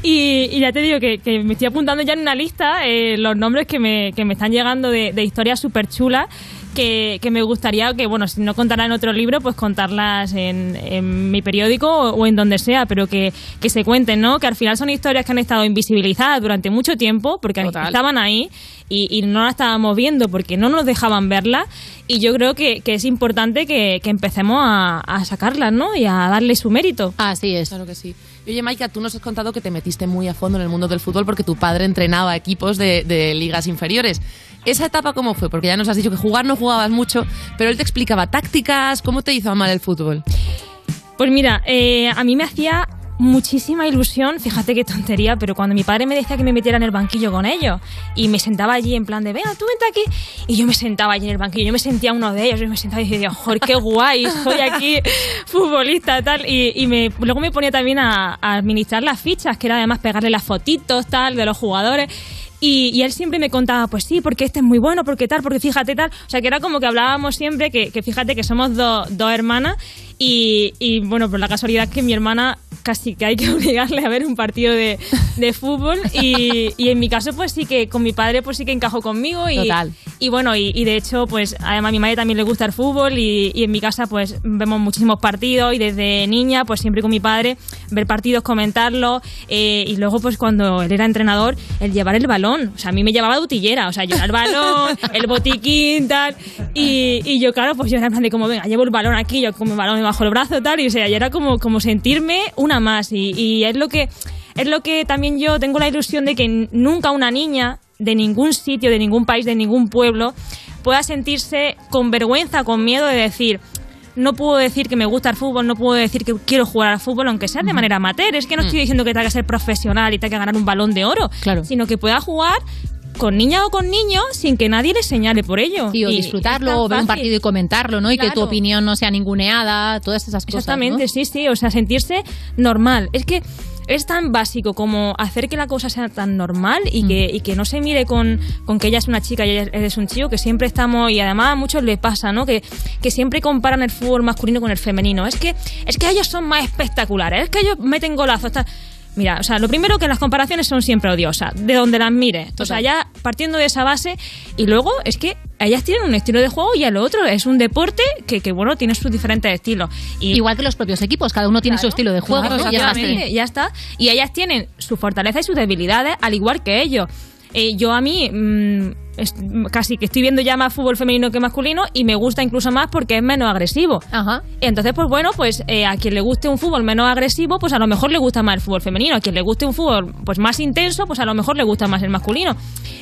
Y, y ya te digo que, que me estoy apuntando ya en una lista eh, los nombres que me, que me están llegando de, de historias súper chulas que, que me gustaría que, bueno, si no contará en otro libro, pues contarlas en, en mi periódico o, o en donde sea, pero que, que se cuenten, ¿no? Que al final son historias que han estado invisibilizadas durante mucho tiempo porque Total. estaban ahí y, y no las estábamos viendo porque no nos dejaban verlas y yo creo que, que es importante que, que empecemos a, a sacarlas, ¿no? Y a darle su mérito. Así es. Claro que sí. Oye, Maika, tú nos has contado que te metiste muy a fondo en el mundo del fútbol porque tu padre entrenaba equipos de, de ligas inferiores. ¿Esa etapa cómo fue? Porque ya nos has dicho que jugar no jugabas mucho, pero él te explicaba tácticas, ¿cómo te hizo amar el fútbol? Pues mira, eh, a mí me hacía muchísima ilusión, fíjate qué tontería, pero cuando mi padre me decía que me metiera en el banquillo con ellos y me sentaba allí en plan de, venga, tú vente aquí, y yo me sentaba allí en el banquillo, yo me sentía uno de ellos, yo me sentaba y decía, joder, qué guay, soy aquí (laughs) futbolista, tal, y, y me, luego me ponía también a, a administrar las fichas, que era además pegarle las fotitos, tal, de los jugadores, y, y él siempre me contaba, pues sí, porque este es muy bueno, porque tal, porque fíjate tal. O sea, que era como que hablábamos siempre, que, que fíjate que somos dos dos hermanas Y, y, bueno, pues la casualidad es que mi hermana casi que hay que (laughs) obligarle a ver un partido de, de fútbol. Y, y en mi caso pues sí que con mi padre pues sí que encajó conmigo. Y, Total. y bueno, y, y de hecho pues además a mi madre también le gusta el fútbol. Y, y en mi casa pues vemos muchísimos partidos. Y desde niña pues siempre con mi padre ver partidos, comentarlos eh, y luego pues cuando él era entrenador, el llevar el balón, o sea, a mí me llevaba de utillera, o sea, era el balón, el botiquín, tal, y, y yo claro, pues yo era en plan de como, venga, llevo el balón aquí, yo con mi balón bajo el brazo, tal, y o sea, yo era como, como sentirme una más. Y, y es lo que es lo que también yo tengo la ilusión de que nunca una niña de ningún sitio, de ningún país, de ningún pueblo pueda sentirse con vergüenza, con miedo de decir no puedo decir que me gusta el fútbol, no puedo decir que quiero jugar al fútbol, aunque sea de manera amateur. Es que no estoy diciendo que tenga que ser profesional y tenga que ganar un balón de oro, sino que pueda jugar con niña o con niño sin que nadie le señale por ello. Sí, o Y disfrutarlo, o ver un partido y comentarlo, ¿no? Y que tu opinión no sea ninguneada, todas esas cosas. Exactamente, ¿no? sí, sí. O sea, sentirse normal. Es que es tan básico como hacer que la cosa sea tan normal y, Mm. que, y que no se mire con, con que ella es una chica y ella es un chico, que siempre estamos, y además a muchos les pasa, ¿no? Que, que siempre comparan el fútbol masculino con el femenino. Es que, es que ellos son más espectaculares, es que ellos meten golazos. tal. Mira, o sea, lo primero que las comparaciones son siempre odiosas, de donde las mires. O sea, ya partiendo de esa base, y luego es que ellas tienen un estilo de juego y el otro es un deporte que, que bueno, tiene sus diferentes estilos. Y Igual que los propios equipos, cada uno tiene su estilo de juego, Claro, ¿no? Y es así. exactamente, ya está. Y ellas tienen su fortaleza y sus debilidades, al igual que ellos. Eh, yo a mí mm, es- casi que estoy viendo ya más fútbol femenino que masculino y me gusta incluso más porque es menos agresivo. Entonces, pues bueno, pues eh, a quien le guste un fútbol menos agresivo, pues a lo mejor le gusta más el fútbol femenino. A quien le guste un fútbol pues más intenso, pues a lo mejor le gusta más el masculino.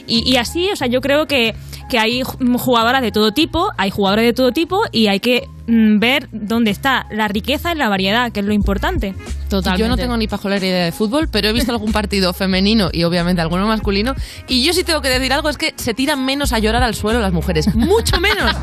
Y, y así, o sea, yo creo que, que hay ju- jugadoras de todo tipo, hay jugadores de todo tipo y hay que mm, ver dónde está la riqueza en la variedad, que es lo importante. Yo no tengo ni pajolera idea de fútbol, pero he visto algún partido femenino y obviamente alguno masculino. Y yo sí tengo que decir algo, es que se tiran menos a llorar al suelo las mujeres. Mucho menos.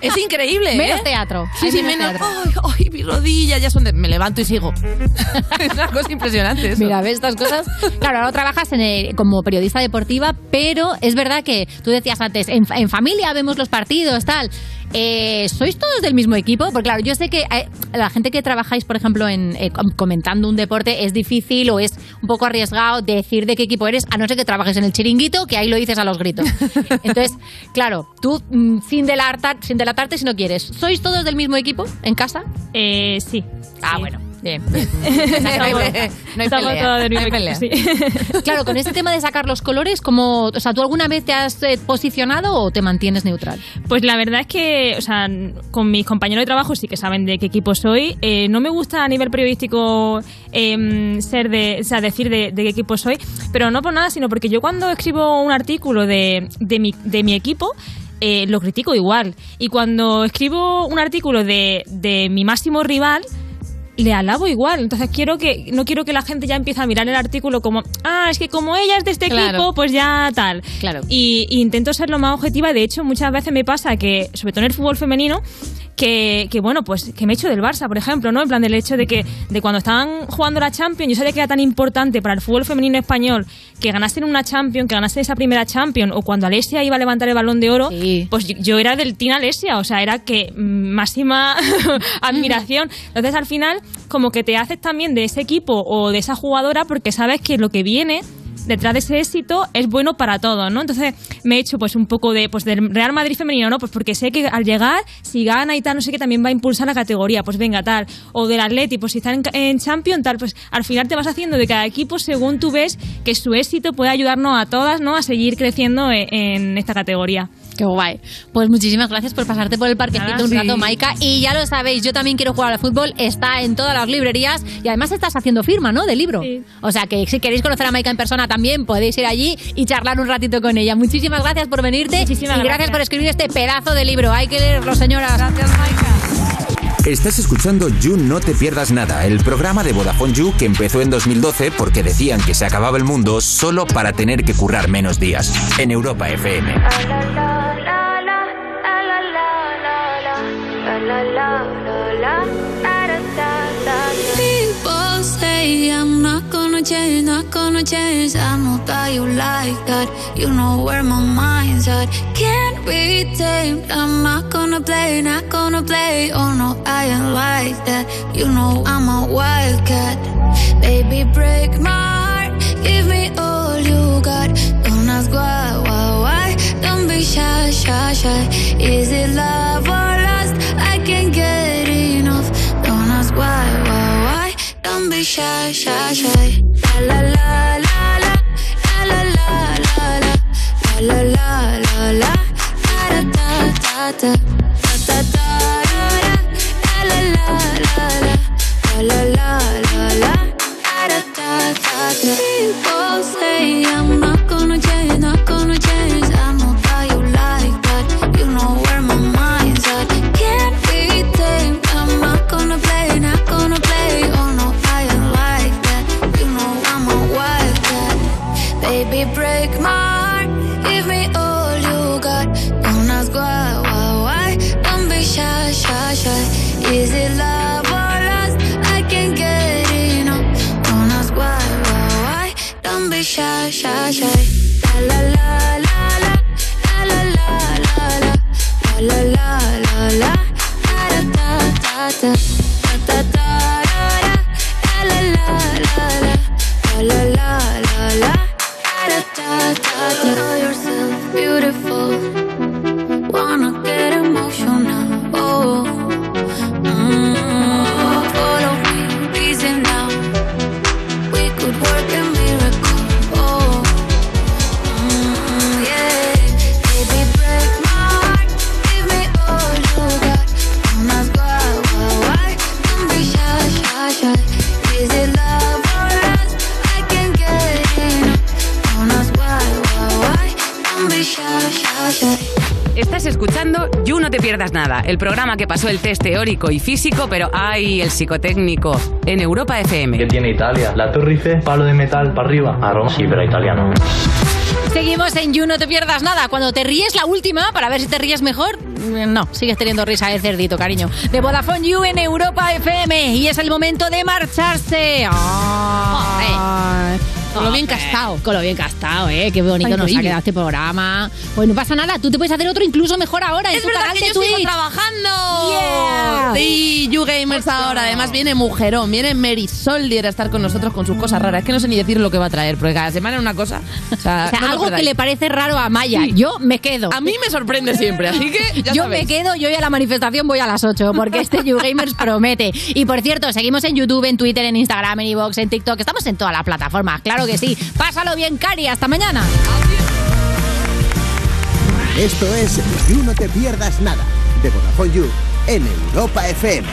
es increíble, ¿eh? Menos teatro. Sí, Hay sí, menos menos. teatro. Ay, ay, mi rodilla, ya son de... Me levanto y sigo. (laughs) es una cosa impresionante eso. Mira, ¿ves estas cosas? Claro, ahora trabajas en el- como periodista deportiva, pero es verdad que tú decías antes, en, en familia vemos los partidos, tal. Eh, ¿Sois todos del mismo equipo? Porque claro, yo sé que eh, la gente que trabajáis, por ejemplo, en eh, com- comentando un deporte es difícil o es un poco arriesgado decir de qué equipo eres, a no ser que trabajes en el chiringuito, que ahí lo dices a los gritos. (laughs) Entonces, claro, tú mm, sin, delatar, sin delatarte si no quieres, ¿sois todos del mismo equipo en casa? Eh, sí. Ah, bueno. Bien. (laughs) Estamos- no hay estamos pelea, todos del no hay mismo pelea. equipo, sí. (laughs) Claro, con ese tema de sacar los colores, como, o sea, ¿tú alguna vez te has eh, posicionado o te mantienes neutral? Pues la verdad es que, o sea, con mis compañeros de trabajo sí que saben de qué equipo soy. Eh, no me gusta a nivel periodístico em, ser de, o sea, decir de, de qué equipo soy, pero no por nada, sino porque yo cuando escribo un artículo de, de, mi, de mi equipo, eh, lo critico igual. Y cuando escribo un artículo de, de mi máximo rival, le alabo igual. Entonces quiero que no quiero que la gente ya empiece a mirar el artículo como, ah, es que como ella es de este Claro. equipo, pues ya tal. Claro. Y, y intento ser lo más objetiva. De hecho, muchas veces me pasa que, sobre todo en el fútbol femenino, que, que, bueno, pues que me echo del Barça, por ejemplo, ¿no? En plan del hecho de que de cuando estaban jugando la Champions, yo sabía que era tan importante para el fútbol femenino español que ganasen una Champions, que ganasen esa primera Champions, o cuando Alesia iba a levantar el balón de oro, pues yo, yo era del Team Alesia, o sea, era que máxima (laughs) admiración. Entonces, al final, como que te haces también de ese equipo o de esa jugadora porque sabes que lo que viene detrás de ese éxito es bueno para todos, ¿no? Entonces me he hecho pues un poco de pues del Real Madrid femenino, ¿no? Pues porque sé que al llegar, si gana y tal, no sé qué, también va a impulsar la categoría, pues venga, tal. O del Atleti, pues si están en, en Champions, tal, pues al final te vas haciendo de cada equipo según tú ves que su éxito puede ayudarnos a todas, ¿no? A seguir creciendo en, en esta categoría. Qué guay. Pues muchísimas gracias por pasarte por el parquecito un sí. rato, Maika. Y ya lo sabéis, yo también quiero jugar al fútbol. Está en todas las librerías y además estás haciendo firma, ¿no? De libro. O sea que si queréis conocer a Maika en persona también podéis ir allí y charlar un ratito con ella. Muchísimas gracias por venirte y gracias, gracias. por escribir este pedazo de libro. Hay que leerlo, señoras. Gracias, Maika. Estás escuchando You No Te Pierdas Nada, el programa de Vodafone You que empezó en 2012 porque decían que se acababa el mundo solo para tener que currar menos días. En Europa FM. Say I'm not gonna change, not gonna change. I know that you like that. You know where my mind's at. Can't be tamed. I'm not gonna play, not gonna play. Oh no, I ain't like that. You know I'm a wildcat. Baby, break my heart. Give me all you got. Don't ask why, why, why. Don't be shy, shy, shy. Is it love or Don't be shy, shy, shy. La la la la la. La la la la la. La la la la la. Da da da da. Pierdas Nada, el programa que pasó el test teórico y físico, pero ¡ay! el psicotécnico, en Europa FM. ¿Qué tiene Italia? La Torre Eiffel, palo de metal para arriba. A Roma. Sí, pero italiano. Seguimos en You, no te pierdas nada. Cuando te ríes la última, para ver si te ríes mejor, mm, no, sigues teniendo risa de cerdito, cariño. De Vodafone You en Europa FM. Y es el momento de marcharse. Ay. Con lo bien castado. Con lo bien castado, ¿eh? Qué bonito Ay, nos ha quedado este programa. Pues no pasa nada, tú te puedes hacer otro incluso mejor ahora. en Es tu verdad canal que de yo sigo Twitch. trabajando. Yeah. Sí, You Gamers ahora. Además viene Mujerón, viene Marisol a estar con nosotros con sus cosas raras. Es que no sé ni decir lo que va a traer, porque cada semana es una cosa. O sea, (laughs) O sea, no lo algo que le parece raro a Maya. Yo me quedo. A mí me sorprende siempre, así que ya yo me quedo, yo voy a la manifestación, voy a las 8, porque este YouGamers (laughs) promete. Y por cierto, seguimos en YouTube, en Twitter, en Instagram, en iVoox, en TikTok. Estamos en todas las plataformas, que sí. Pásalo bien, Cari. Hasta mañana. Esto es You No Te Pierdas Nada, de Vodafone You, en Europa FM.